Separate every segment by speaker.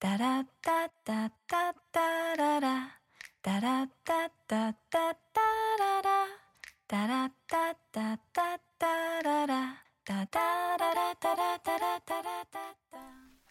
Speaker 1: タラッタッタッタッララ。タラッタッタッタッタララ。タラッタッタッタッララ。タタララタラタラタラッタ。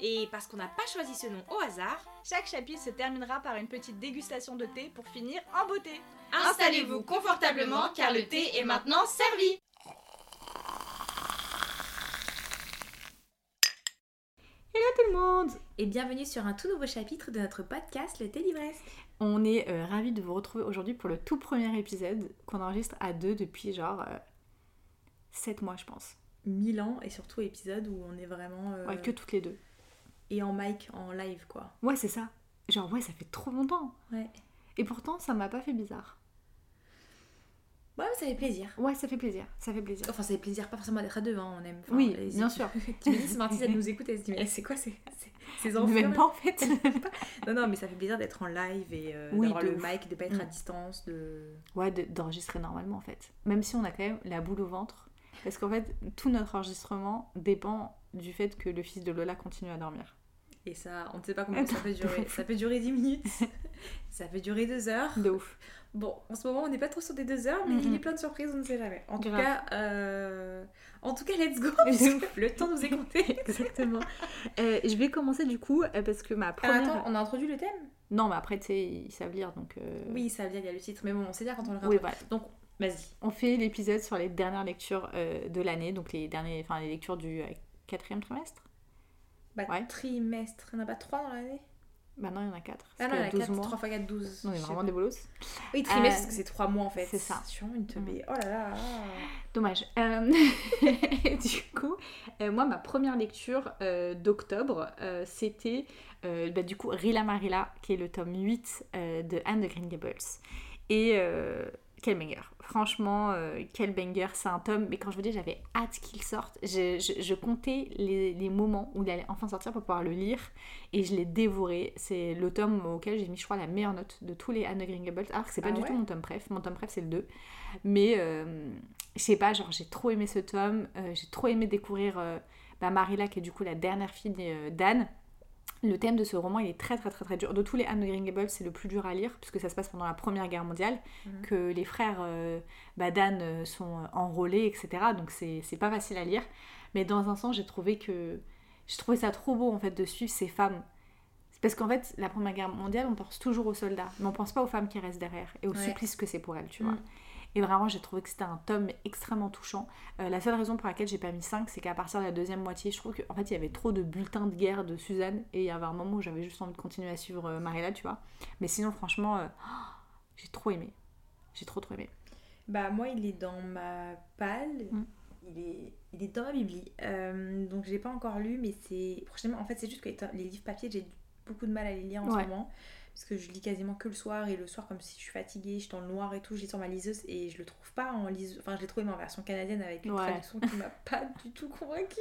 Speaker 2: Et parce qu'on n'a pas choisi ce nom au hasard,
Speaker 3: Chaque chapitre se terminera par une petite dégustation de thé pour finir en beauté.
Speaker 2: installez-vous confortablement car le thé est maintenant servi
Speaker 3: Hello tout le monde
Speaker 2: Et bienvenue sur un tout nouveau chapitre de notre podcast Le Thé Livresque.
Speaker 4: On est euh, ravis de vous retrouver aujourd'hui pour le tout premier épisode qu'on enregistre à deux depuis genre 7 mois, je pense.
Speaker 5: mille ans et surtout épisode où on est vraiment euh,
Speaker 4: Ouais, que toutes les deux.
Speaker 5: Et en mic en live quoi.
Speaker 4: Ouais, c'est ça. Genre, ouais, ça fait trop longtemps.
Speaker 5: Ouais.
Speaker 4: Et pourtant, ça m'a pas fait bizarre.
Speaker 5: Ouais, mais ça fait plaisir.
Speaker 4: Ouais, ça fait plaisir. Ça fait plaisir.
Speaker 5: Enfin, ça fait plaisir pas forcément d'être à deux, hein, on aime. enfin,
Speaker 4: Oui,
Speaker 5: les-
Speaker 4: bien sûr.
Speaker 5: tu me dis Smarties, elle nous écoute, elle se dit mais c'est quoi ces, ces, enfants
Speaker 4: Même pas en fait.
Speaker 5: Non, non, mais ça fait plaisir d'être en live et euh,
Speaker 4: Oui,
Speaker 5: d'avoir
Speaker 4: de
Speaker 5: le
Speaker 4: ouf.
Speaker 5: mic, de pas être à
Speaker 4: Mm.
Speaker 5: distance, de.
Speaker 4: ouais, de- d'enregistrer normalement en fait. Même si on a quand même la boule au ventre. Parce qu'en fait, tout notre enregistrement dépend du fait que le fils de Lola continue à dormir.
Speaker 5: Et ça, on ne sait pas combien ça peut durer. Ça peut durer 10 minutes, ça peut durer 2 heures.
Speaker 4: De ouf.
Speaker 5: Bon, en ce moment, on n'est pas trop sur des 2 heures, mais
Speaker 4: Mhm.
Speaker 5: il est plein de surprises, on ne sait jamais. En tout cas, euh, en tout cas, let's go. Le temps nous est compté.
Speaker 4: Exactement. Euh, je vais commencer du coup euh, parce que ma première.
Speaker 5: attends, on a introduit le thème?
Speaker 4: Non, mais après, tu sais, ils savent lire donc. euh,
Speaker 5: Oui, ça vient, il y a le titre, mais bon, on sait dire quand on le
Speaker 4: Oui,
Speaker 5: raconte.
Speaker 4: voilà.
Speaker 5: Donc, vas-y.
Speaker 4: On fait l'épisode sur les dernières lectures euh, de l'année, donc les derniers, enfin les lectures du euh, quatrième trimestre.
Speaker 5: Bah,
Speaker 4: Ouais.
Speaker 5: trimestre, il n'y en a pas 3 dans l'année?
Speaker 4: Maintenant, il y en a 4.
Speaker 5: Ah non, il y en a 4,
Speaker 4: mois.
Speaker 5: 3 x 4, 12.
Speaker 4: On est vraiment des bolos.
Speaker 5: Oui, trimestre,
Speaker 4: Euh,
Speaker 5: parce que c'est 3 mois en fait.
Speaker 4: c'est ça.
Speaker 5: C'est une teubée. Oh là là.
Speaker 4: Dommage. Euh, du coup, moi, ma première lecture d'octobre, c'était bah, du coup Rila Marilla, qui est le tome 8 euh, de Anne de Green Gables. Et quel banger. Franchement, euh, quel banger. C'est un tome, mais quand je vous dis, j'avais hâte qu'il sorte. Je, je- je comptais les, les moments où il allait enfin sortir pour pouvoir le lire. Et je l'ai dévoré. C'est le tome auquel j'ai mis, je crois, la meilleure note de tous les Anne de Green Gables. Alors que c'est pas
Speaker 5: Ah
Speaker 4: du
Speaker 5: ouais
Speaker 4: tout mon tome préf. Mon tome préf, c'est le 2. Mais euh, je sais pas, genre j'ai trop aimé ce tome, euh, j'ai trop aimé découvrir euh, bah, Marilla qui est du coup la dernière fille d'Anne. Le thème de ce roman il est très très très très dur. De tous les Anne de Green Gables c'est le plus dur à lire puisque ça se passe pendant la Première Guerre mondiale,
Speaker 5: Mhm.
Speaker 4: que les frères euh, bah, d'Anne euh, sont euh, enrôlés etc. Donc c'est pas facile à lire. Mais dans un sens j'ai trouvé que j'ai trouvé ça trop beau en fait de suivre ces femmes. Parce qu'en fait, la Première Guerre mondiale, on pense toujours aux soldats, mais on pense pas aux femmes qui restent derrière et au
Speaker 5: Ouais.
Speaker 4: supplice que c'est pour elles, tu
Speaker 5: Mm.
Speaker 4: vois. Et vraiment, j'ai trouvé que c'était un tome extrêmement touchant. Euh, la seule raison pour laquelle j'ai pas mis 5, c'est qu'à partir de la deuxième moitié, je trouve qu'en fait, il y avait trop de bulletins de guerre de Suzanne. Et il y avait un moment où j'avais juste envie de continuer à suivre euh, Marilla, tu vois. Mais sinon, franchement, euh, j'ai trop aimé. J'ai trop trop aimé.
Speaker 5: Bah, moi, il est dans ma palle.
Speaker 4: Mm.
Speaker 5: Il est, il est dans ma bibli. Euh, donc, je l'ai pas encore lu, mais c'est. Prochainement, en fait, c'est juste que les livres papier, j'ai beaucoup de mal à les lire en
Speaker 4: Ouais.
Speaker 5: ce moment. Parce que je lis quasiment que le soir. Et le soir, comme si je suis fatiguée, je suis dans le noir et tout, je lis sur ma liseuse. Et je le trouve pas en liseuse. Enfin, je l'ai trouvé mais en version canadienne avec une
Speaker 4: Ouais.
Speaker 5: traduction qui m'a pas du tout convaincue.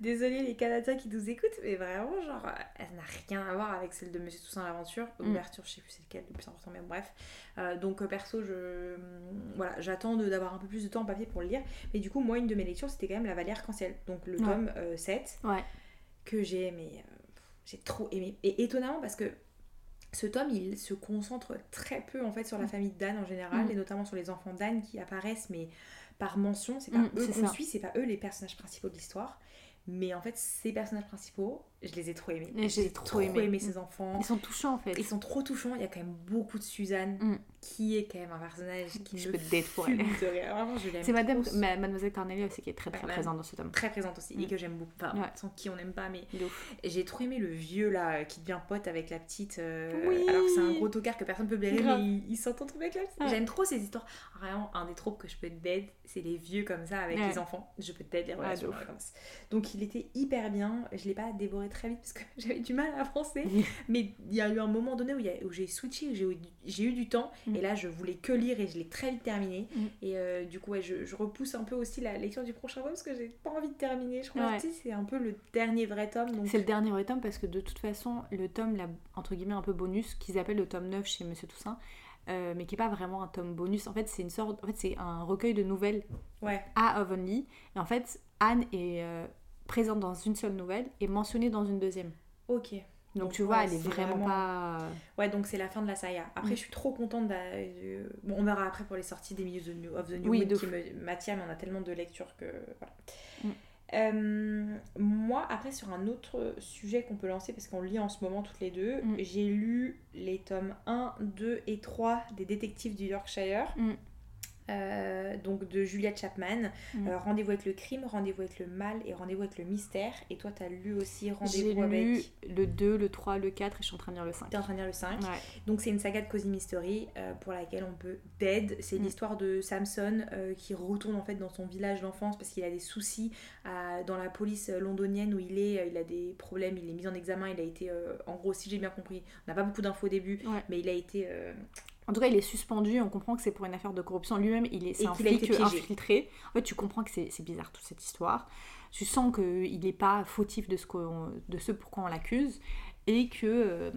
Speaker 5: Désolée, les Canadiens qui nous écoutent. Mais vraiment, genre, elle n'a rien à voir avec celle de Monsieur Toussaint l'Aventure.
Speaker 4: Mm.
Speaker 5: Ouverture, je sais plus c'est lequel le plus important, mais bref. Euh, donc euh, perso, je voilà, j'attends d'avoir un peu plus de temps en papier pour le lire. Mais du coup, moi, une de mes lectures, c'était quand même La Vallée Arc-en-Ciel, donc le
Speaker 4: Ouais.
Speaker 5: tome euh, 7,
Speaker 4: Ouais.
Speaker 5: que j'ai aimé. euh, j'ai trop aimé. Et étonnamment, parce que ce tome, il se concentre très peu en fait sur la famille d'Anne en général,
Speaker 4: Mm.
Speaker 5: et notamment sur les enfants d'Anne qui apparaissent, mais par mention. C'est pas
Speaker 4: Mm,
Speaker 5: eux qu'on suit, c'est pas eux les personnages principaux de l'histoire. Mais en fait, ces personnages principaux, je les ai trop aimés.
Speaker 4: Et j'ai
Speaker 5: J'ai
Speaker 4: trop
Speaker 5: trop
Speaker 4: aimé.
Speaker 5: aimé ces enfants.
Speaker 4: Ils sont touchants en fait.
Speaker 5: Ils sont trop touchants. Il y a quand même beaucoup de Suzanne,
Speaker 4: Mm.
Speaker 5: qui est quand même un personnage qui
Speaker 4: Je
Speaker 5: me
Speaker 4: peux te date pour elle.
Speaker 5: Vraiment, je l'aime
Speaker 4: C'est Madame,
Speaker 5: trop.
Speaker 4: ma- Mademoiselle Cornelia aussi qui est très très présente dans ce tome.
Speaker 5: très présente aussi et
Speaker 4: Mm.
Speaker 5: que j'aime beaucoup. Enfin,
Speaker 4: Ouais.
Speaker 5: sans qui on n'aime pas, mais et j'ai trop aimé le vieux là qui devient pote avec la petite. euh,
Speaker 4: Oui.
Speaker 5: Alors c'est un gros tocard que personne peut blairer,
Speaker 4: Grave.
Speaker 5: mais il, il s'entend trop avec la petite.
Speaker 4: Ouais.
Speaker 5: J'aime trop ces histoires. Vraiment, un des tropes que je peux te dead, c'est les vieux comme ça avec
Speaker 4: Ouais.
Speaker 5: les enfants. Je peux te dead les
Speaker 4: Ouais,
Speaker 5: relations comme ça. Donc il était hyper bien. Je l'ai pas dévoré très vite parce que j'avais du mal à avancer. Mais il y a eu un moment donné où, j'ai switché, j'ai eu, du temps.
Speaker 4: Mm.
Speaker 5: Et là, je voulais que lire et je l'ai très vite terminé.
Speaker 4: Mm.
Speaker 5: Et euh, du coup, ouais, je, je repousse un peu aussi la lecture du prochain tome parce que j'ai pas envie de terminer. Je crois
Speaker 4: Ouais.
Speaker 5: que c'est un peu le dernier vrai tome. Donc...
Speaker 4: C'est le dernier vrai tome parce que de toute façon, le tome, la, entre guillemets, un peu bonus, qu'ils appellent le tome 9 chez Monsieur Toussaint, euh, mais qui n'est pas vraiment un tome bonus. En fait, c'est une sorte, en fait, c'est un recueil de nouvelles
Speaker 5: Ouais,
Speaker 4: à Avonlea. Et en fait, Anne est euh, présente dans une seule nouvelle et mentionnée dans une deuxième.
Speaker 5: ok.
Speaker 4: Donc,
Speaker 5: Donc,
Speaker 4: tu vois,
Speaker 5: ouais,
Speaker 4: elle est vraiment,
Speaker 5: vraiment-
Speaker 4: pas.
Speaker 5: Ouais, donc c'est la fin de la saga. Après,
Speaker 4: Mm.
Speaker 5: je suis trop contente. de- Bon, on verra après pour les sorties des New- of the New
Speaker 4: Oui,
Speaker 5: Moon
Speaker 4: de
Speaker 5: qui me mais on a tellement de lectures que voilà.
Speaker 4: Mm.
Speaker 5: Euh, moi, après, sur un autre sujet qu'on peut lancer, parce qu'on lit en ce moment toutes les deux,
Speaker 4: Mm.
Speaker 5: j'ai lu les tomes 1, 2 et 3 des détectives du Yorkshire.
Speaker 4: Mm.
Speaker 5: Euh, donc de Julia Chapman,
Speaker 4: Mm.
Speaker 5: Euh, Rendez-vous avec le crime, Rendez-vous avec le mal et Rendez-vous avec le mystère. Et toi, t'as lu aussi
Speaker 4: J'ai
Speaker 5: Rendez-vous
Speaker 4: lu
Speaker 5: avec.
Speaker 4: le 2, le 3, le 4 et je suis en train de lire le 5.
Speaker 5: T'es en train de lire le 5.
Speaker 4: Ouais.
Speaker 5: Donc c'est une saga de Cozy Mystery euh, pour laquelle on peut dead. C'est
Speaker 4: Mm.
Speaker 5: l'histoire de Samson qui retourne en fait dans son village d'enfance parce qu'il a des soucis à- dans la police londonienne où il est. il a des problèmes, il est mis en examen, il a été, en gros si j'ai bien compris, on n'a pas beaucoup d'infos au début,
Speaker 4: Ouais.
Speaker 5: mais il a été...
Speaker 4: En tout cas, il est suspendu. On comprend que c'est pour une affaire de corruption. Lui-même, il est, c'est un flic infiltré. En fait, tu comprends que c'est bizarre toute cette histoire. Tu sens qu'il n'est pas fautif de ce, de ce pourquoi on l'accuse. Et que. euh,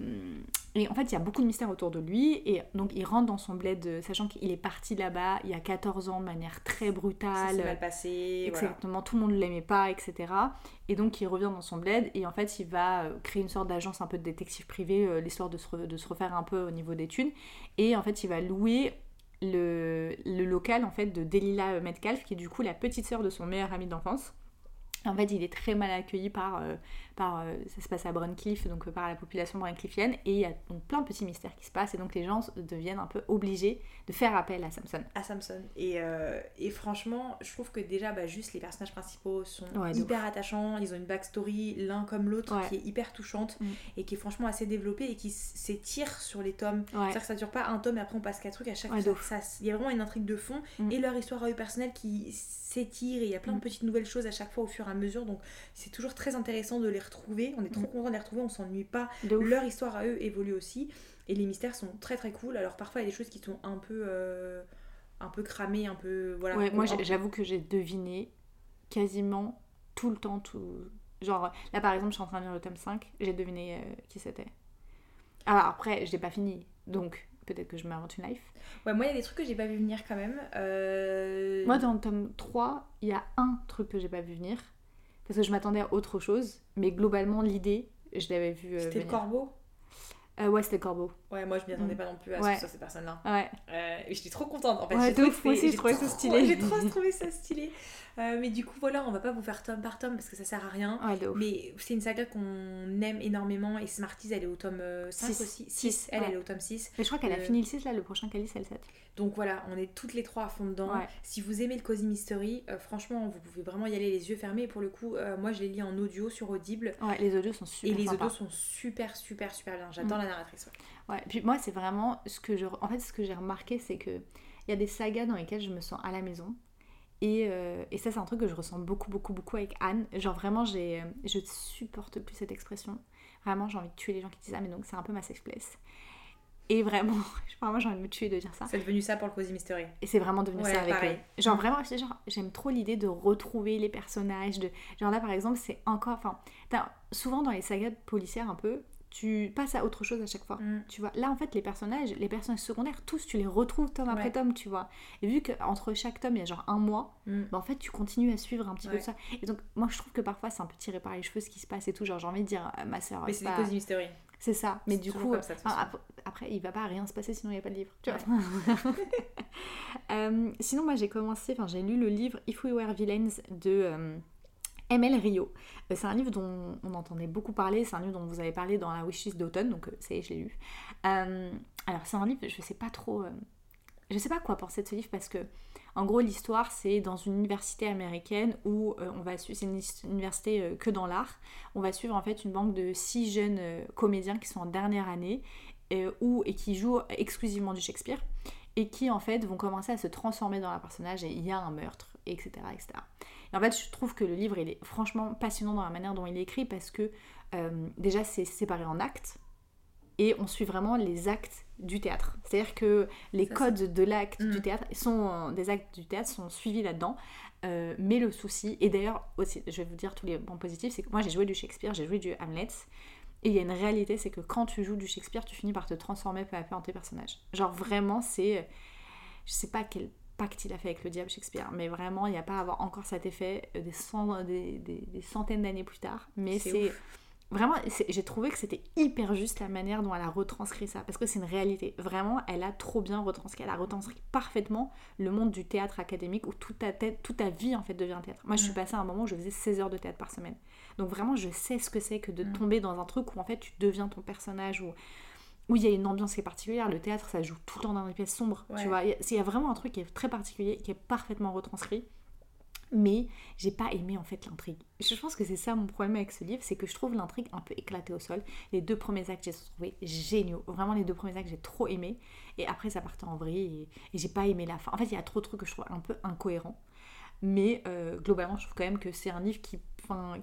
Speaker 4: et en fait, il y a beaucoup de mystères autour de lui. Et donc, il rentre dans son bled, euh, sachant qu'il est parti là-bas il y a 14 ans de manière très
Speaker 5: ça
Speaker 4: brutale.
Speaker 5: s'est mal passé, voilà.
Speaker 4: Exactement, tout le monde ne l'aimait pas, etc. Et donc il revient dans son bled et en fait il va euh, créer une sorte d'agence un peu de détective privé, l'histoire de se, re- de se refaire un peu au niveau des thunes. Et en fait il va louer le, le local en fait de Delilah Metcalf qui est du coup la petite sœur de son meilleur ami d'enfance. En fait, il est très mal accueilli par, euh, par euh, ça se passe à Bruncliffe, donc euh, par la population bruncliffienne, et il y a donc plein de petits mystères qui se passent, et donc les gens deviennent un peu obligés de faire appel à Samson.
Speaker 5: à Samson. Et, euh, et franchement, je trouve que déjà, bah, juste les personnages principaux sont
Speaker 4: Ouais,
Speaker 5: hyper attachants. Ils ont une backstory l'un comme l'autre
Speaker 4: Ouais.
Speaker 5: qui est hyper touchante
Speaker 4: Mm.
Speaker 5: et qui est franchement assez développée et qui s'étire sur les tomes.
Speaker 4: Ouais.
Speaker 5: C'est-à-dire que ça dure pas un tome et après on passe quatre trucs. À chaque fois, il y a vraiment une intrigue de fond
Speaker 4: Mm.
Speaker 5: et leur histoire à eux personnelle qui s'étire et il y a plein
Speaker 4: Mm.
Speaker 5: de petites nouvelles choses à chaque fois au fur et à mesure. Donc c'est toujours très intéressant de les retrouver. On est trop
Speaker 4: Mm.
Speaker 5: content de les retrouver, on s'ennuie pas. Leur histoire à eux évolue aussi et les mystères sont très très cool. Alors parfois il y a des choses qui sont un peu euh, un peu cramées, un peu voilà.
Speaker 4: Ouais, moi j'avoue que j'ai deviné quasiment tout le temps, tout. Genre, là par exemple, je suis en train de lire le tome 5, j'ai deviné euh, qui c'était. Alors après, je l'ai pas fini, donc peut-être que je m'invente une life.
Speaker 5: Ouais, moi il y a des trucs que j'ai pas vu venir quand même. Euh,
Speaker 4: Moi, dans le tome 3, il y a un truc que j'ai pas vu venir, parce que je m'attendais à autre chose, mais globalement, l'idée, je l'avais vu. euh,
Speaker 5: C'était le corbeau?
Speaker 4: Euh, ouais, c'était le corbeau.
Speaker 5: Ouais, moi je m'y attendais
Speaker 4: Mm.
Speaker 5: pas non plus à
Speaker 4: Ouais.
Speaker 5: ce que ce soit ces personnes-là.
Speaker 4: Ouais.
Speaker 5: Euh, et j'étais trop contente en fait.
Speaker 4: Ouais,
Speaker 5: J'ai trouvé
Speaker 4: moi aussi, je trouvais ça stylé.
Speaker 5: J'ai trop trouvé ça stylé. Euh, mais du coup, voilà, on va pas vous faire tome par tome parce que ça sert à rien.
Speaker 4: Ouais, de ouf.
Speaker 5: Mais c'est une saga qu'on aime énormément et Smarties elle est au tome euh, 5
Speaker 4: Six.
Speaker 5: aussi. 6,
Speaker 4: Six,
Speaker 5: elle, elle est au tome 6.
Speaker 4: Mais je crois qu'elle a
Speaker 5: euh,
Speaker 4: fini le 6 là, le prochain calice, c'est le 7.
Speaker 5: Donc voilà, on est toutes les trois à fond dedans. Si vous aimez le Cozy Mystery, euh, franchement, vous pouvez vraiment y aller les yeux fermés. Et pour le coup, euh, moi je les lis en audio sur Audible.
Speaker 4: Ouais, les audios sont super
Speaker 5: et les
Speaker 4: sympas.
Speaker 5: audios sont super, super, super bien. J'adore
Speaker 4: Mm.
Speaker 5: la narratrice. ouais.
Speaker 4: Ouais, puis moi, c'est vraiment ce que je. En fait, ce que j'ai remarqué, c'est que il y a des sagas dans lesquelles je me sens à la maison. Et, euh, et ça, c'est un truc que je ressens beaucoup, beaucoup, beaucoup avec Anne. Genre, vraiment, j'ai, euh, je supporte plus cette expression. Vraiment, j'ai envie de tuer les gens qui disent ça, mais donc c'est un peu ma safe place. Et vraiment, vraiment j'ai envie de me tuer de dire ça.
Speaker 5: C'est devenu ça pour le Cozy Mystery.
Speaker 4: Et c'est vraiment devenu
Speaker 5: Ouais,
Speaker 4: ça avec
Speaker 5: pareil.
Speaker 4: eux. Genre vraiment, j'aime trop l'idée de retrouver les personnages. De... Genre là, par exemple, c'est encore... Enfin, souvent dans les sagas policières un peu, tu passes à autre chose à chaque fois.
Speaker 5: Mm.
Speaker 4: Tu vois, là en fait, les personnages, les personnages secondaires, tous, tu les retrouves tome après tome, tu vois. Et vu qu'entre chaque tome, il y a genre un mois,
Speaker 5: Mm.
Speaker 4: bah, en fait, tu continues à suivre un petit peu
Speaker 5: Ouais.
Speaker 4: ça. Et donc, moi, je trouve que parfois, c'est un peu tiré par les cheveux ce qui se passe et tout. Genre, j'ai envie de dire, euh, ma soeur,
Speaker 5: Mais c'est
Speaker 4: pas...
Speaker 5: des Cozy Mystery.
Speaker 4: c'est ça. Mais du coup,
Speaker 5: ça, façon.
Speaker 4: après, après, il va pas rien se passer sinon il n'y a pas de livre. Tu vois.
Speaker 5: Ouais.
Speaker 4: Euh, sinon, moi, j'ai commencé, enfin, j'ai lu le livre If We Were Villains de euh, ML Rio. Euh, c'est un livre dont on entendait beaucoup parler. C'est un livre dont vous avez parlé dans la wishlist d'automne, donc euh, ça y est, je l'ai lu. Euh, alors, c'est un livre, je sais pas trop. je sais pas quoi penser de ce livre parce que, en gros, l'histoire, c'est dans une université américaine où on va suivre, c'est une université que dans l'art. On va suivre en fait une banque de six jeunes comédiens qui sont en dernière année euh, où, et qui jouent exclusivement du Shakespeare et qui en fait vont commencer à se transformer dans leur personnage et il y a un meurtre, etc. etc. Et en fait, je trouve que le livre il est franchement passionnant dans la manière dont il est écrit parce que Euh, déjà, c'est séparé en actes et on suit vraiment les actes du théâtre. C'est-à-dire que les
Speaker 5: Ça,
Speaker 4: codes de l'acte
Speaker 5: Mm.
Speaker 4: du théâtre sont des actes du théâtre sont suivis là-dedans. Euh, mais le souci, et d'ailleurs aussi, je vais vous dire tous les points positifs, c'est que moi j'ai joué du Shakespeare, j'ai joué du Hamlet, et il y a une réalité, c'est que quand tu joues du Shakespeare, tu finis par te transformer peu à peu en tes personnages. Genre vraiment, c'est, je sais pas quel pacte il a fait avec le diable Shakespeare, mais vraiment, il n'y a pas à avoir encore cet effet euh, des, cent- des, des- des centaines d'années plus tard. Mais
Speaker 5: C'est.
Speaker 4: Vraiment, j'ai trouvé que c'était hyper juste la manière dont elle a retranscrit ça, parce que c'est une réalité. Vraiment, elle a trop bien retranscrit. Elle a retranscrit parfaitement le monde du théâtre académique où toute ta tête, toute ta vie en fait devient théâtre. Moi, je suis
Speaker 5: Mm.
Speaker 4: passée à un moment où je faisais 16 heures de théâtre par semaine. Donc vraiment, je sais ce que c'est que de
Speaker 5: Mm.
Speaker 4: tomber dans un truc où en fait tu deviens ton personnage, où où il y a une ambiance qui est particulière. Le théâtre, ça joue tout le temps dans des pièces sombres.
Speaker 5: Ouais.
Speaker 4: Tu vois, il y, a- il y a vraiment un truc qui est très particulier, qui est parfaitement retranscrit. Mais j'ai pas aimé en fait l'intrigue. Je pense que c'est ça mon problème avec ce livre, c'est que je trouve l'intrigue un peu éclatée au sol. Les deux premiers actes, j'ai trouvé géniaux. Vraiment, les deux premiers actes, j'ai trop aimé. Et après, ça partait en vrille et, et j'ai pas aimé la fin. En fait, il y a trop de trucs que je trouve un peu incohérents. Mais euh, globalement, je trouve quand même que c'est un livre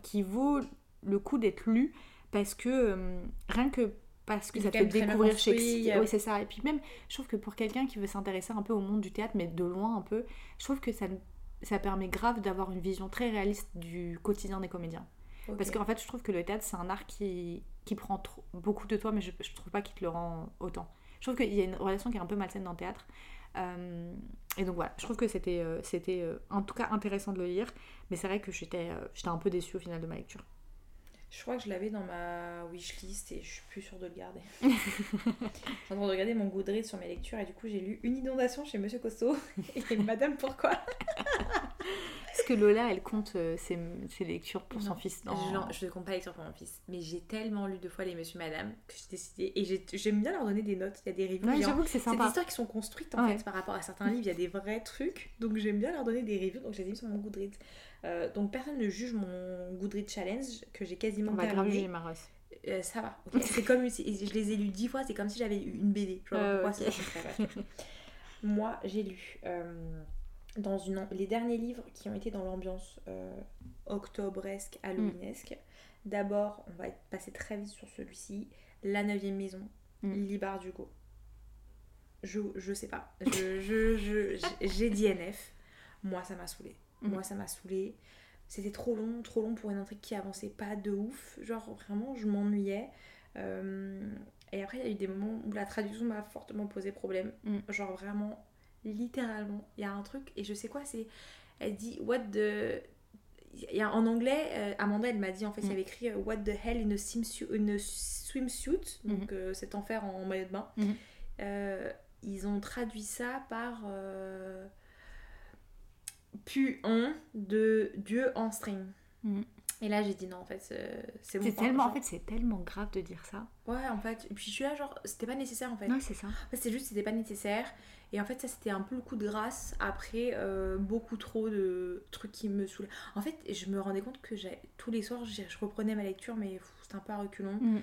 Speaker 4: qui vaut le coup d'être lu parce que euh, rien que parce que ça te fait découvrir Shakespeare. Oui, c'est ça. Et puis même, je trouve que pour quelqu'un qui veut s'intéresser un peu au monde du théâtre, mais de loin un peu, je trouve que ça, ça permet grave d'avoir une vision très réaliste du quotidien des comédiens.
Speaker 5: Ok.
Speaker 4: Parce qu'en fait, je trouve que le théâtre, c'est un art qui, qui prend trop- beaucoup de toi, mais je, je trouve pas qu'il te le rend autant. Je trouve qu'il y a une relation qui est un peu malsaine dans le théâtre. Euh, et donc voilà, je trouve que c'était euh, c'était euh, en tout cas intéressant de le lire, mais c'est vrai que j'étais j'étais un peu déçue au final de ma lecture.
Speaker 5: Je crois que je l'avais dans ma wishlist et je suis plus sûre de le garder. je suis en train de regarder mon Goodreads sur mes lectures et du coup j'ai lu Une inondation chez Monsieur Costaud et Madame Pourquoi.
Speaker 4: Est-ce que Lola, elle compte euh, ses, ses lectures pour son
Speaker 5: Non.
Speaker 4: fils dans...
Speaker 5: Je, je ne compte pas lecture pour mon fils, mais j'ai tellement lu deux fois les Monsieur Madame que j'ai décidé et j'ai- j'aime bien leur donner des notes. Il y a des reviews.
Speaker 4: Ouais, j'avoue que c'est
Speaker 5: C'est des
Speaker 4: sympa.
Speaker 5: histoires qui sont construites en
Speaker 4: Ouais.
Speaker 5: fait par rapport à certains livres. Il y a des vrais trucs, donc j'aime bien leur donner des reviews. Donc je les ai mis sur mon Goodreads. Euh, donc personne ne juge mon Goodreads challenge que j'ai quasiment
Speaker 4: On va grave
Speaker 5: terminé.
Speaker 4: juger Maros.
Speaker 5: Euh, ça va. C'est comme je les ai lus dix fois. C'est comme si j'avais eu une BD. Genre
Speaker 4: Euh,
Speaker 5: pourquoi
Speaker 4: ok.
Speaker 5: c'est pas concret, bref. Moi j'ai lu euh, dans une les derniers livres qui ont été dans l'ambiance euh, octobresque, halloweenesque. D'abord, on va passer très vite sur celui-ci. La neuvième maison,
Speaker 4: Mm.
Speaker 5: Libar Dugo. Je, je sais pas. Je, je, je- j'ai DNF. Moi, ça m'a saoulé.
Speaker 4: Mm.
Speaker 5: Moi, ça m'a saoulé. C'était trop long, trop long pour une intrigue qui avançait pas de ouf. Genre, vraiment, je m'ennuyais. Euh, et après, il y a eu des moments où la traduction m'a fortement posé problème.
Speaker 4: Mm.
Speaker 5: Genre, vraiment, littéralement, il y a un truc, et je sais quoi, c'est. Elle dit, What the. Y a, en anglais, euh, Amanda, elle m'a dit, en fait, il y avait écrit euh, What the hell in a, swimsuit, in a swimsuit donc euh, cet enfer en maillot de bain. Euh, ils ont traduit ça par. Euh, puant de Dieu en string.
Speaker 4: Mhm.
Speaker 5: Et là, j'ai dit non, en fait, c'est bon.
Speaker 4: C'est tellement, en fait, c'est tellement grave de dire ça.
Speaker 5: Ouais, en fait. Et puis je suis là, genre, c'était pas nécessaire en fait.
Speaker 4: Non, c'est ça.
Speaker 5: En fait, c'est juste, c'était pas nécessaire. Et en fait, ça, c'était un peu le coup de grâce après euh, beaucoup trop de trucs qui me saoulaient. En fait, je me rendais compte que j'ai- tous les soirs, je, reprenais ma lecture, mais c'était un peu à reculons.
Speaker 4: Mm.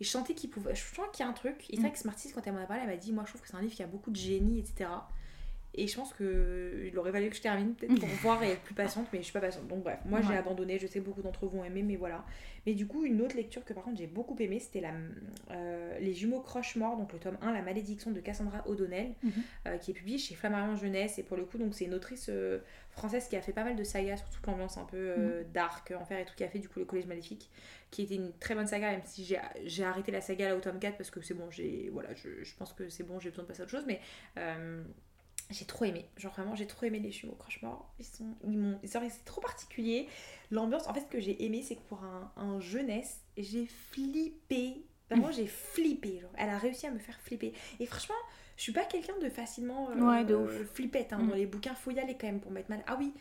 Speaker 5: Et je sentais qu'il pouvait. Je sens qu'il y a un truc. Et c'est vrai que Smarties, quand elle m'en a parlé, elle m'a dit Moi, je trouve que c'est un livre qui a beaucoup de génie, etc. Et je pense que il aurait fallu que je termine peut-être pour voir et être plus patiente, mais je suis pas patiente. Donc bref, moi j'ai abandonné. Je sais que beaucoup d'entre vous ont aimé, mais voilà. Mais du coup, une autre lecture que par contre j'ai beaucoup aimé, c'était la, euh, Les Jumeaux Croche-Mort, donc le tome 1, La Malédiction de Cassandra O'Donnell,
Speaker 4: Mhm.
Speaker 5: euh, qui est publié chez Flammarion Jeunesse. Et pour le coup, donc c'est une autrice euh, française qui a fait pas mal de sagas sur toute l'ambiance un peu euh, dark, enfer et tout, qui a fait du coup Le Collège Maléfique, qui était une très bonne saga, même si j'ai- j'ai arrêté la saga là au tome 4 parce que c'est bon, j'ai voilà, je, je pense que c'est bon, j'ai besoin de passer à autre chose, mais. Euh, j'ai trop aimé, genre vraiment j'ai trop aimé les jumeaux croche-morts. Ils sont, ils c'est trop particulier. L'ambiance, en fait, ce que j'ai aimé, c'est que pour un, un jeunesse, j'ai flippé. Vraiment, j'ai flippé. Genre, elle a réussi à me faire flipper. Et franchement, je suis pas quelqu'un de facilement euh,
Speaker 4: Ouais, de ouf.
Speaker 5: flippette. hein.
Speaker 4: Mm.
Speaker 5: Dans les bouquins, faut y aller quand même pour mettre mal. Ah oui,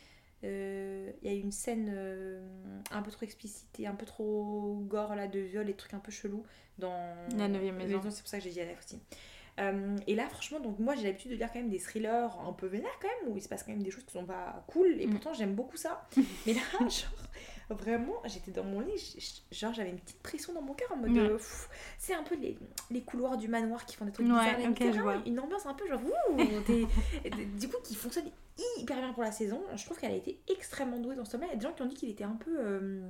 Speaker 5: euh, il y a une scène euh, un peu trop explicite et un peu trop gore là de viol et trucs un peu chelous dans
Speaker 4: La neuvième maison.
Speaker 5: C'est pour ça que j'ai dit Anna aussi. Euh, et là, franchement, donc moi j'ai l'habitude de lire quand même des thrillers un peu vénères quand même, où il se passe quand même des choses qui sont pas cool, et
Speaker 4: Mm.
Speaker 5: pourtant j'aime beaucoup ça. Mais là, genre, vraiment, j'étais dans mon lit, genre j'avais une petite pression dans mon cœur en mode.
Speaker 4: Ouais.
Speaker 5: euh, pff, c'est un peu les, les couloirs du manoir qui font des trucs
Speaker 4: Ouais,
Speaker 5: bizarres. là,
Speaker 4: ok,
Speaker 5: c'est
Speaker 4: je vois.
Speaker 5: Une ambiance un peu genre. ouh, du coup, qui fonctionne hyper bien pour la saison. Je trouve qu'elle a été extrêmement douée dans ce tome-là. Il y a des gens qui ont dit qu'il était un peu. euh,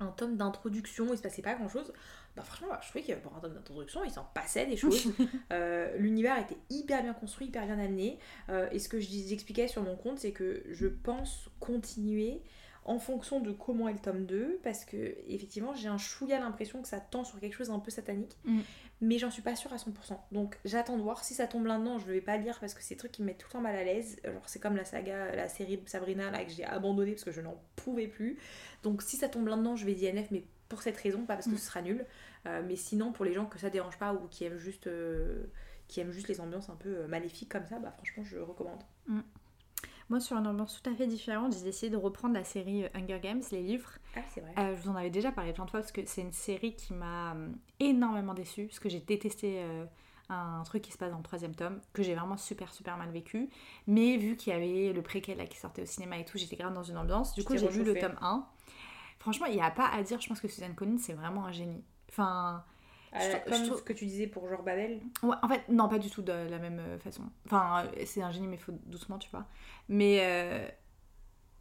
Speaker 5: un tome d'introduction, il se passait pas grand chose. Bah franchement, bah, je trouvais que pour un tome d'introduction, il s'en passait des choses. Euh, L'univers était hyper bien construit, hyper bien amené. Euh, et ce que je j'expliquais sur mon compte, c'est que je pense continuer en fonction de comment est le tome 2, parce que effectivement, j'ai un chouïa l'impression que ça tend sur quelque chose d'un peu satanique,
Speaker 4: Mm.
Speaker 5: Mais j'en suis pas sûre à 100%. Donc j'attends de voir si ça tombe là-dedans, je vais pas lire parce que c'est des trucs qui me mettent tout le temps mal à l'aise. Genre c'est comme la saga, la série Sabrina là que j'ai abandonné parce que je n'en pouvais plus. Donc si ça tombe là-dedans, je vais DNF, mais pour cette raison, pas parce que
Speaker 4: Mm.
Speaker 5: ce sera nul, Euh, mais sinon pour les gens que ça dérange pas ou qui aiment juste, euh, qui aiment juste les ambiances un peu euh, maléfiques comme ça, bah franchement je recommande.
Speaker 4: Moi, sur une ambiance tout à fait différente, j'ai décidé de reprendre la série euh, Hunger Games, les livres.
Speaker 5: Ah c'est vrai.
Speaker 4: Euh, je vous en avais déjà parlé plein de fois parce que c'est une série qui m'a euh, énormément déçue parce que j'ai détesté euh, un truc qui se passe dans le troisième tome que j'ai vraiment super super mal vécu. Mais vu qu'il y avait le préquel là, qui sortait au cinéma et tout, j'étais grave dans une ambiance. Du coup, j'ai lu le tome 1. Franchement, il n'y a pas à dire. Je pense que Suzanne Collins c'est vraiment un génie. Enfin,
Speaker 5: Ah,
Speaker 4: je trou-
Speaker 5: comme
Speaker 4: trouve-
Speaker 5: ce que tu disais pour genre Babel.
Speaker 4: Ouais, en fait, non, pas du tout de la même euh, façon. Enfin, euh, c'est un génie, mais faut doucement, tu vois. Mais euh,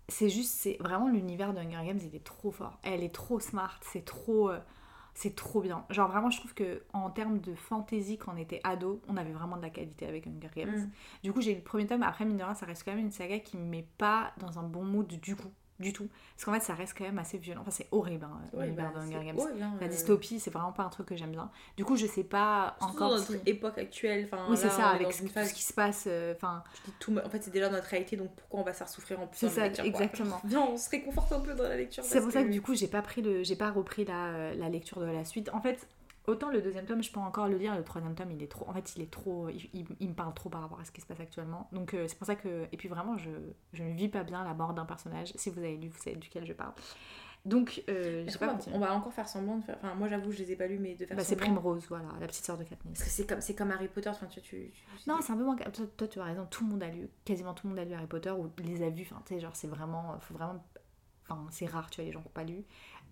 Speaker 4: c'est juste, c'est vraiment l'univers de Hunger Games, il est trop fort. Elle est trop smart, c'est trop. euh, c'est trop bien. Genre, vraiment, je trouve que en termes de fantasy, quand on était ado, on avait vraiment de la qualité avec Hunger Games.
Speaker 5: Mm.
Speaker 4: Du coup, j'ai eu le premier tome. Après, mine de rien, ça reste quand même une saga qui me met pas dans un bon mood du coup. Du tout. Parce qu'en fait, ça reste quand même assez violent. Enfin, c'est horrible, hein,
Speaker 5: Ouais,
Speaker 4: l'univers
Speaker 5: bah,
Speaker 4: de Hunger
Speaker 5: c'est
Speaker 4: Games.
Speaker 5: horrible, hein,
Speaker 4: La
Speaker 5: euh,
Speaker 4: dystopie, c'est vraiment pas un truc que j'aime bien. Du coup, je sais pas
Speaker 5: Surtout
Speaker 4: encore
Speaker 5: dans
Speaker 4: si...
Speaker 5: notre époque actuelle.
Speaker 4: Oui, c'est ça, avec tout
Speaker 5: phase
Speaker 4: ce qui se passe. euh, Enfin,
Speaker 5: tout, en fait, c'est déjà notre réalité, donc pourquoi on va se faire souffrir en plus
Speaker 4: C'est ça,
Speaker 5: lecture,
Speaker 4: exactement.
Speaker 5: Viens, on se réconforte un peu dans la lecture.
Speaker 4: c'est pour ça que du coup, j'ai pas pris le, pas repris la, la lecture de la suite. En fait, autant le deuxième tome, je peux encore le lire. Le troisième tome, il est trop. En fait, il est trop. Il, il- il me parle trop par rapport à ce qui se passe actuellement. Donc euh, c'est pour ça que. Et puis vraiment, je, je ne vis pas bien la mort d'un personnage. Si vous avez lu, vous savez duquel je parle. Donc, euh, pas continué.
Speaker 5: on va encore faire semblant de faire. Enfin, moi j'avoue, je les ai pas lus, mais de faire
Speaker 4: Bah, c'est. Primrose, voilà, la petite sœur de Katniss.
Speaker 5: Parce que c'est comme, c'est comme Harry Potter, enfin, tu, tu, tu-
Speaker 4: Non, c'est un peu moins. Toi, toi, tu as raison, tout le monde a lu, quasiment tout le monde a lu Harry Potter ou les a vus. Enfin, tu sais, genre, c'est vraiment. Faut vraiment. Enfin, c'est rare, tu vois, les gens qui n'ont pas lu.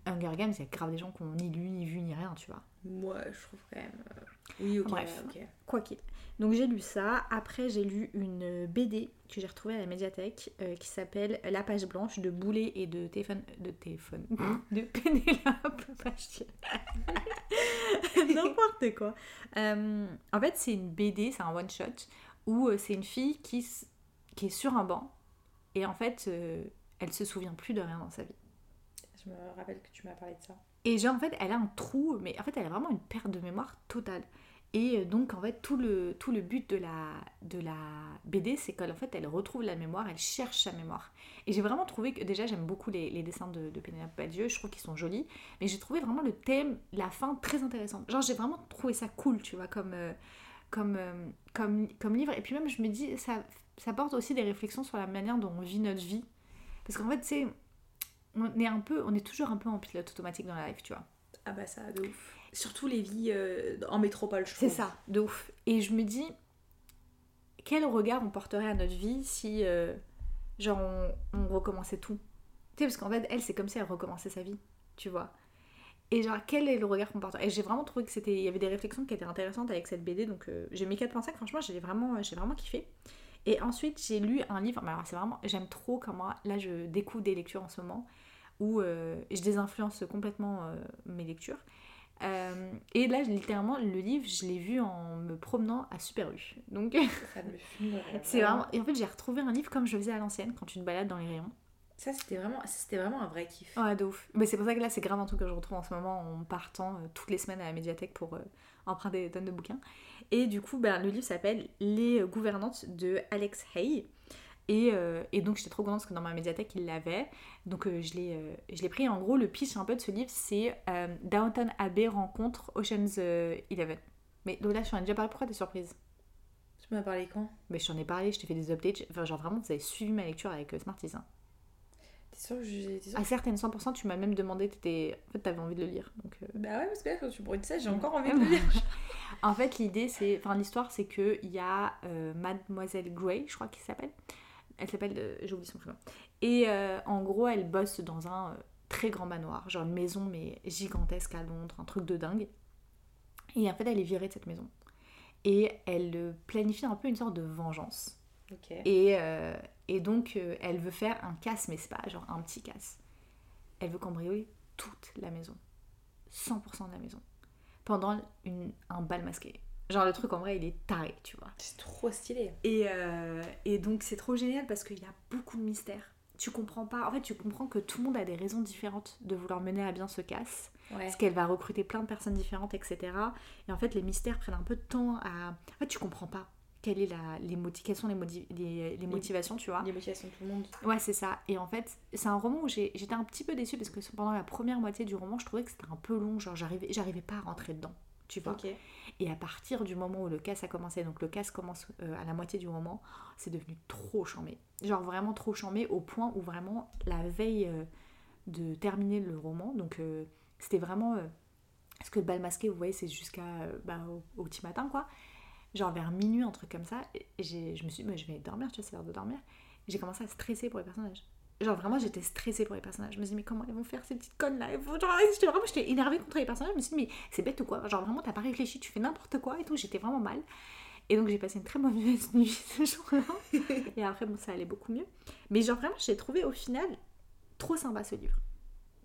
Speaker 4: Hunger Games, il y a grave des gens qui n'ont ni lu, ni vu, ni rien, tu vois.
Speaker 5: Moi, je trouve quand même. euh, Oui, ok,
Speaker 4: Bref.
Speaker 5: ok.
Speaker 4: Quoi qu'il. Donc j'ai lu ça. Après, j'ai lu une BD que j'ai retrouvée à la médiathèque euh, qui s'appelle La page blanche de Boulet et de téléphone. De téléphone. de Pénélope. N'importe quoi. Euh, en fait, c'est une BD, c'est un one-shot où euh, c'est une fille qui, s- qui est sur un banc et en fait, euh, elle se souvient plus de rien dans sa vie.
Speaker 5: Je me rappelle que tu m'as parlé de ça.
Speaker 4: Et genre, en fait, elle a un trou, mais en fait, elle a vraiment une perte de mémoire totale. Et euh, donc, en fait, tout le, tout le but de la, de la BD, c'est qu'en fait, elle retrouve la mémoire, elle cherche sa mémoire. Et j'ai vraiment trouvé que, déjà, j'aime beaucoup les, dessins de, Pénélope Badieux, je trouve qu'ils sont jolis, mais j'ai trouvé vraiment le thème, la fin, très intéressante. Genre, j'ai vraiment trouvé ça cool, tu vois, comme, euh, comme, euh, comme, comme livre. Et puis même, je me dis, ça, ça porte aussi des réflexions sur la manière dont on vit notre vie. Parce qu'en fait, tu sais, on est un peu, on est toujours un peu en pilote automatique dans la life, tu vois.
Speaker 5: Ah bah ça, de ouf. Surtout les vies euh, en métropole, je
Speaker 4: C'est ça, de ouf. Et je me dis, quel regard on porterait à notre vie si, euh, genre, on, on recommençait tout? Tu sais, parce qu'en fait, elle, c'est comme si elle recommençait sa vie, tu vois. Et genre, quel est le regard qu'on porterait? Et j'ai vraiment trouvé que c'était, il y avait des réflexions qui étaient intéressantes avec cette BD, donc euh, j'ai mis 4.5, franchement, j'ai vraiment, j'ai vraiment kiffé. Et ensuite, j'ai lu un livre, mais alors c'est vraiment, j'aime trop comment, là, je découvre des lectures en ce moment, où euh, je désinfluence complètement euh, mes lectures. Euh, et là, littéralement, le livre, je l'ai vu en me promenant à Super U. Donc, c'est vraiment. Et en fait, j'ai retrouvé un livre comme je faisais à l'ancienne, quand tu te balades dans les rayons.
Speaker 5: Ça, c'était vraiment, c'était vraiment un vrai kiff.
Speaker 4: Ouais, de ouf. Mais c'est pour ça que là, c'est grave un truc que je retrouve en ce moment en partant euh, toutes les semaines à la médiathèque pour euh, emprunter des tonnes de bouquins. Et du coup, ben, le livre s'appelle Les gouvernantes de Alex Hay. Et, euh, et donc, j'étais trop contente parce que dans ma médiathèque, il l'avait. Donc, euh, je l'ai euh, pris. En gros, le pitch un peu de ce livre, c'est euh, Downton Abbey rencontre Ocean's Eleven. Mais Lola, je t'en ai déjà parlé. Pourquoi t'es surprise?
Speaker 5: Tu m'as parlé quand?
Speaker 4: Mais je t'en ai parlé, je t'ai fait des updates. Enfin, genre vraiment, vous avez suivi ma lecture avec Smarties. hein.
Speaker 5: T'es sûr que j'ai. sûr
Speaker 4: À certaines 100%, tu m'as même demandé, t'étais... en fait, t'avais envie de le lire. Donc,
Speaker 5: Bah ouais, parce que là, quand tu brûles ça, j'ai encore envie de le lire.
Speaker 4: En fait, l'idée, c'est. Enfin, l'histoire, c'est qu'il y a Mademoiselle Grey, je crois qu'il s'appelle. Elle s'appelle. euh, J'ai oublié son prénom. Et euh, en gros, elle bosse dans un euh, très grand manoir, genre une maison, mais gigantesque à Londres, un truc de dingue. Et en fait, elle est virée de cette maison. Et elle euh, planifie un peu une sorte de vengeance. Et, et donc, elle veut faire un casse, mais c'est pas genre un petit casse. Elle veut cambrioler toute la maison. 100% de la maison. Pendant une- un bal masqué. Genre le truc en vrai il est taré, tu vois.
Speaker 5: C'est trop stylé.
Speaker 4: Et, euh, et donc c'est trop génial parce qu'il y a beaucoup de mystères. Tu comprends pas, en fait tu comprends que tout le monde a des raisons différentes de vouloir mener à bien ce casse.
Speaker 5: Ouais.
Speaker 4: Parce qu'elle va recruter plein de personnes différentes, etc. Et en fait les mystères prennent un peu de temps à... En fait tu comprends pas quelle est la, les quelles sont les, modi- les, les motivations, tu vois.
Speaker 5: Les motivations de tout le monde.
Speaker 4: Ouais, c'est ça. Et en fait, c'est un roman où j'ai- j'étais un petit peu déçue parce que pendant la première moitié du roman, je trouvais que c'était un peu long. Genre, j'arrivais, j'arrivais pas à rentrer dedans. Tu vois.
Speaker 5: Ok.
Speaker 4: Et à partir du moment où le casse a commencé, donc le casse commence euh, à la moitié du roman, c'est devenu trop chambé. Genre vraiment trop chambé au point où vraiment la veille euh, de terminer le roman, donc euh, c'était vraiment. parce que le bal masqué, vous voyez, c'est jusqu'à bah, au, au petit matin quoi. Genre vers minuit, un truc comme ça. Et je me suis dit, bah, je vais dormir, tu vois, c'est l'heure de dormir. J'ai commencé à stresser pour les personnages. Genre vraiment, j'étais stressée pour les personnages. Je me disais, mais comment ils vont faire ces petites connes là vont- genre, j'étais Vraiment, j'étais énervée contre les personnages. Je me suis dit, mais c'est bête ou quoi? Genre vraiment, t'as pas réfléchi, tu fais n'importe quoi et tout. J'étais vraiment mal. Et donc j'ai passé une très mauvaise nuit ce jour-là. et après, bon, ça allait beaucoup mieux. Mais genre vraiment, j'ai trouvé au final trop sympa ce livre.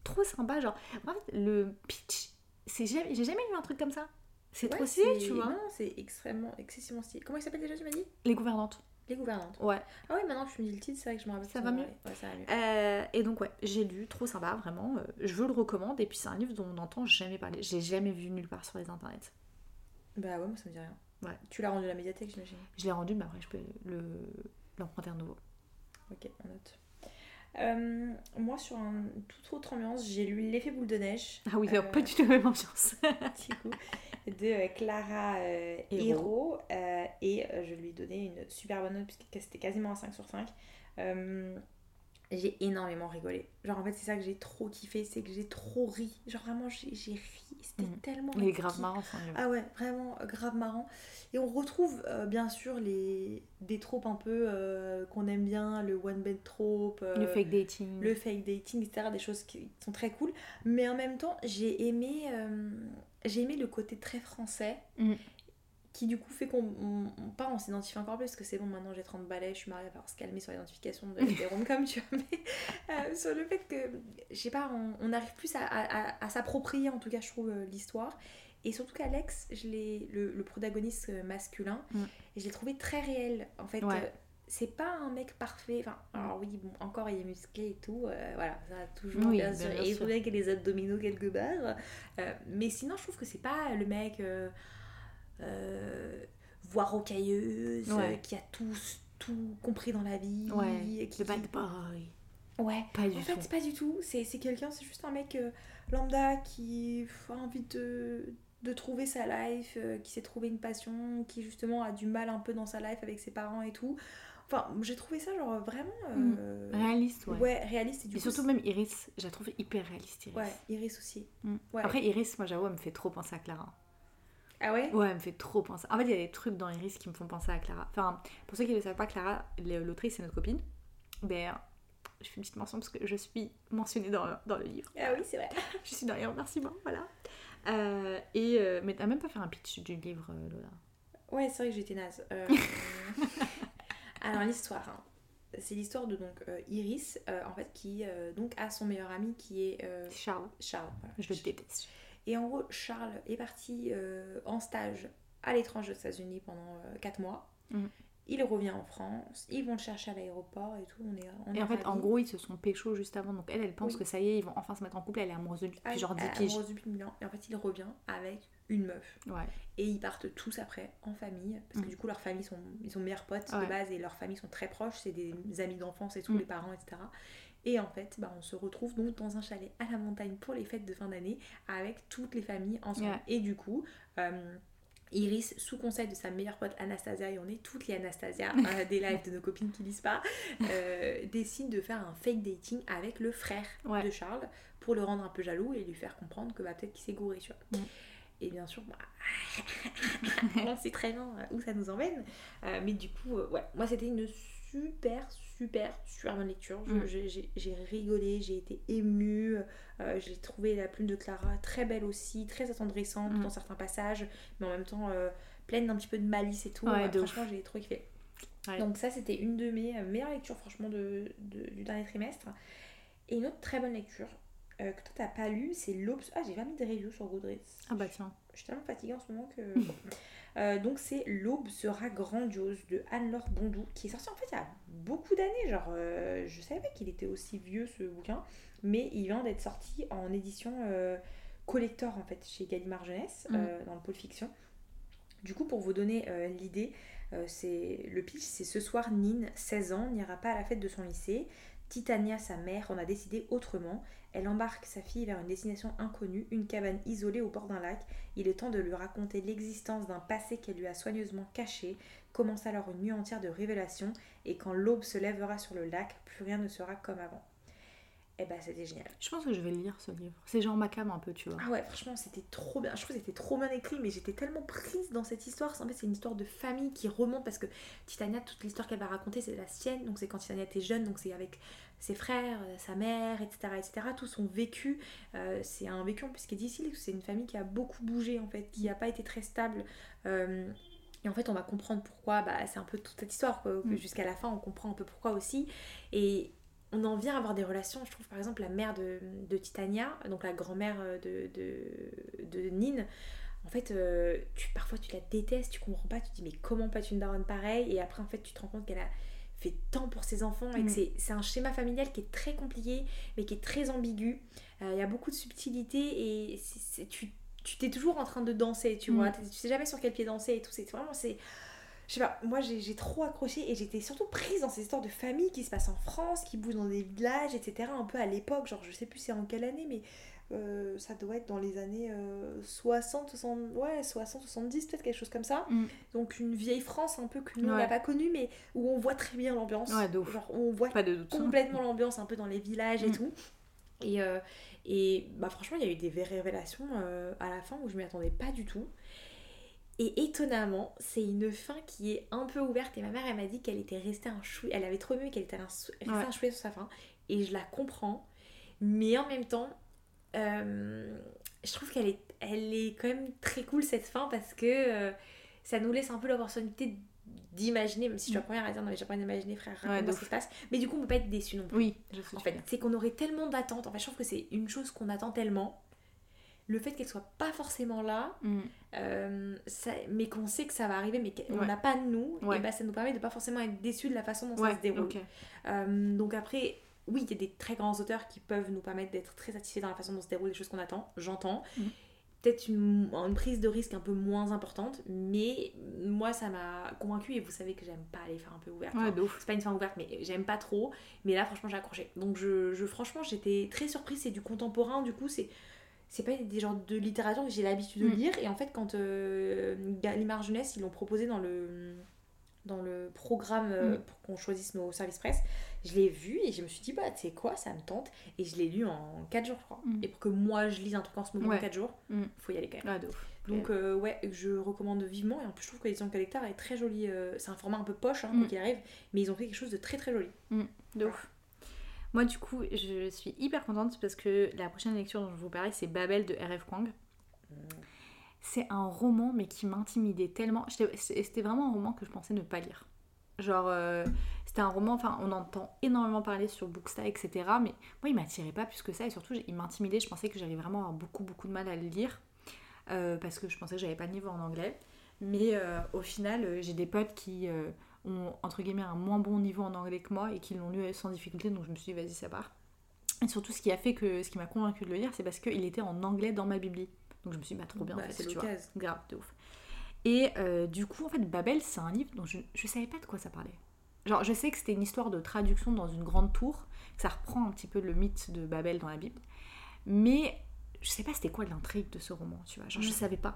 Speaker 4: Trop sympa. Genre, en fait, le pitch, c'est jamais- j'ai jamais lu un truc comme ça. C'est trop stylé, tu vois.
Speaker 5: C'est extrêmement, excessivement stylé. Comment il s'appelle déjà, tu m'as dit?
Speaker 4: Les gouvernantes.
Speaker 5: Les gouvernantes.
Speaker 4: Ouais.
Speaker 5: Ah ouais, maintenant que tu me dis le titre, c'est vrai que je me rappelle.
Speaker 4: Ça va mieux
Speaker 5: parlais. Ouais, ça va mieux.
Speaker 4: Euh, et donc ouais, j'ai lu, trop sympa, vraiment. euh, je vous le recommande. Et puis c'est un livre dont on n'entend jamais parler. J'ai jamais vu nulle part sur les internets.
Speaker 5: Bah ouais, moi ça me dit rien.
Speaker 4: Ouais.
Speaker 5: Tu l'as rendu à la médiathèque, j'imagine.
Speaker 4: Je l'ai rendu, mais après je peux le l'emprunter à nouveau.
Speaker 5: Ok, on note. Euh, moi, sur un toute autre ambiance, j'ai lu L'effet boule de neige.
Speaker 4: Ah oui,
Speaker 5: Euh,
Speaker 4: pas du tout la même ambiance.
Speaker 5: petit coup, de euh, Clara euh,
Speaker 4: Hérault.
Speaker 5: Hérault. euh, et euh, je lui ai donné une super bonne note puisque c'était quasiment un 5 sur 5. Euh, j'ai énormément rigolé. Genre en fait c'est ça que j'ai trop kiffé, c'est que j'ai trop ri. Genre vraiment j'ai j'ai ri. C'était
Speaker 4: Mhm.
Speaker 5: tellement... Un
Speaker 4: grave marrant livre.
Speaker 5: Ah ouais, vraiment euh, grave marrant. Et on retrouve euh, bien sûr les des tropes un peu euh, qu'on aime bien, le one bed trope, euh,
Speaker 4: le fake dating.
Speaker 5: le fake dating, etc. Des choses qui sont très cool. Mais en même temps, j'ai aimé, euh, j'ai aimé le côté très français.
Speaker 4: Mm.
Speaker 5: Qui du coup fait qu'on on- on- s'identifie encore plus parce que c'est bon maintenant j'ai 30 balais, je suis mariée, à se calmer sur l'identification de, rom-coms tu vois mais euh, sur le fait que je sais pas on, on arrive plus à, à- s'approprier en tout cas je trouve euh, l'histoire et surtout qu'Alex je l'ai le, le protagoniste euh, masculin
Speaker 4: Mm.
Speaker 5: je l'ai trouvé très réel en fait
Speaker 4: Ouais.
Speaker 5: C'est pas un mec parfait. Enfin, alors oui, bon, encore il est musclé et tout. euh, voilà, ça a toujours
Speaker 4: Oui,
Speaker 5: bien
Speaker 4: bien
Speaker 5: sûr. il faut bien qu'il ait les abdominaux quelque part. Euh, mais sinon, je trouve que c'est pas le mec euh, euh, voix rocailleuse
Speaker 4: Ouais.
Speaker 5: qui a tout, tout compris dans la vie.
Speaker 4: Ouais,
Speaker 5: qui,
Speaker 4: le bad boy.
Speaker 5: Ouais.
Speaker 4: Pas du
Speaker 5: En
Speaker 4: tout.
Speaker 5: fait, pas du tout. C'est c'est quelqu'un, c'est juste un mec lambda qui a envie de, de trouver sa life, euh, qui s'est trouvé une passion, qui justement a du mal un peu dans sa life avec ses parents et tout. Enfin, j'ai trouvé ça genre vraiment euh,
Speaker 4: Réaliste, ouais.
Speaker 5: ouais, réaliste et du
Speaker 4: Et
Speaker 5: coup,
Speaker 4: surtout même Iris, je la trouve hyper réaliste Iris.
Speaker 5: Ouais, Iris aussi.
Speaker 4: Mm.
Speaker 5: Ouais.
Speaker 4: Après Iris, moi j'avoue, elle me fait trop penser à Clara.
Speaker 5: Ah ouais?
Speaker 4: Ouais, elle me fait trop penser. En fait, il y a des trucs dans Iris qui me font penser à Clara. Enfin, pour ceux qui ne le savent pas, Clara, l'autrice, c'est notre copine. Ben, je fais une petite mention parce que je suis mentionnée dans le, dans le livre.
Speaker 5: Ah oui, c'est vrai.
Speaker 4: Je suis dans les remerciements, voilà. Euh, et, euh, mais t'as même pas fait un pitch du livre, Lola?
Speaker 5: Ouais, c'est vrai que j'étais naze. Euh, Alors l'histoire, hein. c'est l'histoire de donc euh, Iris, euh, en fait, qui euh, donc a son meilleur ami qui est
Speaker 4: Charles.
Speaker 5: Charles. voilà.
Speaker 4: Je le déteste.
Speaker 5: Et en gros, Charles est parti en stage à l'étranger aux États-Unis pendant 4 mois.
Speaker 4: Mhm.
Speaker 5: Il revient en France, ils vont le chercher à l'aéroport et tout. On est, on
Speaker 4: Et en fait, en gros, ils se sont pécho juste avant. Donc elle, elle pense
Speaker 5: Oui.
Speaker 4: que ça y est, ils vont enfin se mettre en couple. Elle est amoureuse de lui depuis genre 10
Speaker 5: ah,
Speaker 4: piges.
Speaker 5: amoureuse depuis. Et en fait, il revient avec une meuf.
Speaker 4: Ouais.
Speaker 5: Et ils partent tous après en famille. Parce que
Speaker 4: Mhm.
Speaker 5: du coup, leurs familles sont, ils sont meilleurs potes
Speaker 4: Ouais.
Speaker 5: de base et leurs familles sont très proches. C'est des amis d'enfance et tout,
Speaker 4: Mhm.
Speaker 5: les parents, etc. Et en fait, bah, on se retrouve donc dans un chalet à la montagne pour les fêtes de fin d'année avec toutes les familles ensemble. Et du coup, euh, Iris, sous conseil de sa meilleure pote Anastasia, et on est toutes les Anastasia, euh, des lives de nos copines qui lisent pas, euh, décide de faire un fake dating avec le frère
Speaker 4: Ouais.
Speaker 5: de Charles pour le rendre un peu jaloux et lui faire comprendre que bah, peut-être qu'il s'est gouré, tu vois.
Speaker 4: Mm.
Speaker 5: Et bien sûr, bah, on sait très bien où ça nous emmène. Euh, mais du coup, euh, ouais, moi c'était une super, super, super bonne lecture.
Speaker 4: Mm.
Speaker 5: j'ai- rigolé, j'ai été émue. Euh, j'ai trouvé la plume de Clara très belle aussi, très attendrissante
Speaker 4: Mm.
Speaker 5: dans certains passages, mais en même temps euh, pleine d'un petit peu de malice et tout.
Speaker 4: Ouais,
Speaker 5: Ouais,
Speaker 4: de
Speaker 5: franchement, j'ai trop kiffé.
Speaker 4: Ouais.
Speaker 5: Donc ça, c'était une de mes euh, meilleures lectures, franchement, de, de- du dernier trimestre. Et une autre très bonne lecture, euh, que toi t'as pas lu, c'est L'Aube. Ah, j'ai pas mis des reviews sur Goodreads.
Speaker 4: Ah bah tiens.
Speaker 5: Je suis tellement fatiguée en ce moment que. Euh, donc c'est L'aube sera grandiose de Anne-Laure Bondou qui est sorti en fait il y a beaucoup d'années. Genre, euh, je savais pas qu'il était aussi vieux ce bouquin, mais il vient d'être sorti en édition collector en fait chez Gallimard Jeunesse euh, dans le pôle fiction. Du coup, pour vous donner l'idée, c'est le pitch, c'est ce soir Nine, 16 ans, n'ira pas à la fête de son lycée. Titania, sa mère, en a décidé autrement. Elle embarque sa fille vers une destination inconnue, une cabane isolée au bord d'un lac. Il est temps de lui raconter l'existence d'un passé qu'elle lui a soigneusement caché. Commence alors une nuit entière de révélations, et quand l'aube se lèvera sur le lac, plus rien ne sera comme avant. Eh ben, c'était génial.
Speaker 4: Je pense que je vais lire ce livre. C'est genre ma cam un peu, tu vois.
Speaker 5: Ah ouais, franchement, c'était trop bien. Je trouve que c'était trop bien écrit, mais j'étais tellement prise dans cette histoire. En fait, c'est une histoire de famille qui remonte parce que Titania, toute l'histoire qu'elle va raconter, c'est la sienne. Donc, c'est quand Titania était jeune, donc c'est avec ses frères, euh, sa mère, etc. etc. Tout son vécu. Euh, c'est un vécu en plus qui est difficile. C'est une famille qui a beaucoup bougé, en fait, qui n'a pas été très stable. Euh, et en fait, on va comprendre pourquoi. Bah, c'est un peu toute cette histoire. quoi, que
Speaker 4: Mm.
Speaker 5: Jusqu'à la fin, on comprend un peu pourquoi aussi. Et on en vient à avoir des relations, je trouve par exemple la mère de, de Titania, donc la grand-mère euh, de, de, de Nine, en fait, euh, tu, parfois tu la détestes, tu comprends pas, tu te dis mais comment pas une daronne pareille Et après en fait tu te rends compte qu'elle a fait tant pour ses enfants et que
Speaker 4: Mm.
Speaker 5: c'est- un schéma familial qui est très compliqué mais qui est très ambigu. Euh, Il y a beaucoup de subtilité et c'est- tu tu t'es toujours en train de danser, tu
Speaker 4: Mm.
Speaker 5: vois, tu sais jamais sur quel pied danser et tout, c'est vraiment c'est je sais pas, moi j'ai trop accroché et j'étais surtout prise dans ces histoires de famille qui se passent en France, qui bougent dans des villages, etc. Un peu à l'époque, genre je sais plus c'est en quelle année, mais euh, ça doit être dans les années euh, 60, 60, ouais, 60, 70, peut-être quelque chose comme ça.
Speaker 4: Mm.
Speaker 5: Donc une vieille France un peu que nous on
Speaker 4: Ouais.
Speaker 5: n'a pas connue, mais où on voit très bien l'ambiance.
Speaker 4: Ouais, de ouf.
Speaker 5: Genre on voit
Speaker 4: Pas de doute.
Speaker 5: complètement l'ambiance un peu dans les villages et
Speaker 4: Mm.
Speaker 5: tout. Et, euh, et bah franchement, il y a eu des vraies révélations euh, à la fin où je m'y attendais pas du tout. Et étonnamment, c'est une fin qui est un peu ouverte. Et ma mère, elle m'a dit qu'elle était restée un chou. Elle avait trop aimé qu'elle était un sou- restée
Speaker 4: Ouais.
Speaker 5: un chouet sur sa fin. Et je la comprends. Mais en même temps, euh, je trouve qu'elle est, elle est quand même très cool cette fin parce que euh, ça nous laisse un peu l'opportunité d'imaginer, même si je suis la première à dire non mais j'ai pas d'imaginer frère,
Speaker 4: Ouais,
Speaker 5: ce qui se passe. Mais du coup on peut pas être déçu non plus.
Speaker 4: Oui, je sais.
Speaker 5: En fait, c'est qu'on aurait tellement d'attentes. En fait, je trouve que c'est une chose qu'on attend tellement. Le fait qu'elle soit pas forcément là,
Speaker 4: Mm.
Speaker 5: euh, ça- mais qu'on sait que ça va arriver, mais qu'on
Speaker 4: Ouais.
Speaker 5: n'a pas de nous,
Speaker 4: Ouais.
Speaker 5: et bah ça nous permet de pas forcément être déçus de la façon dont
Speaker 4: Ouais,
Speaker 5: ça se déroule. Euh, donc après, oui, il y a des très grands auteurs qui peuvent nous permettre d'être très satisfaits dans la façon dont se déroulent les choses qu'on attend, j'entends.
Speaker 4: Mhm.
Speaker 5: Peut-être une, une prise de risque un peu moins importante, mais moi ça m'a convaincue et vous savez que j'aime pas les faire un peu ouvertes.
Speaker 4: Ouf.
Speaker 5: C'est pas une fin ouverte, mais j'aime pas trop. Mais là, franchement, j'ai accroché. Donc, je, je- franchement, j'étais très surprise. C'est du contemporain, du coup, c'est. C'est pas des genres de littérature que j'ai l'habitude de
Speaker 4: Mm.
Speaker 5: lire. Et en fait, quand euh, Gallimard Jeunesse, ils l'ont proposé dans le, dans le programme euh,
Speaker 4: Mm.
Speaker 5: pour qu'on choisisse nos services presse, je l'ai vu et je me suis dit, bah, tu sais quoi, ça me tente. Et je l'ai lu en 4 jours, je crois.
Speaker 4: Mm.
Speaker 5: Et pour que moi, je lise un truc en ce moment en
Speaker 4: Ouais.
Speaker 5: 4 jours, faut y aller quand même.
Speaker 4: Ouais, de ouf.
Speaker 5: Donc euh, ouais, je recommande vivement et en plus je trouve que l'édition collector est très jolie. euh, c'est un format un peu poche hein, arrive, mais ils ont fait quelque chose de très très joli.
Speaker 4: De ouf. Moi, du coup, je suis hyper contente parce que la prochaine lecture dont je vous parlais, c'est Babel de R.F. Kwang. C'est un roman, mais qui m'intimidait tellement. C'était vraiment un roman que je pensais ne pas lire. Genre, euh, c'était un roman, enfin, on entend énormément parler sur Booksta, etc. Mais moi, il m'attirait pas plus que ça. Et surtout, il m'intimidait. Je pensais que j'allais vraiment avoir beaucoup, beaucoup de mal à le lire. euh, parce que je pensais que j'avais pas de niveau en anglais. Mais euh, au final, j'ai des potes qui ont, entre guillemets, un moins bon niveau en anglais que moi et qui l'ont lu sans difficulté. Donc, je me suis dit, vas-y, ça part. Et surtout, ce qui a fait que, ce qui m'a convaincu de le lire, c'est parce qu'il était en anglais dans ma bibli. Donc, je me suis dit, bah, trop bien,
Speaker 5: Bah,
Speaker 4: en fait,
Speaker 5: c'est
Speaker 4: tu vois. Grave, de ouf. Et euh, du coup, en fait, Babel, c'est un livre dont je, je savais pas de quoi ça parlait. Genre, je sais que c'était une histoire de traduction dans une grande tour, que ça reprend un petit peu le mythe de Babel dans la Bible. Mais je sais pas c'était quoi l'intrigue de ce roman, tu vois. Genre, je savais pas.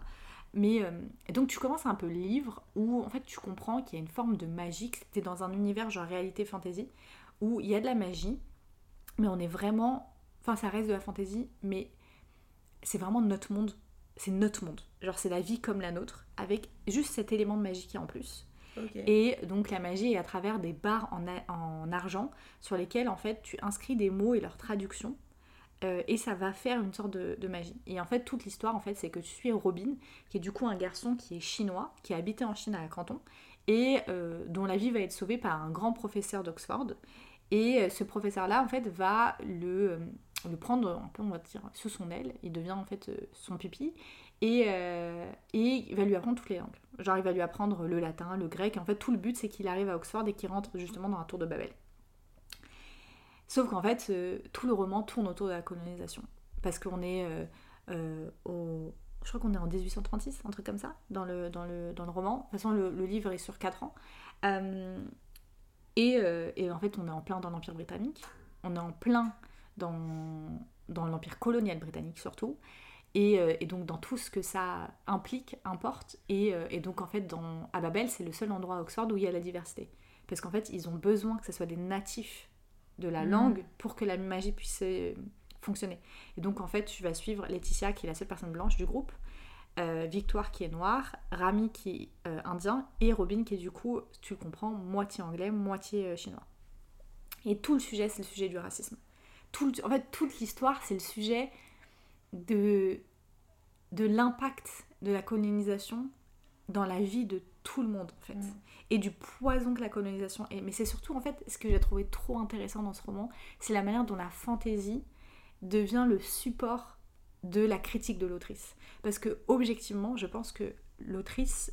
Speaker 4: Mais euh, donc, tu commences un peu le livre où, en fait, tu comprends qu'il y a une forme de magie, que c'était dans un univers genre réalité fantasy, où il y a de la magie, mais on est vraiment. Enfin, ça reste de la fantasy, mais c'est vraiment notre monde. C'est notre monde. Genre, c'est la vie comme la nôtre, avec juste cet élément de magie qui est en plus. Et donc la magie est à travers des barres en, argent sur lesquelles en fait tu inscris des mots et leur traduction euh, et ça va faire une sorte de, magie. Et en fait toute l'histoire en fait c'est que tu suis Robin qui est du coup un garçon qui est chinois, qui a habité en Chine à Canton et euh, dont la vie va être sauvée par un grand professeur d'Oxford. Et euh, ce professeur là en fait va le, prendre un peu, on va dire, sous son aile. Il devient en fait son pupille. Et, il va lui apprendre toutes les langues. Genre, il va lui apprendre le latin, le grec. En fait, tout le but, c'est qu'il arrive à Oxford et qu'il rentre justement dans la tour de Babel. Sauf qu'en fait, euh, tout le roman tourne autour de la colonisation. Parce qu'on est euh, euh, au. Je crois qu'on est en 1836, un truc comme ça, dans le, dans le, dans le roman. De toute façon, le, livre est sur 4 ans. Et, et en fait, on est en plein dans l'Empire britannique. On est en plein dans, dans l'Empire colonial britannique surtout. Et, et donc dans tout ce que ça implique, importe. Et, et donc en fait, dans, à Babel, c'est le seul endroit à Oxford où il y a la diversité. Parce qu'en fait, ils ont besoin que ce soit des natifs de la
Speaker 5: Mhm.
Speaker 4: langue pour que la magie puisse euh, fonctionner. Et donc en fait, tu vas suivre Laetitia, qui est la seule personne blanche du groupe, euh, Victoire qui est noire, Rami qui est euh, indien, et Robin qui est du coup, tu le comprends, moitié anglais, moitié chinois. Et tout le sujet, c'est le sujet du racisme. Tout le- en fait, toute l'histoire, c'est le sujet de, de l'impact de la colonisation dans la vie de tout le monde, en fait.
Speaker 5: Mm.
Speaker 4: Et du poison que la colonisation est. Mais c'est surtout, en fait, ce que j'ai trouvé trop intéressant dans ce roman, c'est la manière dont la fantaisie devient le support de la critique de l'autrice. Parce que, objectivement, je pense que l'autrice,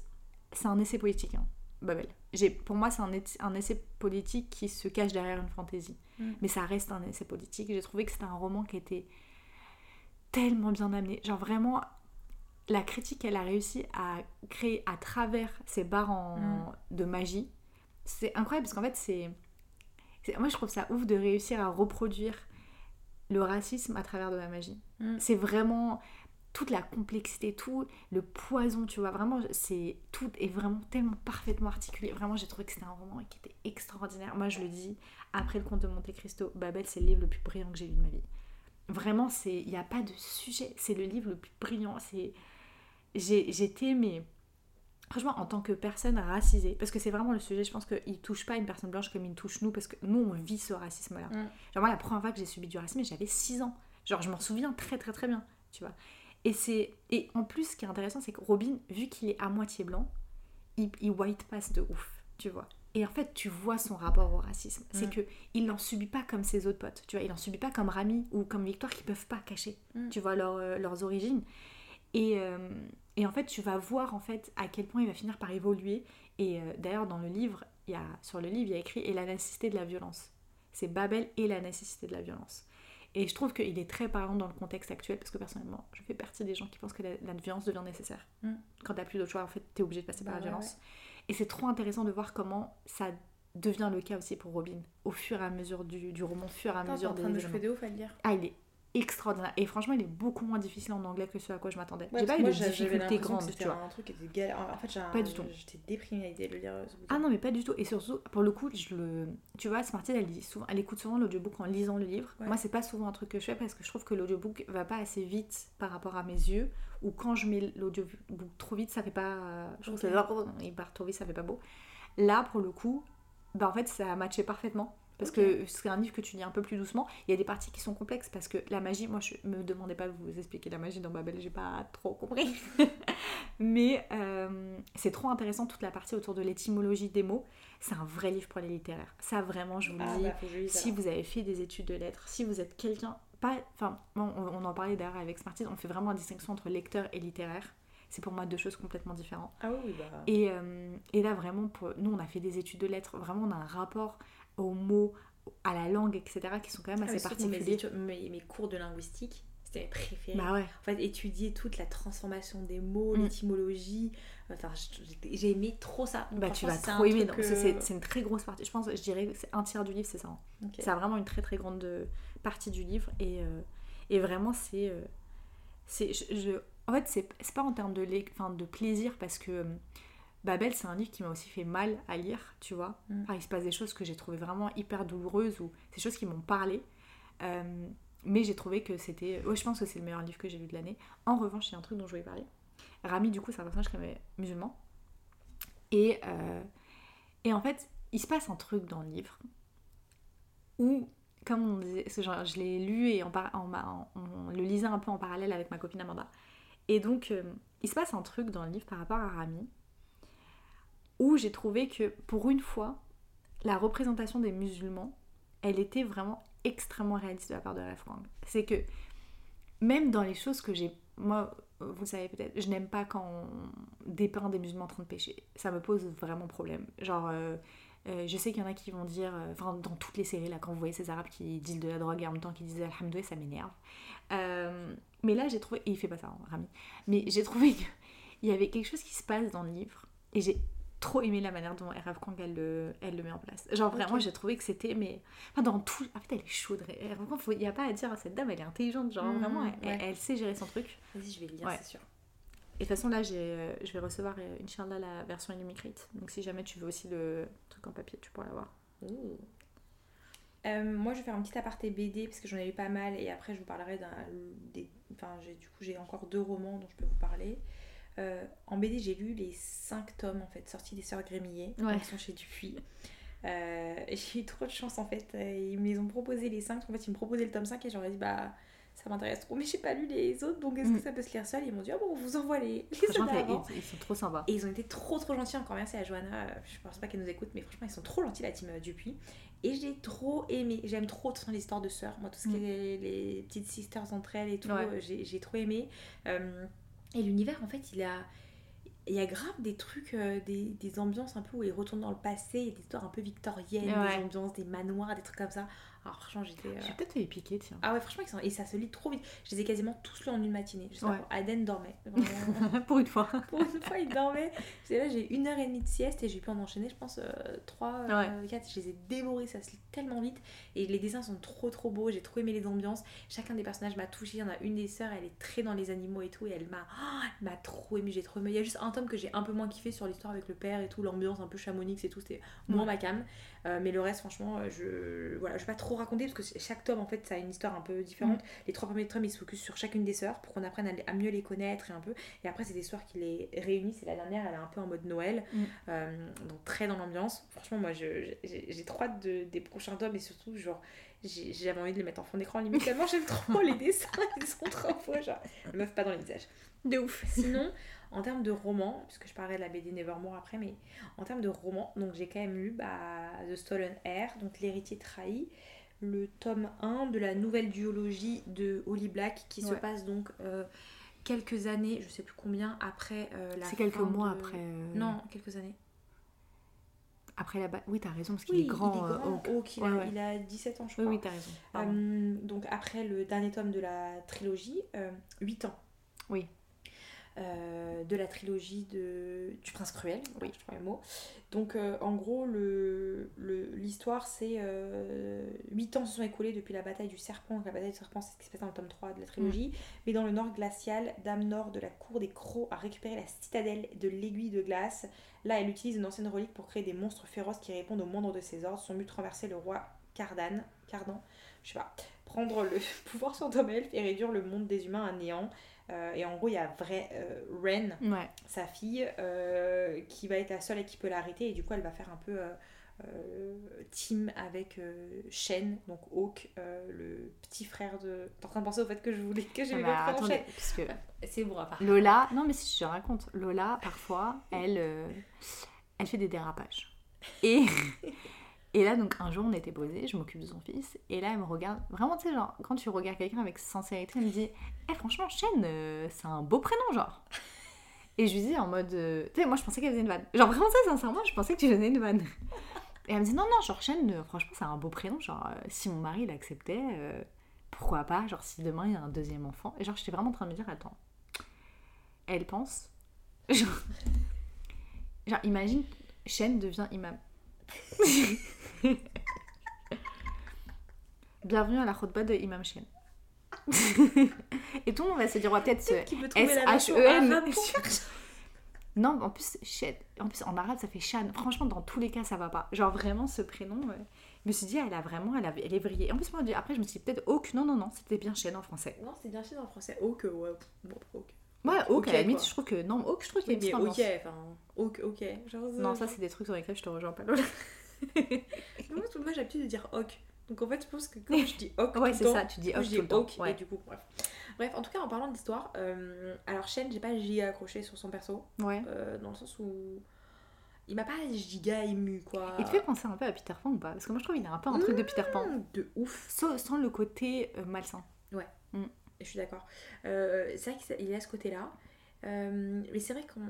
Speaker 4: c'est un essai politique, hein, Babel. Pour moi, c'est un essai politique qui se cache derrière une fantaisie.
Speaker 5: Mm.
Speaker 4: Mais ça reste un essai politique. J'ai trouvé que c'était un roman qui était tellement bien amené. Genre vraiment, la critique qu'elle a réussi à créer à travers ces barres en-
Speaker 5: Mm.
Speaker 4: de magie, c'est incroyable parce qu'en fait, c'est. Moi, je trouve ça ouf de réussir à reproduire le racisme à travers de la magie.
Speaker 5: Mm.
Speaker 4: C'est vraiment toute la complexité, tout le poison, tu vois. Vraiment, c'est tout est vraiment tellement parfaitement articulé. Vraiment, j'ai trouvé que c'était un roman qui était extraordinaire. Moi, je le dis, après le conte de Monte Cristo, Babel, c'est le livre le plus brillant que j'ai lu de ma vie. Vraiment, c'est il n'y a pas de sujet. C'est le livre le plus brillant. C'est J'étais, mais franchement, en tant que personne racisée, parce que c'est vraiment le sujet, je pense qu'il touche pas une personne blanche comme il touche nous, parce que nous, on vit ce racisme-là.
Speaker 5: Mm.
Speaker 4: Genre, moi, la première fois que j'ai subi du racisme, j'avais 6 ans. Genre, je m'en souviens très, très, très bien, tu vois. Et, c'est... et en plus, ce qui est intéressant, c'est que Robin, vu qu'il est à moitié blanc, il, il white pass de ouf, tu vois. Et en fait, tu vois son rapport au racisme. C'est
Speaker 5: Mm.
Speaker 4: que il n'en subit pas comme ses autres potes, tu vois. Il n'en subit pas comme Rami ou comme Victoire qui peuvent pas cacher,
Speaker 5: Mm.
Speaker 4: tu vois, leur, euh, leurs origines. Et, euh, et en fait, tu vas voir en fait à quel point il va finir par évoluer. Et euh, d'ailleurs, dans le livre, il y a, sur le livre, il y a écrit Et la nécessité de la violence. C'est Babel et la nécessité de la violence. Et je trouve qu'il est très parlant dans le contexte actuel, parce que personnellement, je fais partie des gens qui pensent que la, la violence devient nécessaire.
Speaker 5: Mm.
Speaker 4: Quand t'as plus d'autre choix, en fait, t'es obligé de passer par
Speaker 5: Bah
Speaker 4: la
Speaker 5: ouais,
Speaker 4: violence. Et c'est trop intéressant de voir comment ça devient le cas aussi pour Robin, au fur et à mesure du, du roman, au fur et à
Speaker 5: Attends,
Speaker 4: mesure
Speaker 5: en
Speaker 4: des
Speaker 5: train de de ouf à lire.
Speaker 4: Ah, il est extraordinaire. Et franchement, il est beaucoup moins difficile en anglais que ce à quoi je m'attendais.
Speaker 5: Ouais,
Speaker 4: j'ai pas eu de difficultés
Speaker 5: l'impression que
Speaker 4: tu vois.
Speaker 5: un truc qui était galère. En fait, un-
Speaker 4: Pas du tout.
Speaker 5: J'étais déprimée à l'idée de le lire.
Speaker 4: Ah non, mais pas du tout. Et surtout, pour le coup, je le... tu vois, Smarty, elle, lit souvent... elle écoute souvent l'audiobook en lisant le livre.
Speaker 5: Ouais.
Speaker 4: Moi, c'est pas souvent un truc que je fais parce que je trouve que l'audiobook va pas assez vite par rapport à mes yeux. Ou quand je mets l'audiobook trop vite, ça fait pas. Je trouve que ça... il part trop vite, ça fait pas beau. Là, pour le coup, bah en fait, ça a matché parfaitement. Parce que c'est un livre que tu lis un peu plus doucement. Il y a des parties qui sont complexes parce que la magie, moi je me demandais pas de vous expliquer la magie dans Babel, j'ai pas trop compris. Mais euh, c'est trop intéressant toute la partie autour de l'étymologie des mots. C'est un vrai livre pour les littéraires. Ça vraiment, je vous le
Speaker 5: Ah
Speaker 4: dis.
Speaker 5: bah,
Speaker 4: si vous avez fait des études de lettres, si vous êtes quelqu'un, pas, enfin, on en parlait d'ailleurs avec Smarties, on fait vraiment la distinction entre lecteur et littéraire. C'est pour moi deux choses complètement différentes.
Speaker 5: Ah oui, bah.
Speaker 4: Et, euh, et là, vraiment, pour, nous, on a fait des études de lettres. Vraiment, on a un rapport aux mots, à la langue, etc., qui sont quand même
Speaker 5: Ah,
Speaker 4: assez
Speaker 5: mes,
Speaker 4: particuliers.
Speaker 5: mes, mes cours de linguistique, c'était mes préférés.
Speaker 4: Bah ouais.
Speaker 5: En fait, étudier toute la transformation des mots,
Speaker 4: Mm.
Speaker 5: l'étymologie. Enfin, j'ai- aimé trop ça. Donc,
Speaker 4: Bah, tu vas trop aimer. c'est- une très grosse partie. Je pense, je dirais que c'est un tiers du livre, c'est ça. hein. C'est vraiment une très très grande euh, partie du livre. Et, euh, et vraiment, c'est. euh, c'est je, je- en fait, c'est pas en termes de, lec- enfin, de plaisir parce que. euh, Babel, c'est un livre qui m'a aussi fait mal à lire, tu vois.
Speaker 5: Mm.
Speaker 4: Enfin, il se passe des choses que j'ai trouvées vraiment hyper douloureuses ou des choses qui m'ont parlé. Euh, mais j'ai trouvé que c'était. Ouais, je pense que c'est le meilleur livre que j'ai lu de l'année. En revanche, il y a un truc dont je voulais parler. Rami, du coup, c'est un personnage qui est musulman. Et, euh, et en fait, il se passe un truc dans le livre où, comme on disait, genre, je l'ai lu et par- en- on le lisait un peu en parallèle avec ma copine Amanda. Et donc, euh, il se passe un truc dans le livre par rapport à Rami où j'ai trouvé que pour une fois, la représentation des musulmans elle était vraiment extrêmement réaliste de la part de Kang. C'est que même dans les choses que j'ai. Moi, vous savez peut-être, je n'aime pas quand on dépeint des musulmans en train de pécher. Ça me pose vraiment problème. Genre. euh, euh, je sais qu'il y en a qui vont dire, euh, enfin dans toutes les séries là, quand vous voyez ces arabes qui disent de la drogue et en même temps qui disent Alhamdoulilah, ça m'énerve. Euh, mais là j'ai trouvé, et il fait pas ça, hein, Rami, mais j'ai trouvé qu'il y avait quelque chose qui se passe dans le livre et j'ai trop aimé la manière dont R.F. Kang elle le, elle le met en place. Genre vraiment j'ai trouvé que c'était, mais enfin dans tout, en fait elle est chaude. R.F. Kang, il n'y a pas à dire, cette dame elle est intelligente, genre
Speaker 5: Mhm,
Speaker 4: vraiment elle,
Speaker 5: ouais.
Speaker 4: elle sait gérer son truc.
Speaker 5: Vas-y, je vais le lire,
Speaker 4: Ouais.
Speaker 5: c'est sûr.
Speaker 4: Et de toute façon, là, euh, je vais recevoir, euh, Inch'Allah, la version Illumicrite. Donc, si jamais tu veux aussi le truc en papier, tu pourras l'avoir.
Speaker 5: Euh, moi, je vais faire un petit aparté BD parce que j'en ai eu pas mal et après, je vous parlerai d'un. Des... Enfin, du coup, j'ai encore deux romans dont je peux vous parler. Euh, en BD, j'ai lu les cinq tomes en fait sortis des Sœurs Grémillet.
Speaker 4: Ouais.
Speaker 5: Qui sont chez Dupuis. Euh, j'ai eu trop de chance en fait. Euh, Ils me les ont proposé les cinq. En fait, ils me proposaient le tome 5 et j'aurais dit bah ça m'intéresse trop, mais j'ai pas lu les autres donc est-ce
Speaker 4: Mm.
Speaker 5: que ça peut se lire seul? Ils m'ont dit ah bon, on vous envoie les, les avant.
Speaker 4: ils, ils sont trop sympas.
Speaker 5: Et ils ont été trop trop gentils, encore merci à Johanna, je pense pas qu'elle nous écoute, mais franchement ils sont trop gentils la team euh, Dupuis. Et j'ai trop aimé, j'aime trop toute les histoires de sœurs, moi tout ce qui
Speaker 4: Mm.
Speaker 5: est les petites sisters entre elles et tout,
Speaker 4: Ouais.
Speaker 5: euh, j'ai j'ai trop aimé. Euh, et l'univers en fait il a... Il y a grave des trucs, euh, des, des ambiances un peu où ils retournent dans le passé, des histoires un peu victoriennes,
Speaker 4: Ouais.
Speaker 5: des ambiances, des manoirs, des trucs comme ça. Alors franchement j'étais... euh,
Speaker 4: J'ai peut-être fait piquer, tiens.
Speaker 5: Ah ouais franchement ils sont... et ça se lit trop vite. Je les ai quasiment tous lus en une matinée. Je sais pas. Aden dormait. Vraiment.
Speaker 4: Pour une fois.
Speaker 5: Pour une fois, il dormait. J'étais là, j'ai une heure et demie de sieste et j'ai pu en enchaîner, je pense, 3,
Speaker 4: Ouais.
Speaker 5: 4. Je les ai dévorés, ça se lit tellement vite. Et les dessins sont trop trop beaux, j'ai trop aimé les ambiances. Chacun des personnages m'a touché. Il y en a une des sœurs, elle est très dans les animaux et tout. Et elle m'a oh, m'a trop aimé, j'ai trop aimé. Il y a juste un tome que j'ai un peu moins kiffé sur l'histoire avec le père et tout, l'ambiance un peu chamonix et tout. C'était moins
Speaker 4: Ouais.
Speaker 5: ma cam. Euh, mais le reste, franchement, euh, je voilà, je vais pas trop raconter parce que chaque tome en fait, ça a une histoire un peu différente. Les trois premiers tomes, ils se focusent sur chacune des sœurs pour qu'on apprenne à, mieux les connaître et un peu. Et après, c'est des histoires qui les réunissent. Et la dernière, elle est un peu en mode Noël,
Speaker 4: Mm.
Speaker 5: euh, donc très dans l'ambiance. Franchement, moi, j'ai trop hâte de- des prochains tomes et surtout, genre, j'avais envie de les mettre en fond d'écran limite tellement j'aime trop les dessins, ils sont trop beaux, genre, meuf pas dans les visages.
Speaker 4: De ouf.
Speaker 5: Sinon, en termes de roman, puisque je parlerai de la BD Nevermore après, mais en termes de roman, donc j'ai quand même lu bah, The Stolen Heir, donc L'héritier trahi, le tome 1 de la nouvelle duologie de Holly Black qui se passe donc euh, quelques années, je sais plus combien, après euh, la
Speaker 4: C'est quelques mois
Speaker 5: de-
Speaker 4: après. euh,
Speaker 5: Non, quelques années.
Speaker 4: Après la ba- Oui, t'as raison, parce qu'il
Speaker 5: Oui,
Speaker 4: est grand.
Speaker 5: il est grand.
Speaker 4: Hawk.
Speaker 5: Hawk, il,
Speaker 4: Ouais,
Speaker 5: a,
Speaker 4: ouais.
Speaker 5: il a 17 ans, je
Speaker 4: Oui,
Speaker 5: crois.
Speaker 4: oui, t'as raison.
Speaker 5: Donc après le dernier tome de la trilogie, euh, 8 ans.
Speaker 4: Oui.
Speaker 5: Euh, de la trilogie de, du Prince Cruel,
Speaker 4: Oui.
Speaker 5: je trouve le mot. Donc euh, en gros, le, le- l'histoire c'est euh, 8 ans se sont écoulés depuis la bataille du serpent. Donc, la bataille du serpent c'est ce qui se passe dans le tome 3 de la trilogie. Mais dans le nord glacial, Dame Nord de la cour des crocs a récupéré la citadelle de l'aiguille de glace. Là, elle utilise une ancienne relique pour créer des monstres féroces qui répondent au moindre de ses ordres. Son but renverser le roi Cardan, Cardan, je sais pas, prendre le pouvoir sur Domelf et réduire le monde des humains à néant. Euh, et en gros, il y a vrai euh, Ren,
Speaker 4: Ouais.
Speaker 5: sa fille, euh, qui va être la seule qui peut l'arrêter. Et du coup, elle va faire un peu euh, team avec euh, Shen, donc Hawk, euh, le petit frère de. T'es en train de penser au fait que je voulais que j'aimais
Speaker 4: bah, attendez,
Speaker 5: Shen.
Speaker 4: parce que
Speaker 5: C'est bon à part.
Speaker 4: Lola, non mais si je te raconte, Lola parfois elle, euh, elle fait des dérapages. Et, et là donc un jour on était posés, je m'occupe de son fils et là elle me regarde, vraiment tu sais genre quand tu regardes quelqu'un avec sincérité, elle me dit Eh franchement Chen, euh, c'est un beau prénom genre. Et je lui dis en mode, euh, tu sais moi je pensais qu'elle faisait une vanne. Genre vraiment ça sincèrement je pensais que tu faisais une vanne. Et elle me dit non non genre Chen, euh, franchement c'est un beau prénom, genre si mon mari l'acceptait, pourquoi pas, genre si demain il y a un deuxième enfant. Et genre j'étais vraiment en train de me dire attends elle pense. Genre, genre, imagine, Shen devient imam. Bienvenue à la khutbah de Imam Shen. Et tout le monde va se dire, on va peut-être se... S-H-E-N.
Speaker 5: ça
Speaker 4: Non, en plus, Shen, en plus, en arabe, ça fait Shan. Franchement, dans tous les cas, ça va pas. Genre, vraiment, ce prénom, euh, je me suis dit, elle a vraiment, elle, est vrillée. En plus, moi, après, je me suis dit, peut-être Hawk. Non, non, non, c'était bien Shen en français.
Speaker 5: Non, c'est bien fait en français. Hawk, ouais. Bon.
Speaker 4: Ouais, Hawk,
Speaker 5: Ok,
Speaker 4: à la limite, je trouve que... Non, Hawk, je trouve qu'il y a une petite
Speaker 5: ok, enfin. Hawk, ok. Genre,
Speaker 4: Non, ça, c'est des trucs sur lesquels je te rejoins pas.
Speaker 5: Moi, moi j'ai l'habitude de dire Hawk. Donc en fait, je pense que quand je dis Hawk,
Speaker 4: Ouais, c'est ça, tu dis Hawk
Speaker 5: je dis. Hawk,
Speaker 4: Ouais.
Speaker 5: et du coup, bref. Bref, en tout cas, en parlant d'histoire, euh, alors Shen, j'ai pas giga accroché sur son perso,
Speaker 4: Ouais.
Speaker 5: euh, dans le sens où il m'a pas giga ému quoi.
Speaker 4: Il te fait penser un peu à Peter Pan ou pas? Parce que moi je trouve qu'il a un peu un truc de Peter Pan.
Speaker 5: Mmh, de ouf.
Speaker 4: Sans, sans le côté euh, malsain.
Speaker 5: Je suis d'accord. C'est vrai qu'il a ce côté-là. Mais c'est vrai qu'on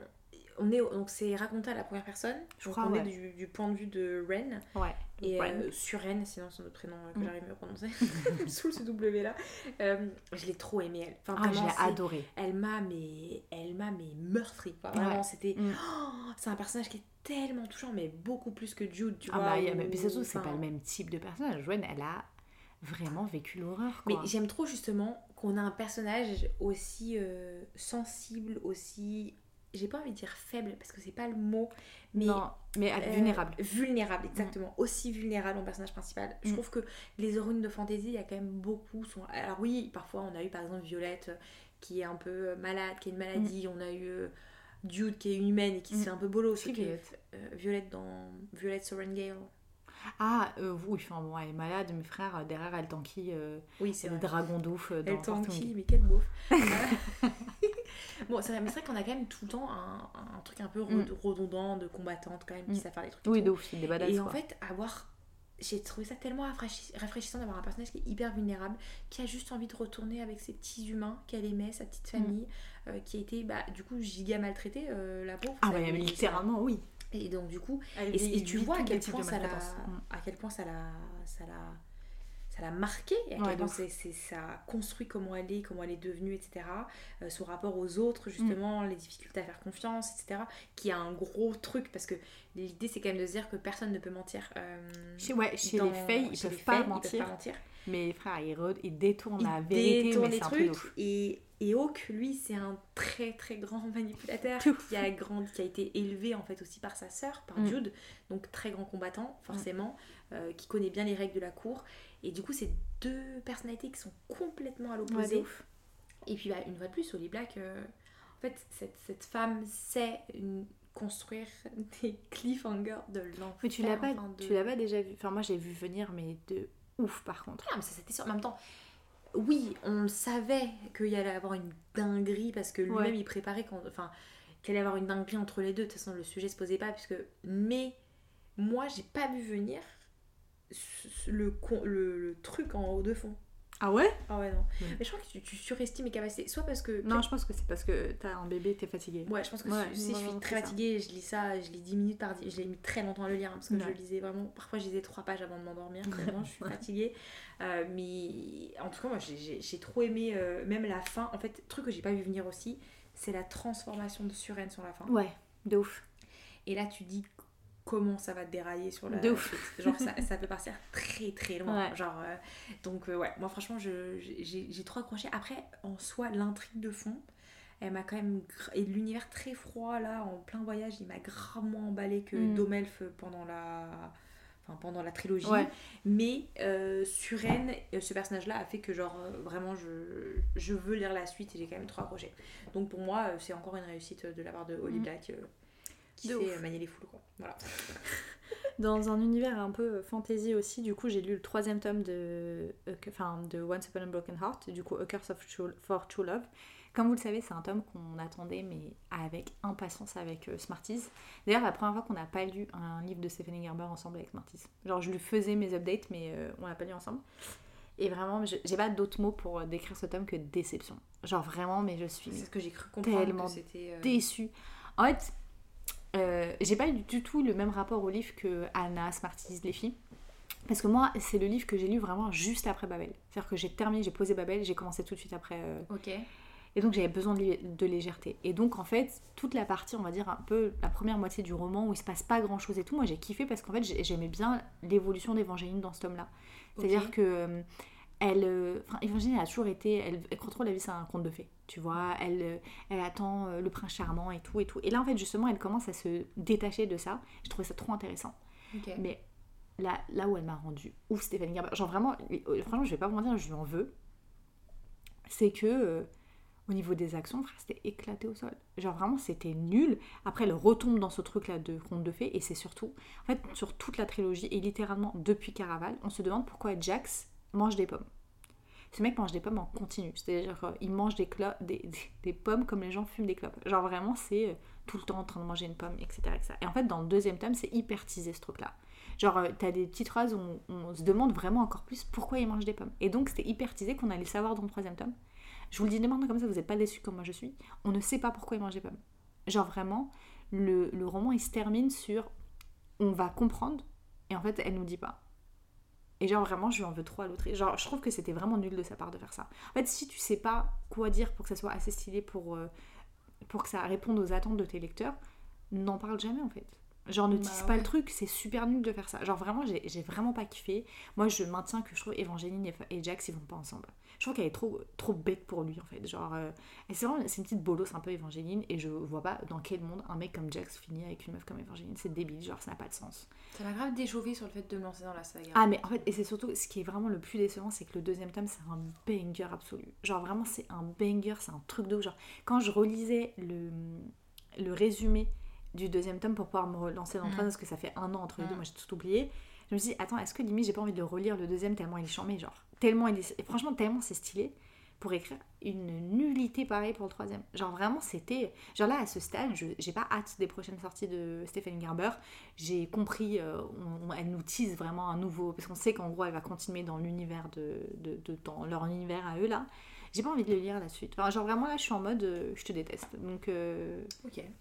Speaker 5: on est donc c'est raconté à la première personne.
Speaker 4: Je crois,
Speaker 5: on est du, du point de vue de Ren
Speaker 4: Ouais.
Speaker 5: et
Speaker 4: Ren.
Speaker 5: euh, Suren, sinon c'est notre prénom euh, que
Speaker 4: Mm.
Speaker 5: j'arrive mieux à prononcer. Sous ce W là. Euh, je l'ai trop aimée elle. Enfin,
Speaker 4: Ah, je
Speaker 5: vraiment,
Speaker 4: l'ai adoré.
Speaker 5: Elle m'a mais elle m'a mais meurtrie.
Speaker 4: Ouais.
Speaker 5: Vraiment c'était.
Speaker 4: Mm.
Speaker 5: Oh, c'est un personnage qui est tellement touchant mais beaucoup plus que Jude tu
Speaker 4: Ah
Speaker 5: vois.
Speaker 4: bah, y a-
Speaker 5: ou-
Speaker 4: mais surtout, c'est
Speaker 5: enfin,
Speaker 4: pas le même type de personnage. Gwen, elle a vraiment vécu l'horreur.
Speaker 5: Mais j'aime trop justement qu'on a un personnage aussi euh, sensible, aussi. J'ai pas envie de dire faible parce que c'est pas le mot, mais.
Speaker 4: non, mais
Speaker 5: euh,
Speaker 4: vulnérable.
Speaker 5: Vulnérable, exactement. Aussi vulnérable en personnage principal. Je
Speaker 4: Mm.
Speaker 5: trouve que les héroïnes de fantasy, il y a quand même beaucoup. Sont... Alors, oui, parfois on a eu par exemple Violette euh, qui est un peu euh, malade, qui a une maladie. On a eu Dude qui est une humaine et qui
Speaker 4: Mm.
Speaker 5: se fait un peu bolos.
Speaker 4: Qui, Violette
Speaker 5: euh, Violette dans Violette Sorengale.
Speaker 4: Ah, euh, oui, enfin, bon, elle est malade, mes frères, derrière, elle tanquille
Speaker 5: Oui, c'est
Speaker 4: des
Speaker 5: vrai.
Speaker 4: dragons d'ouf dans
Speaker 5: Elle tanquille, mais quelle beauf. bon, c'est vrai, mais c'est vrai qu'on a quand même tout le temps un, un truc un peu re-
Speaker 4: Mm.
Speaker 5: redondant de combattante quand même qui
Speaker 4: Mm.
Speaker 5: savent faire des trucs. et
Speaker 4: Oui, de ouf, c'est des badass.
Speaker 5: Et en
Speaker 4: quoi.
Speaker 5: fait, avoir. J'ai trouvé ça tellement rafraîchi- rafraîchissant d'avoir un personnage qui est hyper vulnérable, qui a juste envie de retourner avec ses petits humains qu'elle aimait, sa petite
Speaker 4: Mm.
Speaker 5: famille, euh, qui a été bah, du coup giga maltraitée, euh, la pauvre.
Speaker 4: Ah, bah,
Speaker 5: lui-
Speaker 4: littéralement, oui.
Speaker 5: Et donc du coup, et, et tu vois à quel point ça l'a, à quel point ça l'a, ça l'a, ça l'a marqué, et à
Speaker 4: Ouais,
Speaker 5: quel
Speaker 4: de
Speaker 5: point
Speaker 4: ouf.
Speaker 5: c'est, c'est- ça a construit comment elle est, comment elle est devenue, etc. Euh, son rapport aux autres, justement,
Speaker 4: Mm.
Speaker 5: les difficultés à faire confiance, etc. Qui a un gros truc parce que l'idée c'est quand même de se dire que personne ne peut mentir. euh,
Speaker 4: Chez, ouais, chez
Speaker 5: dans-
Speaker 4: les faits, ils peuvent
Speaker 5: les
Speaker 4: pas
Speaker 5: faits, Ils
Speaker 4: mentir.
Speaker 5: peuvent pas mentir.
Speaker 4: Mais frère, ils détournent
Speaker 5: Ils
Speaker 4: la vérité,
Speaker 5: détournent
Speaker 4: mais
Speaker 5: les trucs
Speaker 4: ouf.
Speaker 5: et, et Hawk lui c'est un très très grand manipulateur qui a grandi qui a été élevé en fait aussi par sa sœur par
Speaker 4: Mm.
Speaker 5: Jude donc très grand combattant forcément euh, qui connaît bien les règles de la cour et du coup c'est deux personnalités qui sont complètement à
Speaker 4: Ouais,
Speaker 5: l'opposé
Speaker 4: ouf.
Speaker 5: et puis bah, une fois de plus Holly Black euh, en fait cette, cette femme sait une- construire des cliffhangers de l'enfer
Speaker 4: Mais tu l'as pas,
Speaker 5: enfin, de-
Speaker 4: tu l'as pas déjà vu? Enfin, moi, j'ai vu venir, mais de ouf par contre.
Speaker 5: Ah, mais ça c'était sûr. En même temps, oui, on le savait qu'il y allait avoir une dinguerie parce que lui-même
Speaker 4: Ouais.
Speaker 5: il préparait enfin, qu'il allait y avoir une dinguerie entre les deux. De toute façon, le sujet se posait pas puisque. Mais moi, j'ai pas vu venir le, le, le truc en haut de fond.
Speaker 4: Ah ouais?
Speaker 5: Ah ouais non.
Speaker 4: Ouais.
Speaker 5: Mais je crois que tu, tu surestimes mes capacités. Soit parce que.
Speaker 4: Non, je pense que c'est parce que t'as un bébé, t'es fatigué.
Speaker 5: Ouais, je pense que
Speaker 4: Ouais,
Speaker 5: si si je suis très fatiguée, je lis ça, je lis 10 minutes par 10, je l'ai mis très longtemps à le lire hein, parce que je
Speaker 4: Ouais.
Speaker 5: lisais vraiment, parfois je lisais 3 pages avant de m'endormir, tellement je suis fatiguée. Euh, mais en tout cas, moi j'ai- j'ai trop aimé, euh, même la fin. En fait, truc que j'ai pas vu venir aussi, c'est la transformation de Suren sur la fin.
Speaker 4: Ouais, de ouf.
Speaker 5: Et là, tu dis comment ça va te dérailler sur la
Speaker 4: De ouf.
Speaker 5: Genre, ça, ça peut partir très très loin.
Speaker 4: Ouais.
Speaker 5: Genre, euh, donc, euh, ouais, moi franchement, j'ai trop accroché. Après, en soi, l'intrigue de fond, elle m'a quand même. Et l'univers très froid, là, en plein voyage, il m'a gravement emballé que
Speaker 4: Mm.
Speaker 5: Domelf pendant la. Enfin, pendant la trilogie.
Speaker 4: Ouais.
Speaker 5: Mais euh, Suren, euh, ce personnage-là a fait que, genre, vraiment, je, je veux lire la suite et j'ai quand même trop accroché. Donc, pour moi, c'est encore une réussite de la part de Holly
Speaker 4: Mm.
Speaker 5: Black. Euh, qui
Speaker 4: De
Speaker 5: sait
Speaker 4: ouf.
Speaker 5: manier les foules, quoi. Voilà.
Speaker 4: Dans un univers un peu fantasy aussi, du coup, j'ai lu le troisième tome de, euh, enfin, de Once Upon a Broken Heart, du coup, A Curse of True- for True Love. Comme vous le savez, c'est un tome qu'on attendait, mais avec impatience avec euh, Smarties. D'ailleurs, la première fois qu'on n'a pas lu un livre de Stephen Gerber ensemble avec Smarties. Genre, je lui faisais mes updates, mais euh, on l'a pas lu ensemble. Et vraiment, j'ai pas d'autres mots pour euh, décrire ce tome que déception. Genre, vraiment, mais je suis
Speaker 5: C'est ce que j'ai cru comprendre
Speaker 4: Tellement
Speaker 5: que euh,
Speaker 4: déçue. En fait, euh, j'ai pas du tout le même rapport au livre que Anna, Smarties, les filles. Parce que moi, c'est le livre que j'ai lu vraiment juste après Babel. C'est-à-dire que j'ai terminé, j'ai posé Babel, j'ai commencé tout de suite après. euh,
Speaker 5: Ok.
Speaker 4: et donc j'avais besoin de, légèreté. Et donc en fait, toute la partie, on va dire un peu la première moitié du roman où il se passe pas grand chose et tout, moi j'ai kiffé parce qu'en fait j'ai- j'aimais bien l'évolution d'Évangéline dans ce tome-là. C'est-à-dire que euh, elle, euh, Évangeline a toujours été, elle, elle croit trop la vie c'est un conte de fées, tu vois. Elle, euh, elle attend euh, le prince charmant et tout et tout. Et là en fait justement elle commence à se détacher de ça. Je trouvais ça trop intéressant. Mais là, là où elle m'a rendu ouf Stéphanie Gerber, genre vraiment, franchement je vais pas vous mentir, je lui en veux. C'est que euh, au niveau des actions, frère, c'était éclaté au sol. Genre vraiment, c'était nul. Après, elle retombe dans ce truc-là de conte de fées. Et c'est surtout, en fait, sur toute la trilogie, et littéralement depuis Caraval, on se demande pourquoi Jax mange des pommes. Ce mec mange des pommes en continu. C'est-à-dire, euh, il mange des, des, des, pommes comme les gens fument des clopes. Genre vraiment, c'est euh, tout le temps en train de manger une pomme, etc. Et en fait, dans le deuxième tome, c'est hyper teasé ce truc-là. Genre, euh, t'as des petites phrases où on, se demande vraiment encore plus pourquoi il mange des pommes. Et donc, c'était hyper teasé qu'on allait savoir dans le troisième tome. Je vous le dis maintenant comme ça, vous n'êtes pas déçus comme moi je suis. On ne sait pas pourquoi il mange des pommes. Genre vraiment, le, le roman il se termine sur on va comprendre et en fait elle nous dit pas. Et genre vraiment je lui en veux trop à l'autre. Genre je trouve que c'était vraiment nul de sa part de faire ça. En fait si tu sais pas quoi dire pour que ça soit assez stylé pour, euh, pour que ça réponde aux attentes de tes lecteurs, n'en parle jamais en fait. Genre ne
Speaker 5: Bah
Speaker 4: tisse pas
Speaker 5: ouais.
Speaker 4: le truc, c'est super nul de faire ça. Genre vraiment j'ai j'ai vraiment pas kiffé. Moi je maintiens que je trouve Evangeline et, et Jax ils vont pas ensemble. Je trouve qu'elle est trop, trop bête pour lui en fait. Genre, euh, et c'est vraiment c'est une petite bolosse un peu Evangeline et je vois pas dans quel monde un mec comme Jax finit avec une meuf comme Evangeline. C'est débile, genre ça n'a pas de sens.
Speaker 5: Ça m'a grave déchauffé sur le fait de me lancer dans la saga.
Speaker 4: Ah mais en fait, et c'est surtout ce qui est vraiment le plus décevant, c'est que le deuxième tome c'est un banger absolu. Genre vraiment c'est un banger, c'est un truc de ouf. Genre quand je relisais le, le résumé du deuxième tome pour pouvoir me relancer dans le
Speaker 5: Mm.
Speaker 4: troisième, parce que ça fait un an entre les deux,
Speaker 5: Mm.
Speaker 4: moi j'ai tout oublié. Je me suis dit, attends, est-ce que limite j'ai pas envie de relire le deuxième tellement il est charmé, genre tellement il est... et franchement tellement c'est stylé pour écrire une nullité pareille pour le troisième. Genre vraiment c'était... Genre là à ce stade, je j'ai pas hâte des prochaines sorties de Stéphane Gerber. J'ai compris, euh, on- on- elle nous tease vraiment un nouveau... Parce qu'on sait qu'en gros elle va continuer dans l'univers de, de, de- dans leur univers à eux là. J'ai pas envie de le lire la suite. Enfin, genre vraiment là je suis en mode euh, je te déteste. Donc euh,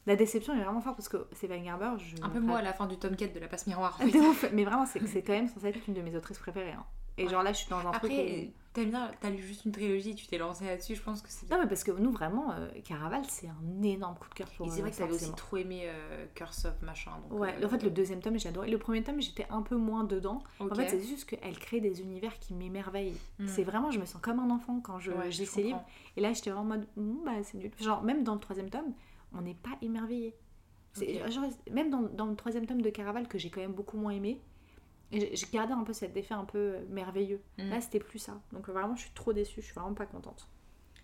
Speaker 4: la déception est vraiment forte parce que Stéphane Gerber, je...
Speaker 5: Un peu moi à la fin du tome 4 de la passe miroir.
Speaker 4: Mais vraiment c'est c'est quand même censé être une de mes autrices préférées. hein. Et
Speaker 5: Ouais.
Speaker 4: genre là je suis dans un truc...
Speaker 5: Après,
Speaker 4: où-
Speaker 5: t'aimes bien, t'as lu juste une trilogie, tu t'es lancé là-dessus, je pense que c'est
Speaker 4: Non mais parce que nous vraiment, euh, Caraval c'est un énorme coup de cœur pour
Speaker 5: Et c'est vrai que t'avais aussi trop aimé euh, Curse of machin. Donc,
Speaker 4: Ouais,
Speaker 5: euh,
Speaker 4: en fait le deuxième tome j'ai adoré. Le premier tome j'étais un peu moins dedans.
Speaker 5: ok.
Speaker 4: En fait c'est juste qu'elle crée des univers qui m'émerveillent.
Speaker 5: Mm.
Speaker 4: C'est vraiment, je me sens comme un enfant quand je
Speaker 5: Ouais,
Speaker 4: lis ces livres. Et là j'étais vraiment en mode, Hum, bah c'est nul. Genre même dans le troisième tome, on n'est pas émerveillé. Genre, même dans, dans le troisième tome de Caraval que j'ai quand même beaucoup moins aimé, et j'ai- gardé un peu cet effet un peu merveilleux.
Speaker 5: Mm.
Speaker 4: Là c'était plus ça. Donc euh, vraiment je suis trop déçue, je suis vraiment pas contente.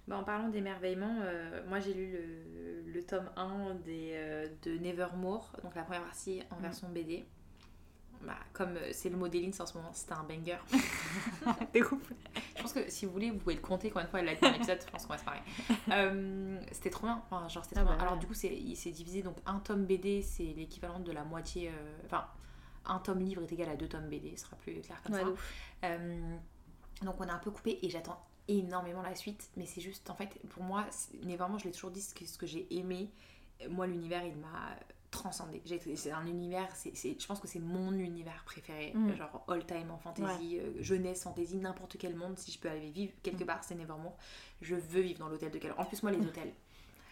Speaker 5: Bah, en parlant d'émerveillement, euh, moi j'ai lu le, le tome 1 des, euh, de Nevermore, donc la première partie en
Speaker 4: Mm.
Speaker 5: version BD. Bah, comme euh, c'est le mot en ce moment, c'était un banger. Je pense que si vous voulez, vous pouvez le compter combien de fois elle a été dans l'épisode, je pense qu'on va se marrer. Euh, c'était trop bien, enfin, genre
Speaker 4: Ah
Speaker 5: trop
Speaker 4: bah
Speaker 5: bien. Alors du coup, c'est, il s'est divisé, donc un tome BD, c'est l'équivalent de la moitié, euh, enfin, un tome livre est égal à deux tomes BD, ce sera plus clair comme ça. Euh, donc on a un peu coupé et j'attends énormément la suite, mais c'est juste, en fait, pour moi, mais vraiment, je l'ai toujours dit, ce que, ce que j'ai aimé, euh, moi, l'univers, il m'a transcendé. C'est un univers, c'est, je pense que c'est mon univers préféré,
Speaker 4: Mm.
Speaker 5: genre all time en fantasy, euh, jeunesse, fantasy, n'importe quel monde, si je peux aller vivre quelque
Speaker 4: Mm.
Speaker 5: part, c'est Nevermore. Je veux vivre dans l'hôtel de Calo. En plus, moi, les hôtels.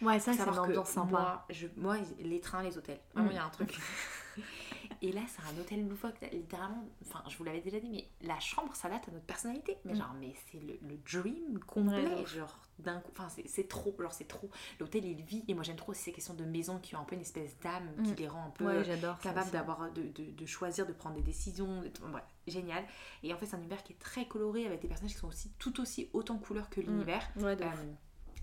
Speaker 4: Ouais, ça c'est une ambiance sympa.
Speaker 5: Moi, je, moi, les trains, les hôtels. Vraiment,
Speaker 4: Mm.
Speaker 5: il y a un truc. Et là, c'est un hôtel loufoque, littéralement. Enfin, je vous l'avais déjà dit, mais la chambre s'adapte à notre personnalité. Mais
Speaker 4: Mm.
Speaker 5: genre, mais c'est le, le dream complet.
Speaker 4: Ouais,
Speaker 5: genre, d'un coup. Enfin, c'est- trop. Genre, c'est trop. L'hôtel, il vit. Et moi, j'aime trop aussi ces questions de maison qui ont un peu une espèce d'âme qui
Speaker 4: Mm.
Speaker 5: les rend un peu.
Speaker 4: Ouais, j'adore. ça
Speaker 5: capable
Speaker 4: aussi.
Speaker 5: d'avoir de, de, de choisir de prendre des décisions bref génial et en fait c'est un univers qui est très coloré avec des personnages qui sont aussi tout aussi autant couleur que l'univers
Speaker 4: Ouais, de ouf.
Speaker 5: euh,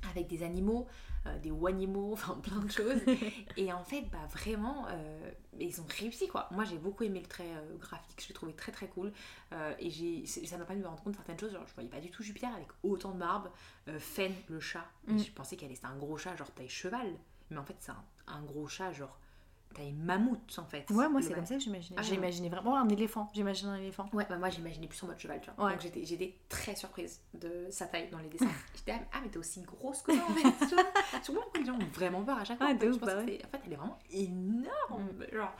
Speaker 5: avec des animaux, euh, des wanimaux, enfin plein de choses. et en fait, bah vraiment, euh, ils ont réussi quoi. Moi j'ai beaucoup aimé le trait euh, graphique, je l'ai trouvé très très cool. Et j'ai, ça m'a permis de me rendre compte de certaines choses. Genre, je voyais pas du tout Jupiter avec autant de barbe. Fen, le chat,
Speaker 4: Mm.
Speaker 5: je pensais qu'elle était un gros chat, genre taille cheval. Mais en fait, c'est un, un gros chat, genre taille mammouth en fait.
Speaker 4: Ouais, moi c'est comme ça que j'imaginais.
Speaker 5: Ah,
Speaker 4: imaginé vraiment un éléphant. J'imagine un éléphant.
Speaker 5: Ouais, bah moi j'imaginais plus en mode cheval, tu vois.
Speaker 4: Ouais.
Speaker 5: Donc j'étais, j'étais très surprise de sa taille dans les dessins. j'étais ah, mais t'es aussi grosse que ça en fait. tu vois. Les gens ont vraiment peur à chaque fois.
Speaker 4: Ah, ouf,
Speaker 5: pense
Speaker 4: bah ouais.
Speaker 5: En fait, elle est vraiment énorme. Genre,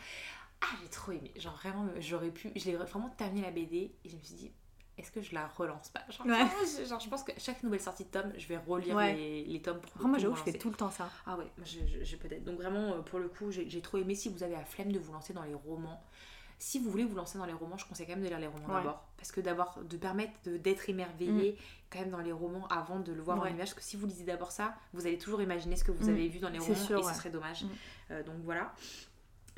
Speaker 5: ah, j'ai trop aimé. Genre vraiment, j'aurais pu. Je l'ai vraiment terminé la BD et je me suis dit. Est-ce que je la relance pas? Genre,
Speaker 4: Ouais.
Speaker 5: vraiment, je, genre, je pense que chaque nouvelle sortie de tome, je vais relire
Speaker 4: Ouais.
Speaker 5: les, les tomes pour
Speaker 4: Après, moi j'avoue, je fais tout le temps ça.
Speaker 5: Ah ouais, je peut-être. Donc vraiment, euh, pour le coup, j'ai j'ai trop aimé. Si vous avez la flemme de vous lancer dans les romans, si vous voulez vous lancer dans les romans, je conseille quand même de lire les romans
Speaker 4: Ouais.
Speaker 5: d'abord. Parce que d'avoir, de permettre d'être émerveillé quand même dans les romans avant de le voir en
Speaker 4: Mm. Ouais.
Speaker 5: image. Parce que si vous lisez d'abord ça, vous allez toujours imaginer ce que vous
Speaker 4: Mm.
Speaker 5: avez vu dans les romans
Speaker 4: sûr,
Speaker 5: et
Speaker 4: ouais.
Speaker 5: ce serait dommage.
Speaker 4: Mm.
Speaker 5: Euh, donc voilà.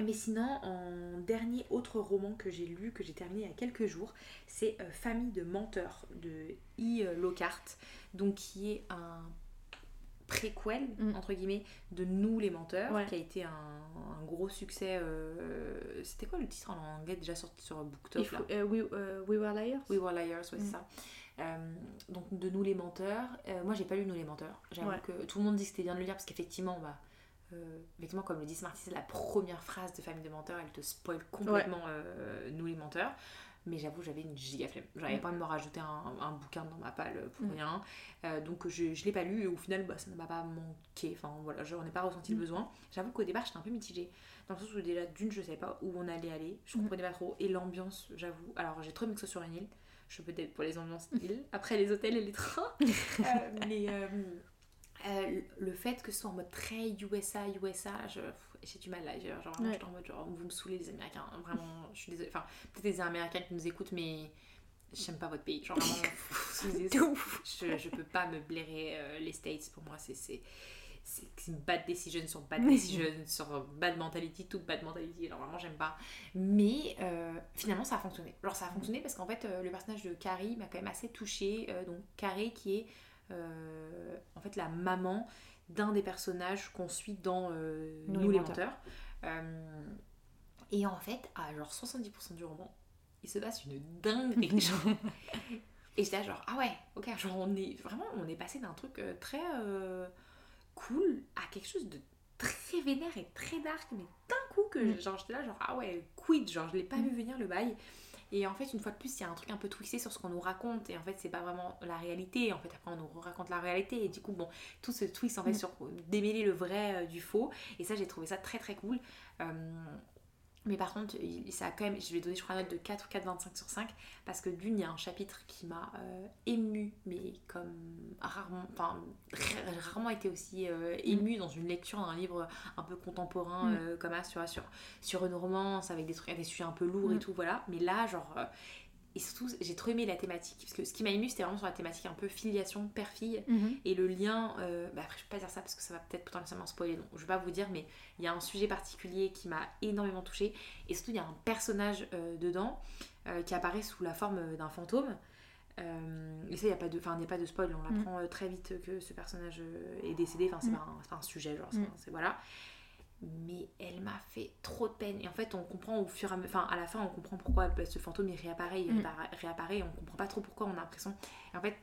Speaker 5: Mais sinon, en dernier autre roman que j'ai lu, que j'ai terminé il y a quelques jours, c'est euh, Famille de menteurs de E. Lockhart, donc qui est un préquel,
Speaker 4: Mm.
Speaker 5: entre guillemets, de Nous les menteurs,
Speaker 4: Ouais.
Speaker 5: qui a été un, un gros succès. euh, C'était quoi le titre en anglais déjà sorti sur BookTok
Speaker 4: If-
Speaker 5: là
Speaker 4: euh, we, euh, we Were Liars
Speaker 5: We Were Liars, ouais, c'est
Speaker 4: Mm.
Speaker 5: ça. Euh, donc de Nous les menteurs. Euh, moi j'ai pas lu Nous les menteurs. J'avoue
Speaker 4: Ouais.
Speaker 5: que tout le monde dit que c'était bien de le lire parce qu'effectivement, bah, euh, effectivement comme le dit Smarty, c'est la première phrase de Famille de menteurs, elle te spoil complètement euh, Nous les menteurs. Mais j'avoue, j'avais une giga flemme. J'avais
Speaker 4: Mm.
Speaker 5: pas envie de me rajouter un, un bouquin dans ma palle pour
Speaker 4: Mm.
Speaker 5: rien. Euh, donc je, je l'ai pas lu et au final, bah, ça ne m'a pas manqué. Enfin voilà, j'en ai pas ressenti
Speaker 4: Mm.
Speaker 5: le besoin. J'avoue qu'au départ, j'étais un peu mitigée. Dans le sens où déjà, d'une, je savais pas où on allait aller. Je
Speaker 4: Mm.
Speaker 5: comprenais pas trop. Et l'ambiance, j'avoue. Alors j'ai trop aimé que ce soit sur une île. Je peux être pour les ambiances île. Après les hôtels et les trains. Euh, mais euh, le fait que ce soit en mode très USA, USA, je- j'ai du mal là. Genre,
Speaker 4: Ouais.
Speaker 5: j'étais en mode genre, vous me saoulez les Américains. Vraiment, je suis désolée. Enfin, peut-être les Américains qui nous écoutent, mais j'aime pas votre pays. Genre vraiment, je, je peux pas me blairer euh, les States. Pour moi, c'est c'est une bad decision sur bad decision sur bad mentality, tout bad mentality. Alors vraiment, j'aime pas. Mais euh, finalement, ça a fonctionné. Genre, ça a fonctionné parce qu'en fait, euh, le personnage de Carrie m'a quand même assez touchée. Euh, donc, Carrie qui est euh, en fait la maman d'un des personnages qu'on suit dans euh,
Speaker 4: Nous les menteurs.
Speaker 5: Euh, et en fait, à genre 70% du roman, il se passe une dinguerie. genre. Et j'étais là genre, ah ouais, ok, genre on est vraiment, on est passé d'un truc très cool à quelque chose de très vénère et très dark, mais d'un coup que
Speaker 4: Mm.
Speaker 5: genre j'étais là genre, ah ouais, quid, genre je l'ai pas
Speaker 4: Mm.
Speaker 5: vu venir le bail. Et en fait, une fois de plus, il y a un truc un peu twisté sur ce qu'on nous raconte. Et en fait, c'est pas vraiment la réalité. En fait, après, on nous raconte la réalité. Et du coup, bon, tout ce twist, en fait,
Speaker 4: Mm.
Speaker 5: sur démêler le vrai euh, du faux. Et ça, j'ai trouvé ça très très cool. Euh, mais par contre, il- ça a quand même, je vais donner, je crois, une note de 4 ou 4,25 sur 5. Parce que d'une, il y a un chapitre qui m'a euh, ému, mais comme rarement, enfin, rarement été aussi euh, ému dans une lecture d'un livre un peu contemporain
Speaker 4: Mm.
Speaker 5: euh, comme ça, tu vois, sur, sur une romance avec des trucs, des sujets un peu lourds et
Speaker 4: Mm.
Speaker 5: tout, voilà. Mais là, genre. Et surtout, j'ai trop aimé la thématique. Parce que ce qui m'a ému, c'était vraiment sur la thématique un peu filiation, père-fille.
Speaker 4: Mhm.
Speaker 5: Et le lien, euh, bah après je peux pas dire ça parce que ça va peut-être potentiellement spoiler, donc je vais pas vous dire, mais il y a un sujet particulier qui m'a énormément touchée. Et surtout, il y a un personnage euh, dedans euh, qui apparaît sous la forme d'un fantôme. Et ça, il n'y a, pas de- y a pas de spoil, on apprend euh, très vite que ce personnage est décédé, enfin, c'est
Speaker 4: Mm.
Speaker 5: pas, pas un sujet, genre, c'est voilà. Mais elle m'a fait trop de peine. Et en fait, on comprend au fur et à mesure, enfin, à la fin, on comprend pourquoi ce fantôme il réapparaît, il
Speaker 4: Mm.
Speaker 5: réapparaît, et on comprend pas trop pourquoi on a l'impression. En fait,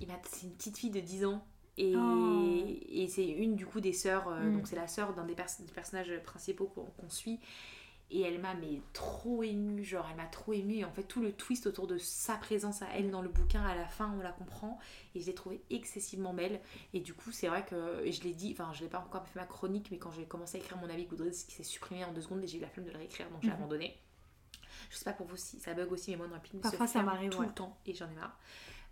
Speaker 5: il m'a- c'est une petite fille de 10 ans. Et,
Speaker 4: Oh.
Speaker 5: et c'est une du coup des sœurs, euh,
Speaker 4: Mm.
Speaker 5: donc c'est la sœur d'un des, pers- des personnages principaux qu'on qu'on suit. Et elle m'a mais trop émue, genre elle m'a trop émue. Et en fait, tout le twist autour de sa présence à elle dans le bouquin, à la fin, on la comprend. Et je l'ai trouvée excessivement belle. Et du coup, c'est vrai que je l'ai dit, enfin, je l'ai pas encore fait ma chronique, mais quand j'ai commencé à écrire mon avis Goodreads, qui s'est supprimé en deux secondes et j'ai eu la flemme de le réécrire, donc j'ai
Speaker 4: Mhm.
Speaker 5: abandonné. Je sais pas pour vous si ça bug aussi, mais moi dans la pile,
Speaker 4: Parfois, ça m'arrive,
Speaker 5: tout
Speaker 4: ouais.
Speaker 5: le temps et j'en ai marre.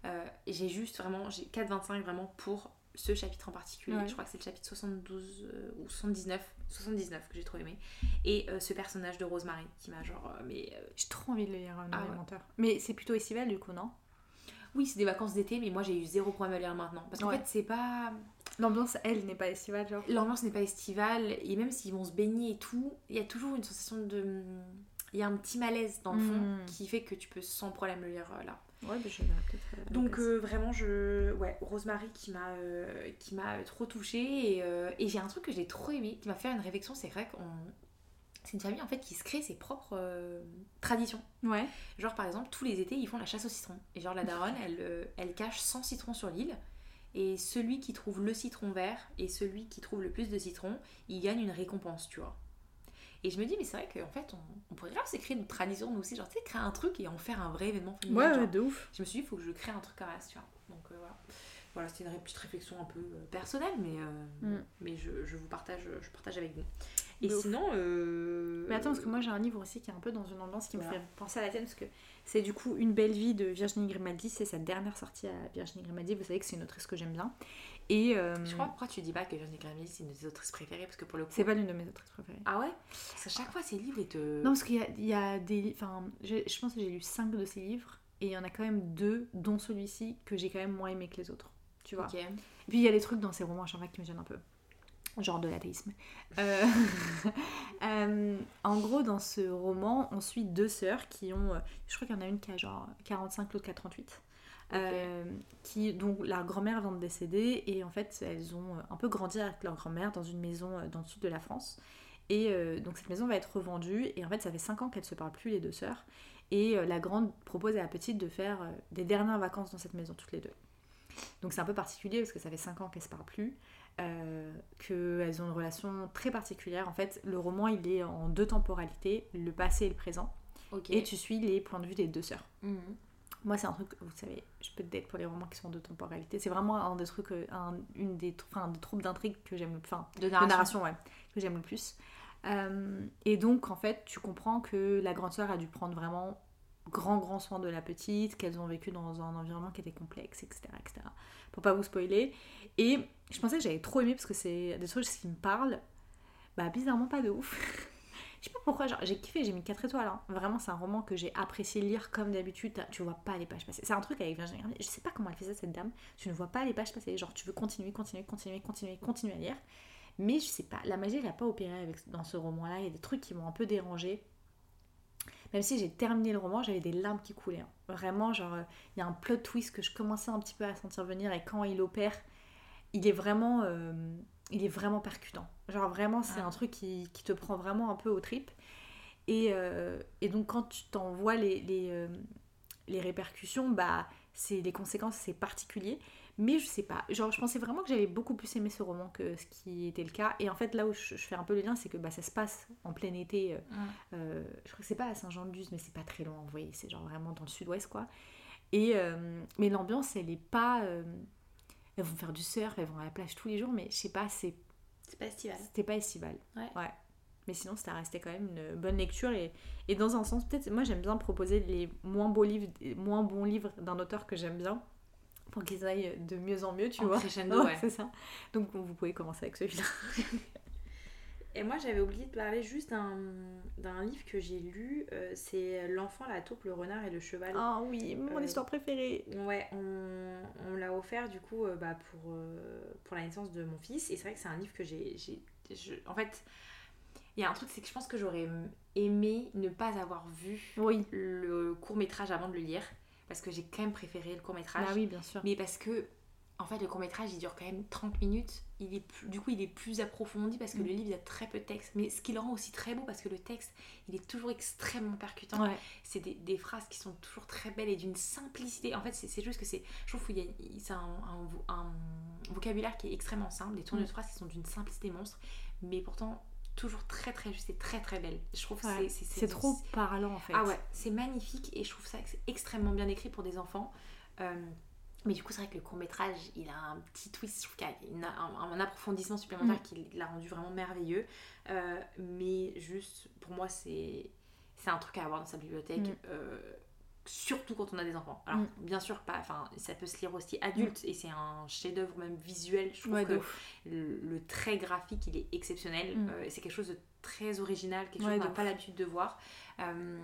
Speaker 5: Euh, j'ai juste vraiment, j'ai 4,25 vraiment pour ce chapitre en particulier.
Speaker 4: Ouais.
Speaker 5: Je crois que c'est le chapitre 72 euh, ou 79, 79 que j'ai trop aimé. Et euh, ce personnage de Rosemary qui m'a genre, euh, mais euh,
Speaker 4: J'ai trop envie de le lire, un
Speaker 5: Ah ouais.
Speaker 4: menteur. Mais c'est plutôt estival du coup, non?
Speaker 5: Oui, c'est des vacances d'été, mais moi j'ai eu zéro problème à lire maintenant. Parce qu'en
Speaker 4: Ouais.
Speaker 5: fait, c'est pas.
Speaker 4: L'ambiance, elle, n'est pas estivale, genre.
Speaker 5: L'ambiance n'est pas estivale, et même s'ils vont se baigner et tout, il y a toujours une sensation de. Il y a un petit malaise dans le fond
Speaker 4: Mm.
Speaker 5: qui fait que tu peux sans problème le lire là.
Speaker 4: Ouais, bah, je peut-être. euh,
Speaker 5: Donc euh, vraiment je ouais Rosemary qui m'a euh, qui m'a trop touchée et, euh, et j'ai un truc que j'ai trop aimé qui m'a fait une réflexion c'est vrai qu'on c'est une famille en fait qui se crée ses propres traditions
Speaker 4: Ouais.
Speaker 5: genre par exemple tous les étés ils font la chasse au citron et genre la daronne elle elle cache 100 citrons sur l'île et celui qui trouve le citron vert et celui qui trouve le plus de citrons il gagne une récompense tu vois et je me dis mais c'est vrai qu'en fait on, on pourrait grave s'écrire une tradition nous aussi genre tu sais créer un truc et en faire un vrai événement familial,
Speaker 4: Ouais,
Speaker 5: genre.
Speaker 4: de ouf.
Speaker 5: Je me suis dit, il faut que je crée un truc comme ça, tu vois. Donc euh, voilà. Voilà, c'était une petite réflexion un peu euh, personnelle, mais, euh,
Speaker 4: Mm.
Speaker 5: mais je, je vous partage, je partage avec vous. Et
Speaker 4: De
Speaker 5: sinon. euh,
Speaker 4: Mais attends, parce que moi j'ai un livre aussi qui est un peu dans une ambiance qui me fait penser à la tienne, parce que c'est du coup Une belle vie de Virginie Grimaldi, c'est sa dernière sortie à Virginie Grimaldi, vous savez que c'est une autrice que j'aime bien. Et euh,
Speaker 5: Je crois, pourquoi tu dis pas que Virginie Grimaldi c'est une de tes autrices préférées? Parce que pour le coup.
Speaker 4: c'est pas l'une de mes autrices préférées.
Speaker 5: Ah ouais? Parce qu'à chaque fois, ces livres, ils te.
Speaker 4: Non, parce qu'il y a, il y a des. Enfin, je pense que j'ai lu 5 de ses livres, et il y en a quand même deux, dont celui-ci, que j'ai quand même moins aimé que les autres. Tu vois. Et puis il y a des trucs dans ses romans à chaque fois qui me gênent un peu. Genre de l'athéisme. Euh, euh, en gros, dans ce roman, on suit deux sœurs qui ont. Je crois qu'il y en a une qui a genre 45, l'autre qui a 38. Euh, qui, dont la grand-mère vient de décéder et en fait elles ont euh, un peu grandi avec leur grand-mère dans une maison euh, dans le sud de la France et euh, donc cette maison va être revendue et en fait ça fait 5 ans qu'elles se parlent plus les deux sœurs Et euh, la grande propose à la petite de faire des dernières vacances dans cette maison, toutes les deux. Donc c'est un peu particulier parce que ça fait 5 ans qu'elles se parlent plus, qu'elles ont une relation très particulière. En fait, le roman, il est en deux temporalités, le passé et le présent. Et tu suis les points de vue des deux sœurs.
Speaker 5: Mhm.
Speaker 4: Moi, c'est un truc, vous savez, je peux être pour les romans qui sont de temporalité. C'est vraiment un des trucs, euh, un, une des, enfin, des troupes d'intrigue que j'aime le plus. Enfin,
Speaker 5: De
Speaker 4: de narration, ouais, que j'aime le plus. Euh, et donc, en fait, tu comprends que la grande sœur a dû prendre vraiment grand, grand soin de la petite, qu'elles ont vécu dans un environnement qui était complexe, etc., etc. Pour pas vous spoiler. Et je pensais que j'avais trop aimé parce que c'est des trucs qui me parlent. Bah, bizarrement, pas de ouf. Je sais pas pourquoi, j'ai kiffé, j'ai mis 4 étoiles. hein. Vraiment, c'est un roman que j'ai apprécié lire comme d'habitude. Tu vois pas les pages passer. C'est un truc avec Virginie Je sais pas comment elle ça, cette dame. Tu ne vois pas les pages passer. Genre, tu veux continuer, continuer, continuer, continuer, continuer à lire. Mais je sais pas, la magie, elle a pas opéré dans ce roman-là. Il y a des trucs qui m'ont un peu dérangé. Même si j'ai terminé le roman, j'avais des larmes qui coulaient. hein. Vraiment, genre, il y a un plot twist que je commençais un petit peu à sentir venir. Et quand il opère, il est vraiment, euh, il est vraiment percutant. Genre, vraiment, c'est
Speaker 5: Ah.
Speaker 4: un truc qui, qui te prend vraiment un peu aux tripes. Et, euh, et donc, quand tu t'en vois les, les, euh, les répercussions, bah, c'est les conséquences, c'est particulier. Mais je sais pas, genre je pensais vraiment que j'allais beaucoup plus aimer ce roman que ce qui était le cas. Et en fait là où je, je fais un peu le lien, c'est que bah, ça se passe en plein été. euh,
Speaker 5: Mm.
Speaker 4: euh, je crois que c'est pas à Saint-Jean-de-Luz, mais c'est pas très loin, vous voyez, c'est genre vraiment dans le sud-ouest quoi. Et, mais l'ambiance, elle est pas... elles vont faire du surf, elles vont à la plage tous les jours, mais je sais pas, c'est
Speaker 5: C'est pas estival.
Speaker 4: c'était pas estival.
Speaker 5: Ouais.
Speaker 4: Mais sinon, ça restait quand même une bonne lecture. Et, et dans un sens, peut-être, moi j'aime bien proposer les moins beaux livres, moins bons livres d'un auteur que j'aime bien. Pour qu'ils aillent de mieux en mieux, tu
Speaker 5: En
Speaker 4: vois.
Speaker 5: crescendo, ouais.
Speaker 4: c'est ça. Donc vous pouvez commencer avec celui-là.
Speaker 5: Et moi, j'avais oublié de parler juste d'un livre que j'ai lu. euh, c'est L'enfant, la taupe, le renard et le cheval.
Speaker 4: Ah oui, mon
Speaker 5: Euh,
Speaker 4: histoire préférée.
Speaker 5: Ouais, on, on l'a offert du coup euh, bah, pour, pour la naissance de mon fils. Et c'est vrai que c'est un livre que j'ai. En fait, il y a un truc, c'est que je pense que j'aurais aimé ne pas avoir vu
Speaker 4: Oui.
Speaker 5: le court métrage avant de le lire. Parce que j'ai quand même préféré le court métrage.
Speaker 4: Bah oui, bien sûr.
Speaker 5: Mais parce que, en fait, le court métrage il dure quand même 30 minutes. Il est plus- du coup, il est plus approfondi parce que
Speaker 4: Mm.
Speaker 5: le livre il a très peu de texte. Mais ce qui le rend aussi très beau parce que le texte il est toujours extrêmement percutant.
Speaker 4: Ouais.
Speaker 5: C'est des, des phrases qui sont toujours très belles et d'une simplicité. En fait, c'est juste que c'est. Je trouve qu'il y a un, un vo- un vocabulaire qui est extrêmement simple, des tournures de phrases qui sont d'une simplicité monstre, mais pourtant toujours très très juste et très très belle. Je trouve que
Speaker 4: Ouais.
Speaker 5: c'est-
Speaker 4: trop parlant en fait.
Speaker 5: ah ouais, c'est magnifique et je trouve ça ex- extrêmement bien écrit pour des enfants. Euh, mais du coup, c'est vrai que le court métrage, il a un petit twist, je trouve qu'il y a un, un approfondissement supplémentaire
Speaker 4: Mm.
Speaker 5: qui l'a rendu vraiment merveilleux. Euh, mais juste, pour moi, c'est un truc à avoir dans sa bibliothèque.
Speaker 4: Mm.
Speaker 5: euh, surtout quand on a des enfants. Alors,
Speaker 4: Mm.
Speaker 5: bien sûr, pas, enfin, ça peut se lire aussi adulte et c'est un chef-d'œuvre même visuel. Je trouve
Speaker 4: Ouais,
Speaker 5: que le, le trait graphique il est exceptionnel. Euh, c'est quelque chose de très original quelque
Speaker 4: Ouais,
Speaker 5: chose qu'on n'a pas l'habitude de voir Euh,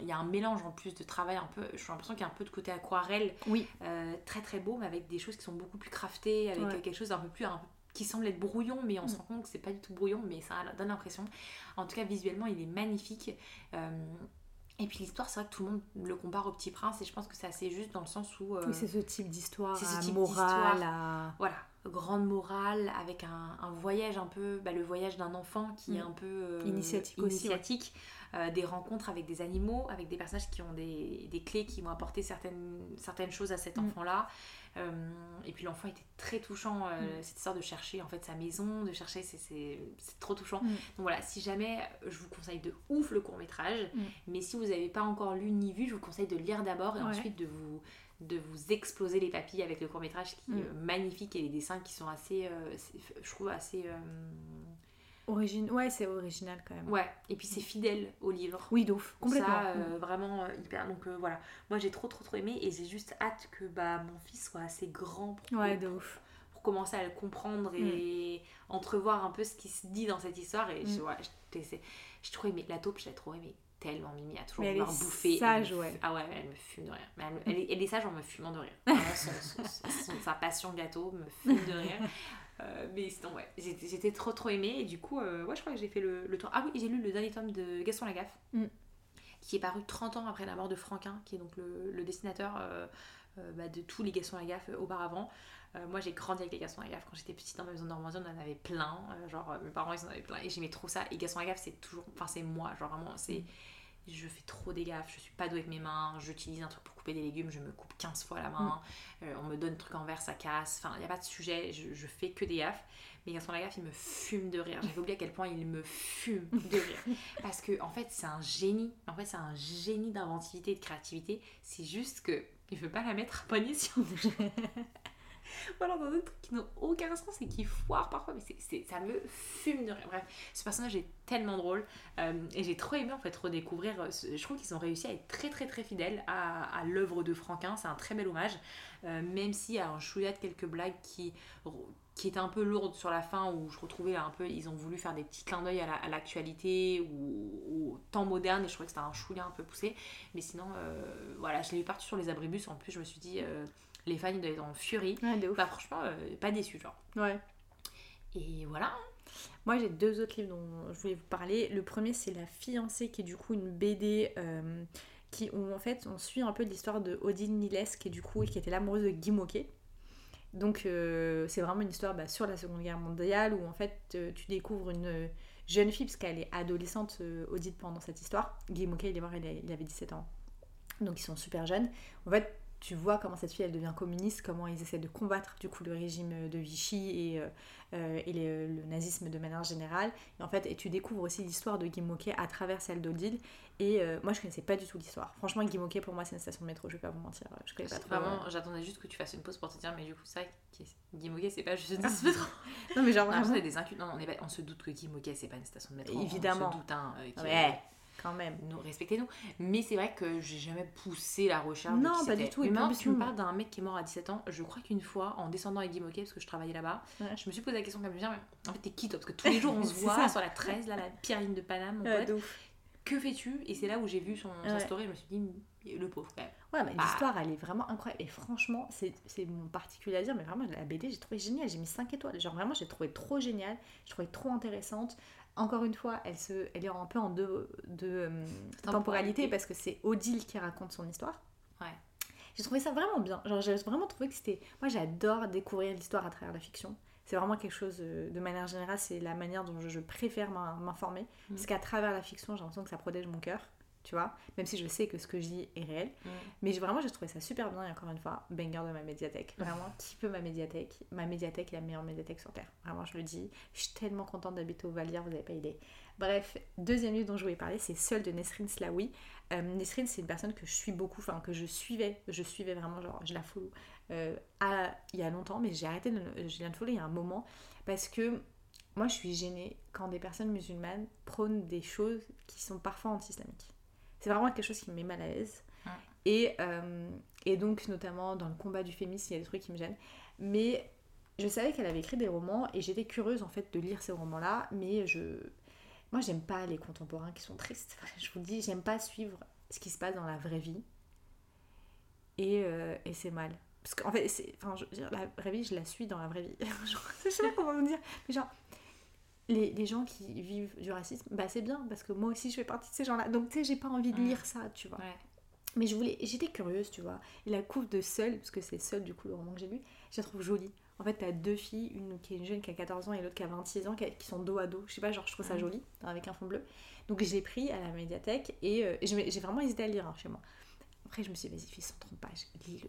Speaker 5: il y a un mélange en plus de travail un peu j'ai l'impression qu'il y a un peu de côté aquarelle
Speaker 4: Oui.
Speaker 5: euh, très très beau mais avec des choses qui sont beaucoup plus craftées avec
Speaker 4: Ouais.
Speaker 5: quelque chose d'un peu plus un qui semble être brouillon mais on se
Speaker 4: Mm.
Speaker 5: rend compte que c'est pas du tout brouillon mais ça donne l'impression en tout cas visuellement il est magnifique Euh, et puis l'histoire c'est vrai que tout le monde le compare au Petit Prince et je pense que c'est assez juste dans le sens où euh,
Speaker 4: Oui, c'est ce type d'histoire
Speaker 5: c'est ce
Speaker 4: à
Speaker 5: type
Speaker 4: morale, à...
Speaker 5: voilà, grande morale, avec un, un voyage un peu, bah, le voyage d'un enfant qui est
Speaker 4: Mm.
Speaker 5: un peu euh,
Speaker 4: Initiatique aussi,
Speaker 5: initiatique, euh, des rencontres avec des animaux, avec des personnages qui ont des, des clés qui vont apporter certaines, certaines choses à cet
Speaker 4: Mm.
Speaker 5: enfant-là. Euh, et puis l'enfant était très touchant, euh,
Speaker 4: Mm.
Speaker 5: cette histoire de chercher en fait sa maison, de chercher, c'est- trop touchant.
Speaker 4: Mm.
Speaker 5: Donc voilà, si jamais euh, je vous conseille de ouf le court métrage,
Speaker 4: Mm.
Speaker 5: mais si vous n'avez pas encore lu ni vu, je vous conseille de lire d'abord et
Speaker 4: Ouais.
Speaker 5: ensuite de vous de vous exploser les papilles avec le court métrage qui est euh, magnifique et les dessins qui sont assez euh, je trouve assez euh,
Speaker 4: Origine... Ouais, c'est original quand même.
Speaker 5: ouais et puis c'est fidèle au livre
Speaker 4: Oui, d'ouf. Complètement.
Speaker 5: ça euh, vraiment euh, hyper donc euh, voilà moi j'ai trop trop trop aimé et j'ai juste hâte que bah mon fils soit assez grand pour,
Speaker 4: Ouais, ouf.
Speaker 5: pour commencer à le comprendre et entrevoir un peu ce qui se dit dans cette histoire et je,
Speaker 4: Mm.
Speaker 5: ouais, je, je trouvais mais la taupe je l'ai trop aimée tellement Mimi a toujours vouloir bouffer elle
Speaker 4: sage, ouais. Mm.
Speaker 5: ah ouais elle me fume de rire elle, me- elle est, sage en me fumant de rire son- son- son- sa passion gâteau me fume de rire Euh, mais sinon ouais j'étais trop trop aimée. Et du coup euh, ouais je crois que j'ai fait le, le tour. Ah oui j'ai lu le dernier tome de Gaston Lagaffe
Speaker 4: Mm.
Speaker 5: qui est paru 30 ans après la mort de Franquin qui est donc le, le dessinateur euh, euh, bah, de tous les Gaston Lagaffe auparavant. Moi j'ai grandi avec les Gaston Lagaffe. Quand j'étais petite dans ma maison de Normandie on en avait plein. Genre mes parents ils en avaient plein. Et j'aimais trop ça. Et Gaston Lagaffe c'est toujours enfin c'est moi. Genre vraiment c'est je fais trop des gaffes, je suis pas douée avec mes mains, j'utilise un truc pour couper des légumes, je me coupe 15 fois la main, euh, on me donne un truc en verre, ça casse, enfin il n'y a pas de sujet, je, je fais que des gaffes. Mais Gaston Lagaffe, il me fume de rire. J'avais oublié à quel point il me fume de rire. Parce que, en fait, c'est un génie. En fait, c'est un génie d'inventivité et de créativité. C'est juste que il veut pas la mettre à punition. Ou alors dans d'autres trucs qui n'ont aucun sens et qui foirent parfois, mais c'est- ça me fume de rire. Bref, ce personnage est tellement drôle euh, et j'ai trop aimé en fait redécouvrir. euh, Je trouve qu'ils ont réussi à être très très très fidèles à, l'œuvre de Franquin. C'est un très bel hommage, Euh, même s'il y a un chouïa de quelques blagues qui qui étaient un peu lourdes sur la fin où je retrouvais un peu ils ont voulu faire des petits clins d'œil à, la- à l'actualité ou au temps moderne et je trouvais que c'était un chouïa un peu poussé mais sinon voilà je l'ai eu parti sur les abribus en plus je me suis dit les fans ils doivent être en furie
Speaker 4: Ouais, de ouf.
Speaker 5: bah franchement euh, pas déçu genre
Speaker 4: Ouais.
Speaker 5: et voilà
Speaker 4: Moi, j'ai deux autres livres dont je voulais vous parler. Le premier, c'est La fiancée, qui est du coup une BD euh, qui, où en fait on suit un peu l'histoire de Odile Niles, qui est du coup qui était l'amoureuse de Guy Moquet. Donc euh, c'est vraiment une histoire bah, sur la Seconde Guerre mondiale où en fait euh, tu découvres une jeune fille, parce qu'elle est adolescente, euh, pendant cette histoire. Guy Moquet, il est mort, il, a- il avait 17 ans. Donc ils sont super jeunes. En fait, tu vois comment cette fille elle devient communiste, comment ils essaient de combattre du coup le régime de Vichy et, euh, euh, et les- le nazisme de manière générale. Et en fait, et tu découvres aussi l'histoire de Guy Moquet à travers celle d'Odile. Et euh, moi, je connaissais pas du tout l'histoire. Franchement, Guy Moquet, pour moi, c'est une station de métro, je vais pas vous mentir. Je connais pas trop. euh,
Speaker 5: vraiment j'attendais juste que tu fasses une pause pour te dire mais du coup ça Guy Moquet c'est pas juste une station de métro
Speaker 4: Non, mais genre
Speaker 5: Non,
Speaker 4: vraiment.
Speaker 5: c'est des incultes. Non, on, est pas- on se doute que Guy Moquet c'est pas une station de métro.
Speaker 4: Évidemment.
Speaker 5: On se doute, hein, euh,
Speaker 4: Ouais, quand même.
Speaker 5: nous respectez-nous mais c'est vrai que j'ai jamais poussé la recherche
Speaker 4: Non, pas du tout, et
Speaker 5: maintenant
Speaker 4: plus,
Speaker 5: tu me parles d'un mec qui est mort à 17 ans je crois qu'une fois en descendant avec Guy Moquet parce que je travaillais là-bas
Speaker 4: Ouais.
Speaker 5: je me suis posé la question comme je me mais en fait t'es qui toi? Parce que tous les jours on se voit
Speaker 4: ça.
Speaker 5: sur la 13 là la pire ligne de Paname mon
Speaker 4: Ouais,
Speaker 5: pote que fais-tu? Et c'est là où j'ai vu son,
Speaker 4: Ouais.
Speaker 5: story je me suis dit le pauvre quand même
Speaker 4: Ouais, mais
Speaker 5: Bah.
Speaker 4: l'histoire, elle est vraiment incroyable. Et franchement, c'est mon particulier à dire, mais vraiment, la BD, j'ai trouvé génial. J'ai mis 5 étoiles. Genre, vraiment, j'ai trouvé trop génial. J'ai trouvé trop intéressante. Encore une fois, elle, se, elle est un peu en deux, deux euh, temporalités
Speaker 5: Temporalité.
Speaker 4: parce que c'est Odile qui raconte son histoire.
Speaker 5: Ouais.
Speaker 4: J'ai trouvé ça vraiment bien. Genre, j'ai vraiment trouvé que c'était. Moi, j'adore découvrir l'histoire à travers la fiction. C'est vraiment quelque chose, euh, de manière générale, c'est la manière dont je, je préfère m'in- m'informer. Parce qu'à travers la fiction, j'ai l'impression que ça protège mon cœur, tu vois. Même si je sais que ce que je dis est réel.
Speaker 5: Mm.
Speaker 4: Mais vraiment, j'ai trouvé ça super bien. Et encore une fois, banger de ma médiathèque. Vraiment, qui peut ma médiathèque Ma médiathèque est la meilleure médiathèque sur Terre. Vraiment, je le dis. Je suis tellement contente d'habiter au Valire, vous n'avez pas idée. Bref, deuxième livre dont je voulais parler, c'est Seul de Nesrine Slaoui. Euh, Nesrine, c'est une personne que je suis beaucoup, enfin que je suivais. Je suivais vraiment, genre, je la follow euh, à- il y a longtemps, mais j'ai arrêté de, je viens de follow il y a un moment parce que moi, je suis gênée quand des personnes musulmanes prônent des choses qui sont parfois anti-islamiques. C'est vraiment quelque chose qui me met mal à l'aise. Et, euh, et donc, notamment dans le combat du féminisme, il y a des trucs qui me gênent. Mais je savais qu'elle avait écrit des romans et j'étais curieuse en fait de lire ces romans-là. Mais je. Moi, j'aime pas les contemporains qui sont tristes. Je vous le dis, j'aime pas suivre ce qui se passe dans la vraie vie. Et, euh, et c'est mal. Parce qu'en fait, enfin, je la vraie vie, je la suis dans la vraie vie. Genre, je sais pas comment vous dire. Mais genre, les, les gens qui vivent du racisme, bah c'est bien parce que moi aussi je fais partie de ces gens-là. Donc tu sais, j'ai pas envie de
Speaker 5: Mm.
Speaker 4: lire ça, tu vois.
Speaker 5: Ouais.
Speaker 4: Mais je voulais, j'étais curieuse, tu vois. Et la couve de Seul, parce que c'est Seul du coup le roman que j'ai lu, je la trouve jolie. En fait, t'as deux filles, une qui est une jeune qui a 14 ans et l'autre qui a 26 ans, qui, qui sont dos à dos. Je sais pas, genre je trouve ça
Speaker 5: Mhm.
Speaker 4: joli, avec un fond bleu. Donc je l'ai pris à la médiathèque et, euh, j'ai vraiment hésité à lire hein, chez moi. Après, je me suis dit, vas-y, fais 130 pages, lis-le.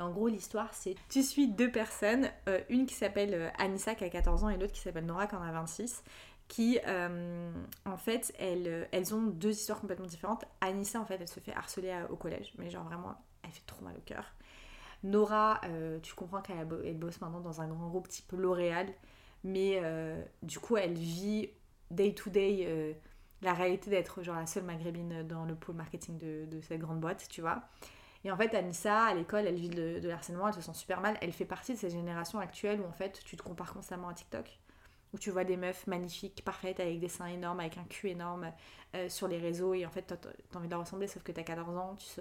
Speaker 4: En gros, l'histoire, c'est tu suis deux personnes, euh, une qui s'appelle euh, Anissa qui a 14 ans et l'autre qui s'appelle Nora qui en a 26, qui, euh, en fait, elles, ont deux histoires complètement différentes. Anissa, en fait, elle se fait harceler au collège, mais genre vraiment, elle fait trop mal au cœur. Nora, tu comprends qu'elle bosse maintenant dans un grand groupe type L'Oréal, mais du coup, elle vit day to day la réalité d'être genre la seule maghrébine dans le pôle marketing de cette grande boîte, tu vois. Et en fait, Anissa, à l'école, elle vit de, l'harcèlement, elle se sent super mal. Elle fait partie de cette génération actuelle où en fait, tu te compares constamment à TikTok. Où tu vois des meufs magnifiques, parfaites, avec des seins énormes, avec un cul énorme euh, sur les réseaux. Et en fait, t'as envie de leur ressembler, sauf que t'as 14 ans, tu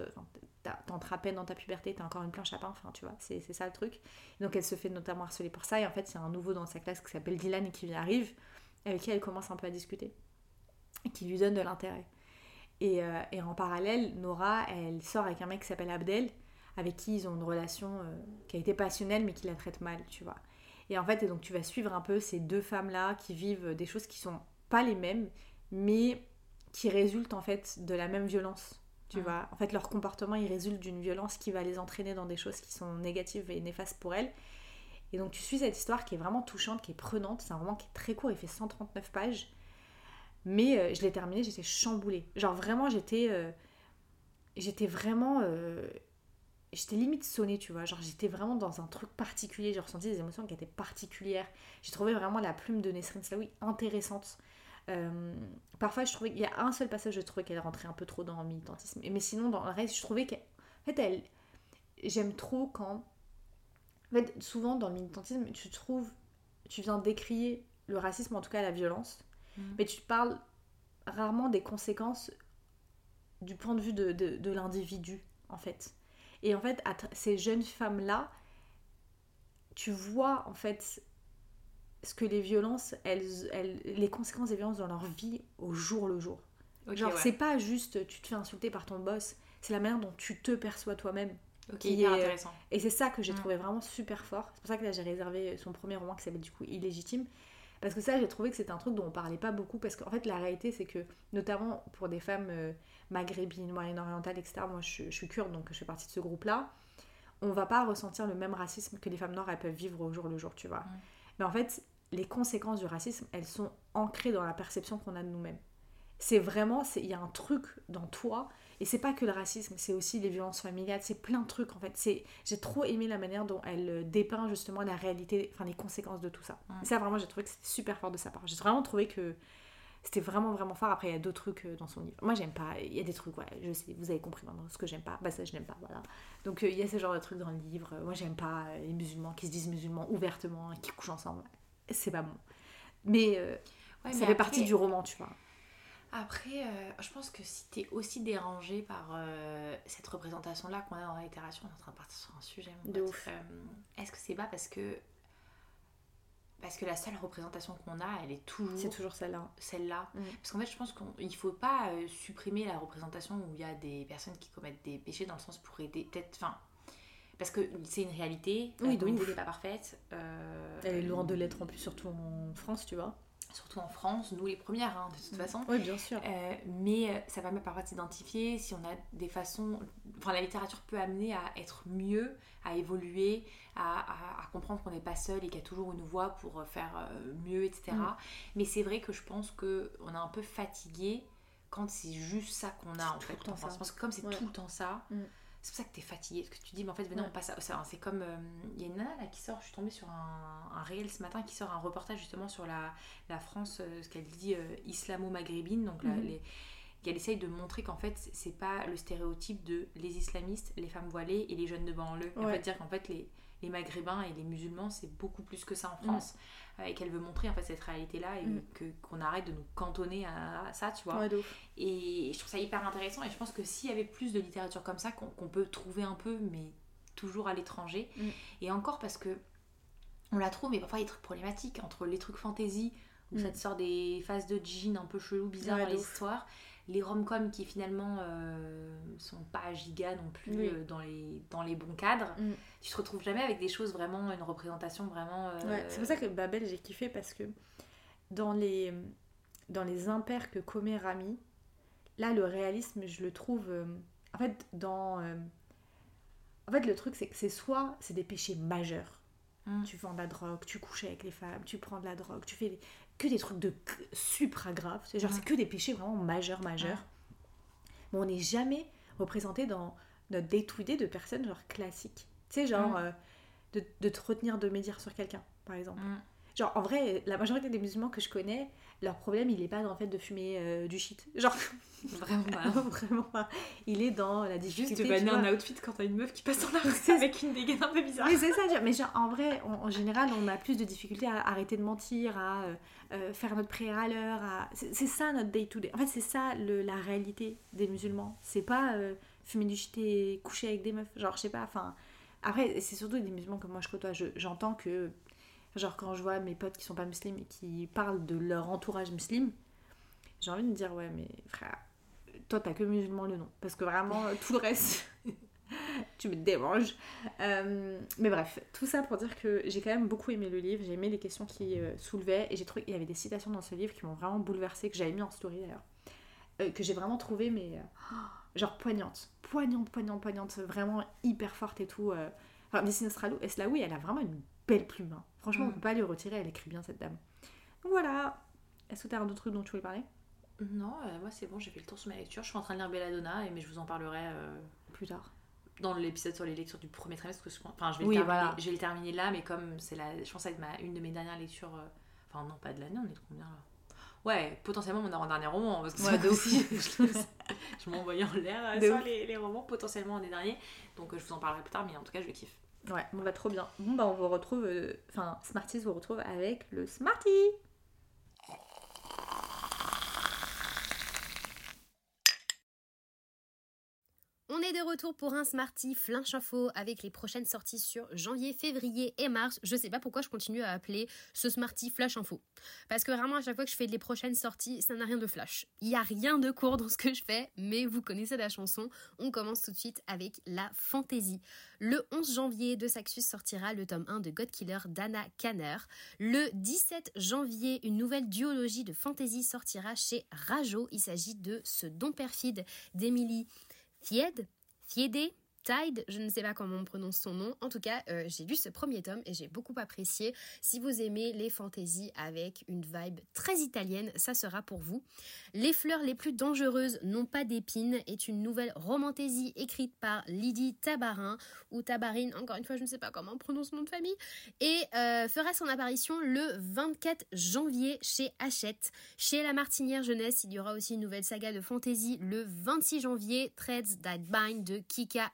Speaker 4: t'entres à peine dans ta puberté, t'as encore une planche à pain, enfin, tu vois, c'est c'est ça le truc. Donc elle se fait notamment harceler pour ça. Et en fait, il y a un nouveau dans sa classe qui s'appelle Dylan et qui lui arrive, avec qui elle commence un peu à discuter. Et qui lui donne de l'intérêt. Et, euh, et en parallèle, Nora, elle sort avec un mec qui s'appelle Abdel, avec qui ils ont une relation euh, qui a été passionnelle, mais qui la traite mal, tu vois. Et en fait, et donc tu vas suivre un peu ces deux femmes-là qui vivent des choses qui sont pas les mêmes, mais qui résultent en fait de la même violence. Tu
Speaker 5: Mhm.
Speaker 4: vois, en fait, leur comportement, il résulte d'une violence qui va les entraîner dans des choses qui sont négatives et néfastes pour elles. Et donc, tu suis cette histoire qui est vraiment touchante, qui est prenante. C'est un roman qui est très court, il fait 139 pages. Mais euh, je l'ai terminé, j'étais chamboulée. Genre, vraiment, j'étais. euh, j'étais vraiment. euh, j'étais limite sonnée, tu vois. Genre, j'étais vraiment dans un truc particulier. J'ai ressenti des émotions qui étaient particulières. J'ai trouvé vraiment la plume de Nesrin Slaoui intéressante. Parfois, je trouvais qu'il y a un seul passage, je trouvais qu'elle rentrait un peu trop dans le militantisme. Mais sinon, dans le reste, je trouvais qu'elle. En fait, elle. J'aime trop quand. En fait, souvent dans le militantisme, tu trouves. Tu viens décrier le racisme, en tout cas la violence,
Speaker 5: Mhm.
Speaker 4: mais tu parles rarement des conséquences du point de vue de, de- de l'individu, en fait. Et en fait, à ces jeunes femmes-là, tu vois, en fait, ce que les violences, elles, elles- les conséquences des violences dans leur vie au jour le jour. Genre,
Speaker 5: ouais.
Speaker 4: c'est pas juste tu te fais insulter par ton boss, c'est la manière dont tu te perçois toi-même.
Speaker 5: Ok, hyper
Speaker 4: est-
Speaker 5: intéressant.
Speaker 4: Et c'est ça que j'ai
Speaker 5: Mm.
Speaker 4: trouvé vraiment super fort. C'est pour ça que là j'ai réservé son premier roman qui s'appelle du coup Illégitime. Parce que ça j'ai trouvé que c'était un truc dont on parlait pas beaucoup. Parce qu'en fait la réalité c'est que, notamment pour des femmes euh, maghrébines, moyen-orientales, etc. Moi je, je suis kurde donc je fais partie de ce groupe là. On va pas ressentir le même racisme que les femmes noires elles peuvent vivre au jour le jour, tu vois. Mais en fait les conséquences du racisme elles sont ancrées dans la perception qu'on a de nous-mêmes. C'est vraiment, il y a un truc dans toi et c'est pas que le racisme, c'est aussi les violences familiales, c'est plein de trucs en fait. C'est, j'ai trop aimé la manière dont elle euh, dépeint justement la réalité, enfin les conséquences de tout ça.
Speaker 5: Mm.
Speaker 4: Et ça vraiment, j'ai trouvé que c'était super fort de sa part. J'ai vraiment trouvé que c'était vraiment vraiment fort. Après, il y a d'autres trucs euh, dans son livre. Moi, j'aime pas. Il y a des trucs, ouais, je sais, vous avez compris maintenant ce que j'aime pas. Bah ça, je n'aime pas, voilà. Donc euh, il y a ce genre de trucs dans le livre. Moi, j'aime pas les musulmans qui se disent musulmans ouvertement, qui couchent ensemble. C'est pas bon. Mais euh,
Speaker 5: Ouais,
Speaker 4: ça
Speaker 5: mais
Speaker 4: fait
Speaker 5: après-
Speaker 4: partie du roman, tu vois.
Speaker 5: Après, euh, je pense que si t'es aussi dérangé par euh, cette représentation-là qu'on a dans la littérature, on est en train de partir sur un sujet. mon
Speaker 4: De ouf.
Speaker 5: Euh, Est-ce que c'est pas parce que parce que la seule représentation qu'on a, elle est toujours,
Speaker 4: C'est toujours celle-là.
Speaker 5: celle-là?
Speaker 4: Mm.
Speaker 5: Parce qu'en fait, je pense qu'il faut pas supprimer la représentation où il y a des personnes qui commettent des péchés dans le sens pour aider, peut-être, enfin. Parce que c'est une réalité,
Speaker 4: Oui,
Speaker 5: la communauté n'est pas parfaite.
Speaker 4: Elle est loin de l'être en plus, surtout en France, tu vois.
Speaker 5: Surtout en France, nous les premières, hein, de toute façon.
Speaker 4: Oui, bien sûr.
Speaker 5: Euh, mais euh, ça permet parfois de s'identifier si on a des façons. Enfin, la littérature peut amener à être mieux, à évoluer, à, à- à comprendre qu'on n'est pas seul et qu'il y a toujours une voie pour faire euh, mieux, etc.
Speaker 4: Mm.
Speaker 5: Mais c'est vrai que je pense qu'on est un peu fatigué quand c'est juste ça qu'on a en
Speaker 4: tout
Speaker 5: fait.
Speaker 4: le temps ça.
Speaker 5: Parce que comme c'est
Speaker 4: Ouais.
Speaker 5: tout le temps ça.
Speaker 4: Mm.
Speaker 5: C'est pour ça que t'es fatigué, parce que tu dis, mais en fait, venez,
Speaker 4: Ouais.
Speaker 5: on passe à ça. C'est comme. euh, Il y a une nana là qui sort, je suis tombée sur un, un réel ce matin qui sort un reportage justement sur la, la France, euh, ce qu'elle dit euh, islamo-maghrébine. Donc, la-
Speaker 4: Mhm.
Speaker 5: les, qu'elle essaye de montrer qu'en fait, c'est- pas le stéréotype de les islamistes, les femmes voilées et les jeunes de banlieue. Et En
Speaker 4: Ouais.
Speaker 5: fait, dire qu'en fait, les, les maghrébins et les musulmans, c'est beaucoup plus que ça en
Speaker 4: Mhm.
Speaker 5: France. Euh, et qu'elle veut montrer en fait cette réalité-là et
Speaker 4: Mhm.
Speaker 5: que, qu'on arrête de nous cantonner à, ça, tu vois.
Speaker 4: Ouais.
Speaker 5: Et je trouve ça hyper intéressant et je pense que s'il y avait plus de littérature comme ça, qu'on qu'on peut trouver un peu, mais toujours à l'étranger,
Speaker 4: Mm.
Speaker 5: et encore parce que on la trouve, mais parfois il y a des trucs problématiques entre les trucs fantasy où
Speaker 4: Mm.
Speaker 5: ça te sort des phases de jeans un peu chelou, bizarres
Speaker 4: Ouais,
Speaker 5: dans les
Speaker 4: ouf.
Speaker 5: Les rom-coms qui finalement euh, sont pas giga non plus
Speaker 4: Oui.
Speaker 5: euh, dans, les, dans les bons cadres,
Speaker 4: Mm.
Speaker 5: tu te retrouves jamais avec des choses vraiment, une représentation vraiment. euh,
Speaker 4: Ouais, c'est pour ça que Babel, j'ai kiffé parce que dans les, dans les impairs que commet Rami, là, le réalisme, je le trouve. euh, en fait, dans. en fait, le truc, c'est que c'est soit c'est des péchés majeurs.
Speaker 5: Mm.
Speaker 4: Tu vends de la drogue, tu couches avec les femmes, tu prends de la drogue, tu fais que des trucs de supra graves. C'est genre,
Speaker 5: Mm.
Speaker 4: c'est que des péchés vraiment majeurs, majeurs. Mais on n'est jamais représenté dans notre day-to-day de personnes genre classiques. Tu sais, genre
Speaker 5: Mm.
Speaker 4: euh, de, de te retenir de médire sur quelqu'un, par exemple. Genre, en vrai, la majorité des musulmans que je connais, leur problème, il est pas dans le fait de fumer euh, du shit. Genre,
Speaker 5: Vraiment pas.
Speaker 4: vraiment pas. Il est dans la difficulté.
Speaker 5: Juste de banner un outfit quand t'as une meuf qui passe dans la rue avec une dégaine un peu bizarre.
Speaker 4: Mais c'est ça, mais genre, en vrai, en, en général, on a plus de difficultés à arrêter de mentir, à euh, euh, faire notre prière à l'heure. À... C'est ça notre day-to-day. En fait, c'est ça le- la réalité des musulmans. C'est pas euh, fumer du shit et coucher avec des meufs. Genre, je sais pas, enfin. Après, c'est surtout des musulmans que moi je côtoie. Je- J'entends que, genre, quand je vois mes potes qui sont pas musulmans et qui parlent de leur entourage musulman, j'ai envie de me dire, ouais, mais frère, toi t'as que musulman le nom. Parce que vraiment, tout le reste, tu me déranges. Euh, mais bref, tout ça pour dire que j'ai quand même beaucoup aimé le livre, j'ai aimé les questions qu'il euh, soulevait et j'ai trouvé qu'il y avait des citations dans ce livre qui m'ont vraiment bouleversée, que j'avais mis en story d'ailleurs. euh, que j'ai vraiment trouvé, mais euh, genre poignante. Poignante, poignante, poignante. Vraiment hyper forte et tout. Enfin, Messina Eslaoui, elle a vraiment une belle plume. hein. Franchement, on
Speaker 6: Mm.
Speaker 4: peut pas lui retirer, elle écrit bien cette dame. Donc voilà. Est-ce que t'as un autre truc dont tu voulais parler?
Speaker 6: Non, euh, moi c'est bon, j'ai fait le tour sur ma lecture. Je suis en train de lire Belladonna, mais je vous en parlerai euh,
Speaker 4: Plus tard.
Speaker 6: dans l'épisode sur les lectures du premier trimestre. Que je, enfin, je vais,
Speaker 4: Oui,
Speaker 6: le terminer,
Speaker 4: voilà.
Speaker 6: je vais le terminer là, mais comme c'est la, je pense être ma, une de mes dernières lectures. euh, Enfin, non, pas de l'année, on est de combien là? Ouais, potentiellement mon avant-dernier roman. Parce que
Speaker 4: Ouais, de
Speaker 6: aussi, je, m'envoyais en l'air sur les, les romans, potentiellement un des derniers. Donc je vous en parlerai plus tard, mais en tout cas, je kiffe.
Speaker 4: Ouais, bon bah trop bien. Bon bah on vous retrouve, euh, enfin Smarties vous retrouve avec le Smarty.
Speaker 7: Retour pour un Smarty Flinch Info avec les prochaines sorties sur janvier, février et mars. Je sais pas pourquoi je continue à appeler ce Smarty Flash Info. Parce que vraiment, à chaque fois que je fais les prochaines sorties, ça n'a rien de flash. Il y a rien de court dans ce que je fais, mais vous connaissez la chanson. On commence tout de suite avec la fantasy. Le 11 janvier, de Saxus sortira le tome 1 de God Killer d'Anna Kanner. Le 17 janvier, une nouvelle duologie de fantasy sortira chez Rajo. Il s'agit de Ce don perfide d'Emily Fied, Fiede, Je ne sais pas comment on prononce son nom. En tout cas, euh, j'ai lu ce premier tome et j'ai beaucoup apprécié. Si vous aimez les fantaisies avec une vibe très italienne, ça sera pour vous. Les fleurs les plus dangereuses n'ont pas d'épines est une nouvelle romantaisie écrite par Lydie Tabarin ou Tabarine, encore une fois, je ne sais pas comment on prononce son nom de famille, et euh, fera son apparition le 24 janvier chez Hachette. Chez La Martinière Jeunesse, il y aura aussi une nouvelle saga de fantasy le 26 janvier, Threads That Bind de Kika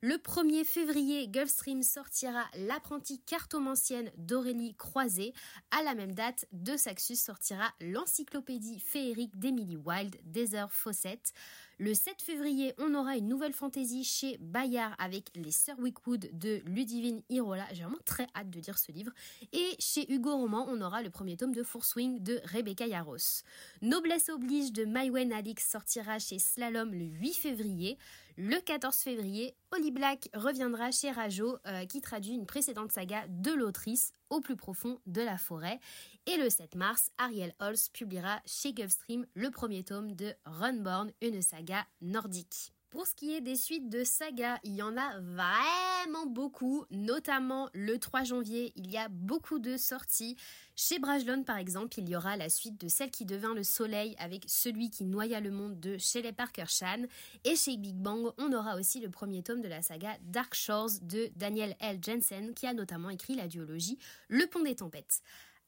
Speaker 7: Le 1er février, Gulfstream sortira L'apprenti cartomancienne d'Aurélie Croiset. À la même date, de Saxus sortira l'encyclopédie féerique d'Emily Wilde, Desert Fawcett. Le 7 février, on aura une nouvelle fantaisie chez Bayard avec les Sir Wickwood de Ludivine Irola. J'ai vraiment très hâte de lire ce livre. Et chez Hugo Roman, on aura le premier tome de Swing de Rebecca Yaros. Noblesse oblige de Maïwen Alix sortira chez Slalom le 8 février. Le 14 février, Holly Black reviendra chez Rajo, euh, qui traduit une précédente saga de l'autrice au plus profond de la forêt. Et le 7 mars, Ariel Holz publiera chez Gulfstream le premier tome de Runborn, une saga nordique. Pour ce qui est des suites de sagas, il y en a vraiment beaucoup, notamment le 3 janvier, il y a beaucoup de sorties. Chez Brajlon, par exemple, il y aura la suite de Celle qui devint le soleil avec Celui qui noya le monde de Shelley Parker Chan. Et chez Big Bang, on aura aussi le premier tome de la saga Dark Shores de Daniel L. Jensen, qui a notamment écrit la duologie Le Pont des Tempêtes.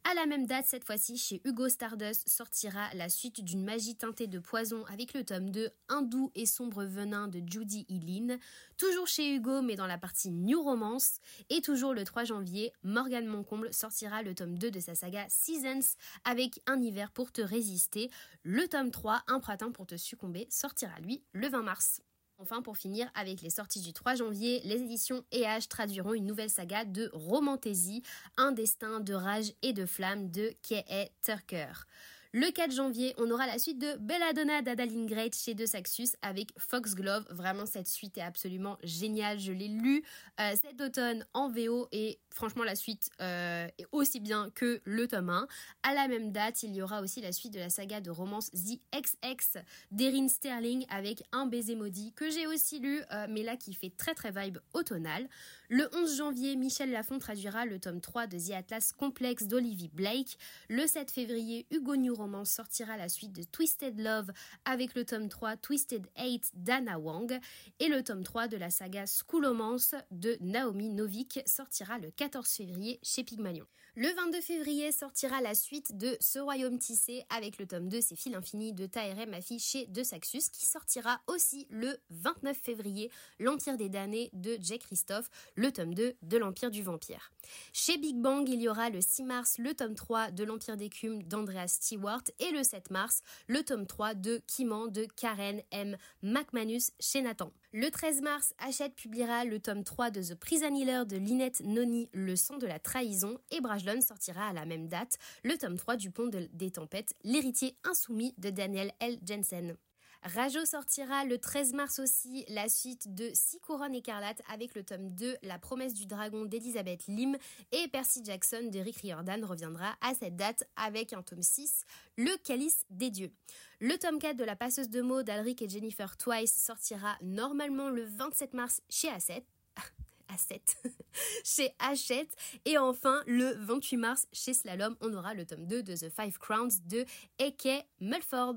Speaker 7: À la même date, cette fois-ci, chez Hugo Stardust sortira la suite d'une magie teintée de poison avec le tome 2 Un doux et sombre venin de Judy Eileen. Toujours chez Hugo, mais dans la partie New Romance. Et toujours le 3 janvier, Morgane Moncomble sortira le tome 2 de sa saga Seasons avec Un hiver pour te résister. Le tome 3, Un printemps pour te succomber, sortira lui le 20 mars. Enfin, pour finir, avec les sorties du 3 janvier, les éditions EH traduiront une nouvelle saga de romantaisie, Un destin de rage et de flamme de K.A. Turker. Le 4 janvier, on aura la suite de Belladonna d'Adaline Great chez De Saxus avec Foxglove. Vraiment, cette suite est absolument géniale. Je l'ai lu euh, cet automne en VO et franchement, la suite euh, est aussi bien que le tome 1. À la même date, il y aura aussi la suite de la saga de romance The XX d'Erin Sterling avec Un baiser maudit que j'ai aussi lu, euh, mais là qui fait très très vibe automnale. Le 11 janvier, Michel Lafon traduira le tome 3 de The Atlas Complex d'Olivie Blake. Le 7 février, Hugo New Romance sortira la suite de Twisted Love avec le tome 3 Twisted Hate d'Anna Wang. Et le tome 3 de la saga Schoolomance de Naomi Novik sortira le 14 février chez Pygmalion. Le 22 février sortira la suite de Ce Royaume tissé avec le tome 2 C'est fil infini de Taherem Mafi chez De Saxus qui sortira aussi le 29 février L'Empire des damnés de Jay Christophe, le tome 2 de l'Empire du vampire. Chez Big Bang, il y aura le 6 mars le tome 3 de l'Empire d'écume d'Andreas Stewart et le 7 mars le tome 3 de Kiman de Karen M. McManus chez Nathan. Le 13 mars, Hachette publiera le tome 3 de The Prison Healer de Lynette Noni, Le sang de la trahison, et Brajlon sortira à la même date le tome 3 du Pont de- des Tempêtes, L'héritier insoumis de Daniel L. Jensen. Rajo sortira le 13 mars aussi la suite de Six couronnes écarlates avec le tome 2 La promesse du dragon d'Elisabeth Lim et Percy Jackson de Rick Riordan reviendra à cette date avec un tome 6 Le calice des dieux. Le tome 4 de La passeuse de mots d'Alric et Jennifer Twice sortira normalement le 27 mars chez Hachette. Hachette. chez Hachette. Et enfin, le 28 mars, chez Slalom, on aura le tome 2 de The Five Crowns de A.K. Mulford.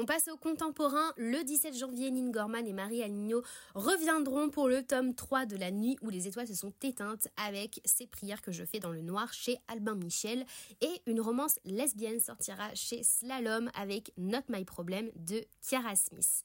Speaker 7: On passe au contemporain. Le 17 janvier, Nin Gorman et Marie Aligno reviendront pour le tome 3 de La Nuit où les étoiles se sont éteintes avec Ces prières que je fais dans le noir chez Albin Michel. Et une romance lesbienne sortira chez Slalom avec Not My Problem de Kiara Smith.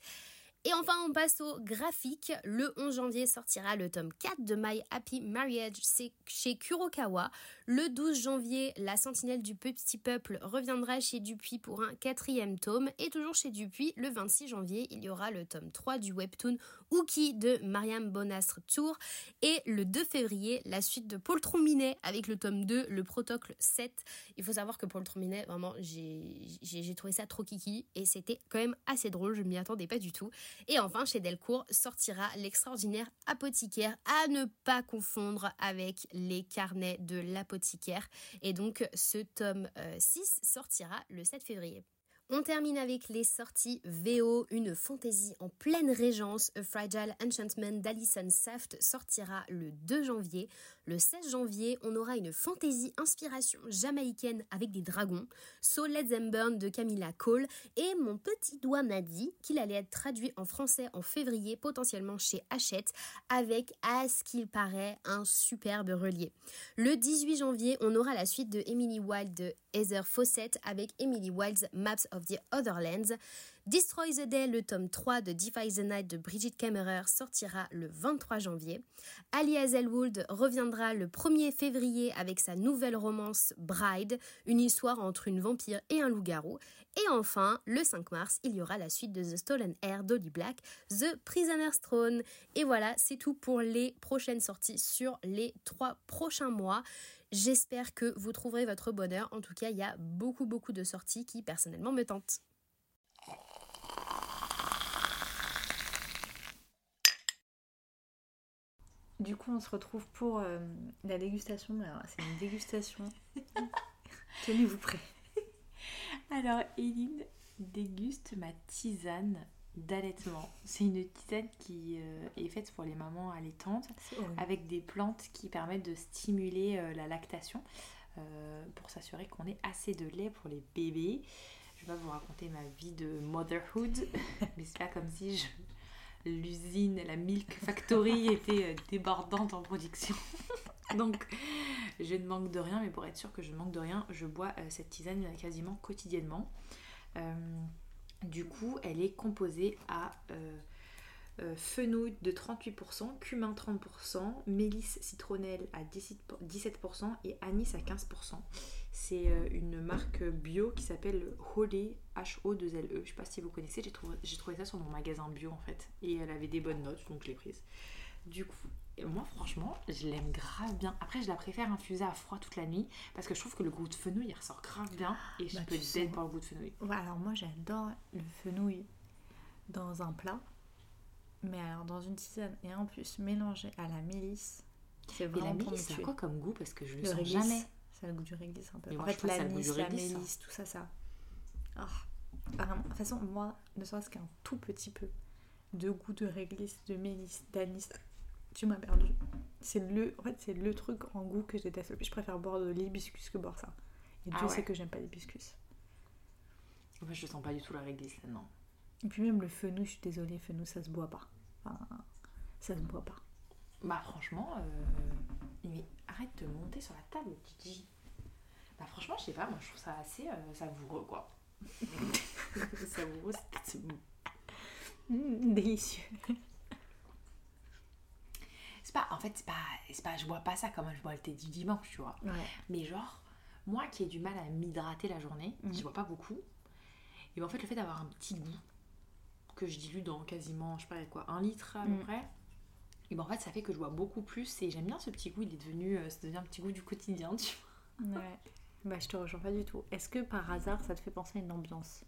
Speaker 7: Et enfin, on passe au graphique. Le 11 janvier sortira le tome 4 de My Happy Marriage chez Kurokawa. Le 12 janvier, La Sentinelle du Petit Peuple reviendra chez Dupuis pour un quatrième tome. Et toujours chez Dupuis, le 26 janvier, il y aura le tome 3 du webtoon Ouki de Mariam Bonastre Tour. Et le 2 février, la suite de Paul Trombinet avec le tome 2, le Protocole 7. Il faut savoir que Paul Trombinet, vraiment, j'ai trouvé ça trop kiki. Et c'était quand même assez drôle, je m'y attendais pas du tout. Et enfin, chez Delcourt sortira l'extraordinaire apothicaire à ne pas confondre avec les carnets de l'apothicaire. Et donc, ce tome 6 euh, sortira le 7 février. On termine avec les sorties VO, une fantaisie en pleine régence. A Fragile Enchantment d'Alison Saft sortira le 2 janvier. Le 16 janvier, on aura une fantaisie inspiration jamaïcaine avec des dragons. So Let's Burn de Camilla Cole. Et mon petit doigt m'a dit qu'il allait être traduit en français en février, potentiellement chez Hachette, avec, à ce qu'il paraît, un superbe relié. Le 18 janvier, on aura la suite de Emily Wilde de Heather Fawcett avec Emily Wilde's Maps of the Otherlands. Destroy the Day, le tome 3 de Defy the Night de Brigitte Kammerer sortira le 23 janvier. Ali Hazelwood reviendra le 1er février avec sa nouvelle romance Bride, une histoire entre une vampire et un loup-garou. Et enfin, le 5 mars, il y aura la suite de The Stolen Air d'Olly Black, The Prisoner's Throne. Et voilà, c'est tout pour les prochaines sorties sur les trois prochains mois. J'espère que vous trouverez votre bonheur. En tout cas, il y a beaucoup, beaucoup de sorties qui personnellement me tentent.
Speaker 4: Du coup, on se retrouve pour euh, la dégustation. Alors, c'est une dégustation. Tenez-vous prêts.
Speaker 5: Alors, Eline déguste ma tisane d'allaitement. C'est une tisane qui euh, est faite pour les mamans allaitantes avec des plantes qui permettent de stimuler euh, la lactation euh, pour s'assurer qu'on ait assez de lait pour les bébés. Je vais pas vous raconter ma vie de motherhood, mais c'est pas comme si l'usine, la Milk Factory était débordante en production. Donc je ne manque de rien, mais pour être sûr que je ne manque de rien, je bois cette tisane quasiment quotidiennement. Du coup, elle est composée à euh, euh, fenouil de 38%, cumin 30%, mélisse citronnelle à 17% et anis à 15%. C'est euh, une marque bio qui s'appelle Holé, H-O-2-L-E. Je sais pas si vous connaissez, j'ai trouvé, trouvé, ça sur mon magasin bio en fait. Et elle avait des bonnes notes, donc je l'ai prise. Du coup, moi franchement, je l'aime grave bien. Après, je la préfère infuser à froid toute la nuit parce que je trouve que le goût de fenouil il ressort grave bien et je bah, peux être pour le goût de fenouil.
Speaker 4: Ouais, alors moi j'adore le fenouil dans un plat, mais alors dans une tisane et en plus mélangé à la mélisse.
Speaker 5: C'est vraiment la mélisse, c'est quoi comme goût? Parce que je le, sens jamais.
Speaker 4: Le goût du réglisse un peu. en fait, l'anis, la mélisse, tout ça, ça. Oh, de toute façon, moi, ne serait-ce qu'un tout petit peu de goût de réglisse, de mélisse, d'anis, tu m'as perdu. C'est le, en fait, c'est le truc en goût que je déteste le plus. Je préfère boire de l'hibiscus que boire ça. Et ah Dieu sait que j'aime pas l'hibiscus.
Speaker 5: En fait, je sens pas du tout la réglisse là, non.
Speaker 4: Et puis même le fenouil, je suis désolée, fenouil, ça se boit pas. Enfin, ça se boit pas.
Speaker 5: Bah franchement, euh... mais arrête de monter sur la table, Gigi. Bah franchement, je sais pas, moi je trouve ça assez euh, savoureux quoi. savoureux, c'est
Speaker 4: mmh, délicieux
Speaker 5: pas, en fait, c'est pas, c'est pas, je bois pas ça comme je bois le thé du dimanche, tu vois. Mais genre, moi qui ai du mal à m'hydrater la journée, je bois pas beaucoup. Et ben, en fait, le fait d'avoir un petit goût que je dilue dans quasiment, je sais pas quoi, un litre à peu mm. près. Et ben en fait, ça fait que je bois beaucoup plus et j'aime bien ce petit goût. Il est devenu, euh, ça devient un petit goût du quotidien, tu
Speaker 4: vois. Ouais. Bah, je te rejoins pas du tout. Est-ce que par hasard, ça te fait penser à une ambiance?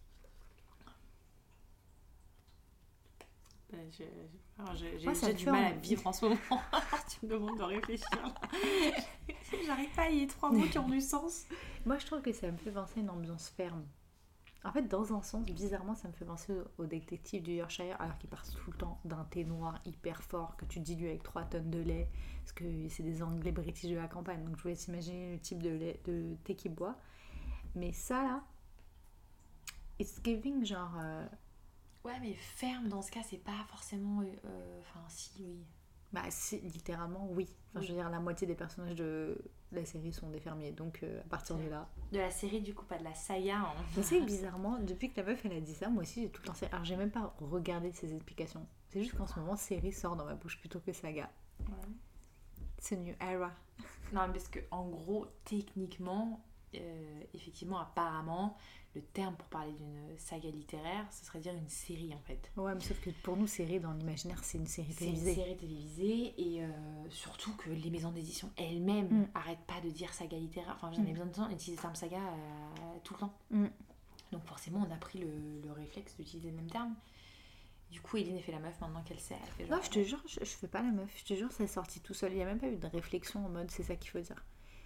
Speaker 5: Euh, je- J'ai du mal à vivre en ce moment. tu me demandes de réfléchir. J'arrive pas à y trois mots qui ont du sens.
Speaker 4: Moi, je trouve que ça me fait penser à une ambiance ferme. En fait, dans un sens, bizarrement, ça me fait penser au, détective du Yorkshire, alors qu'il part tout le temps d'un thé noir hyper fort que tu dilues avec 3 tonnes de lait, parce que c'est des Anglais british de la campagne, donc je voulais t'imaginer le type de, lait, de thé qu'il boit. Mais ça, là, it's giving genre... euh,
Speaker 5: Ouais, mais ferme dans ce cas, c'est pas forcément. euh, euh, Enfin, si, oui.
Speaker 4: bah, si, littéralement, oui. Enfin, je veux dire, la moitié des personnages de la série sont des fermiers, donc euh, à partir de là...
Speaker 5: De la série, du coup, pas de la saga. hein.
Speaker 4: Sais que bizarrement, depuis que la meuf elle a dit ça, moi aussi j'ai tout le temps. Alors j'ai même pas regardé ses explications. C'est juste qu'en ce moment, série sort dans ma bouche plutôt que saga. C'est new era.
Speaker 5: Non, parce que en gros, techniquement, euh, effectivement, apparemment, le terme pour parler d'une saga littéraire, ce serait dire une série en fait.
Speaker 4: Ouais, mais sauf que pour nous, série dans l'imaginaire, c'est une série
Speaker 5: C'est une
Speaker 4: télévisée.
Speaker 5: série télévisée et euh, surtout que les maisons d'édition elles-mêmes
Speaker 4: Mm.
Speaker 5: arrêtent pas de dire saga littéraire. Enfin, j'en ai
Speaker 4: Mm.
Speaker 5: besoin de temps d'utiliser le terme saga euh, tout le temps.
Speaker 4: Mm.
Speaker 5: Donc forcément, on a pris le, le réflexe d'utiliser le même terme. Du coup, Eline fait la meuf maintenant qu'elle sait. Elle fait
Speaker 4: Non, je te jure, je, je fais pas la meuf. Je te jure, c'est sorti tout seul. Il y a même pas eu de réflexion en mode c'est ça qu'il faut dire.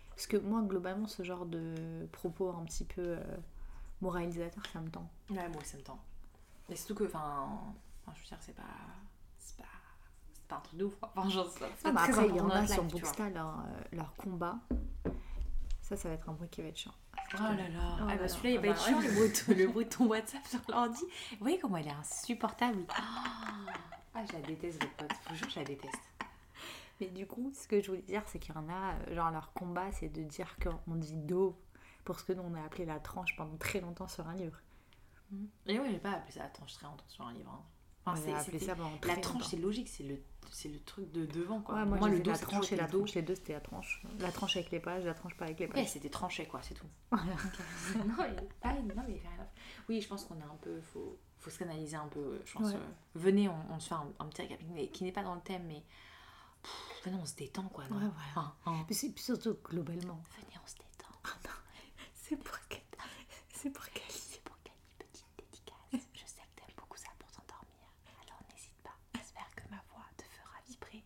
Speaker 4: Parce que moi, globalement, ce genre de propos un petit peu euh, moralisateur, ça me tend.
Speaker 5: Ouais, moi ça me tend. Mais surtout que, enfin, je veux dire, c'est pas. C'est pas. C'est pas un truc de ouf. quoi. Enfin, genre, c'est pas
Speaker 4: Ah, bah après, il y en a sur. Booksta, leur, euh, leur combat. Ça, ça va être un bruit qui va être chiant.
Speaker 5: Oh là là.
Speaker 4: Oh
Speaker 5: ah bah
Speaker 4: là.
Speaker 5: celui-là, il va
Speaker 4: Ah
Speaker 5: être
Speaker 4: bah
Speaker 5: chiant,
Speaker 4: ouais.
Speaker 5: le bruit, de, le bruit de ton WhatsApp sur l'ordi. Vous voyez comment elle est insupportable Ah, je la déteste, votre pote. Je vous jure, je la déteste.
Speaker 4: Mais du coup, ce que je voulais dire, c'est qu'il y en a, euh, genre leur combat, c'est de dire qu'on dit do pour ce que nous on a appelé la tranche pendant très longtemps sur un livre.
Speaker 5: Et oui, j'ai pas appelé ça la tranche très longtemps sur un livre. hein. Enfin,
Speaker 4: on a appelé ça pendant
Speaker 5: La
Speaker 4: très
Speaker 5: tranche, c'est logique, c'est le, c'est le truc de devant, quoi.
Speaker 4: Ouais, moi,
Speaker 5: le
Speaker 4: le
Speaker 5: dos,
Speaker 4: la tranche et la
Speaker 5: dos.
Speaker 4: tranche, les deux c'était la tranche. La tranche avec les pages, la tranche pas avec les
Speaker 5: Ouais,
Speaker 4: pages.
Speaker 5: c'était tranché, quoi, c'est tout.
Speaker 4: Voilà.
Speaker 5: non, mais, ah, non, mais. Oui, je pense qu'on a un peu. Faut, faut se canaliser un peu, je pense.
Speaker 4: Ouais.
Speaker 5: euh, venez, on, on se fait un, un petit récap qui n'est pas dans le thème, mais. pff, venez, on se détend, quoi. Non
Speaker 4: Ouais, voilà.
Speaker 5: Enfin, hein.
Speaker 4: Puis c'est puis surtout globalement.
Speaker 5: Venez, on se détend.
Speaker 4: C'est pour C'est pour
Speaker 5: C'est pour petite dédicace. Je sais que t'aimes beaucoup ça pour t'endormir. Alors n'hésite pas. J'espère que ma voix te fera vibrer.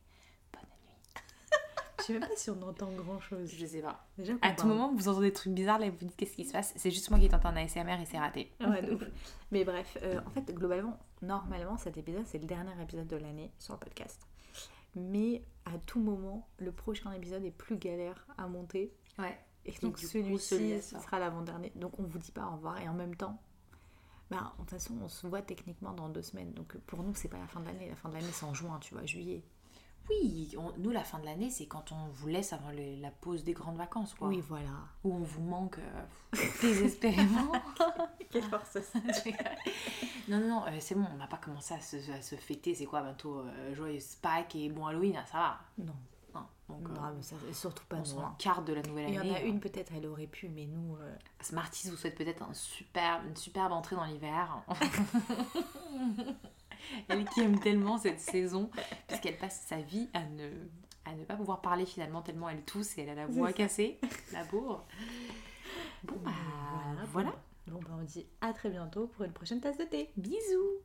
Speaker 5: Bonne nuit.
Speaker 4: Je sais même pas si on entend grand chose.
Speaker 5: Je sais pas.
Speaker 4: Déjà
Speaker 5: À tout moment, vous entendez des trucs bizarres, là, vous vous dites qu'est-ce qui se passe? C'est juste moi qui t'entends en ASMR et c'est raté.
Speaker 4: Ouais, ouf. Mais bref, euh, en fait, globalement, normalement, cet épisode, c'est le dernier épisode de l'année sur le podcast. Mais à tout moment, le prochain épisode est plus galère à monter.
Speaker 5: Ouais.
Speaker 4: Et donc celui-ci, sera l'avant-dernier. Donc on vous dit pas au revoir. Et en même temps, bah, de toute façon, on se voit techniquement dans deux semaines. Donc pour nous, c'est pas la fin de l'année. La fin de l'année, c'est en juin, tu vois, juillet.
Speaker 5: Oui, on- nous, la fin de l'année, c'est quand on vous laisse avant le- la pause des grandes vacances, quoi.
Speaker 4: Oui, voilà.
Speaker 5: Où on vous manque euh, désespérément.
Speaker 4: Quelle force
Speaker 5: non, non, non, euh, c'est bon, on n'a pas commencé à se, à se fêter. C'est quoi bientôt euh, Joyeuse Pâques et bon Halloween, ah, ça va.
Speaker 4: Non,
Speaker 5: Hein, donc, euh,
Speaker 4: mais ça, surtout pas
Speaker 5: on
Speaker 4: nous. hein.
Speaker 5: carte de la nouvelle
Speaker 4: Il y en
Speaker 5: année.
Speaker 4: a une, peut-être, elle aurait pu, mais nous. euh,
Speaker 5: Smarties vous souhaite peut-être un super, une superbe entrée dans l'hiver. Elle qui aime tellement cette saison, puisqu'elle passe sa vie à ne, à ne pas pouvoir parler finalement, tellement elle tousse et elle a la voix cassée, la pauvre. Bon, bah, voilà.
Speaker 4: Bon, bah, on dit à très bientôt pour une prochaine tasse de thé.
Speaker 5: Bisous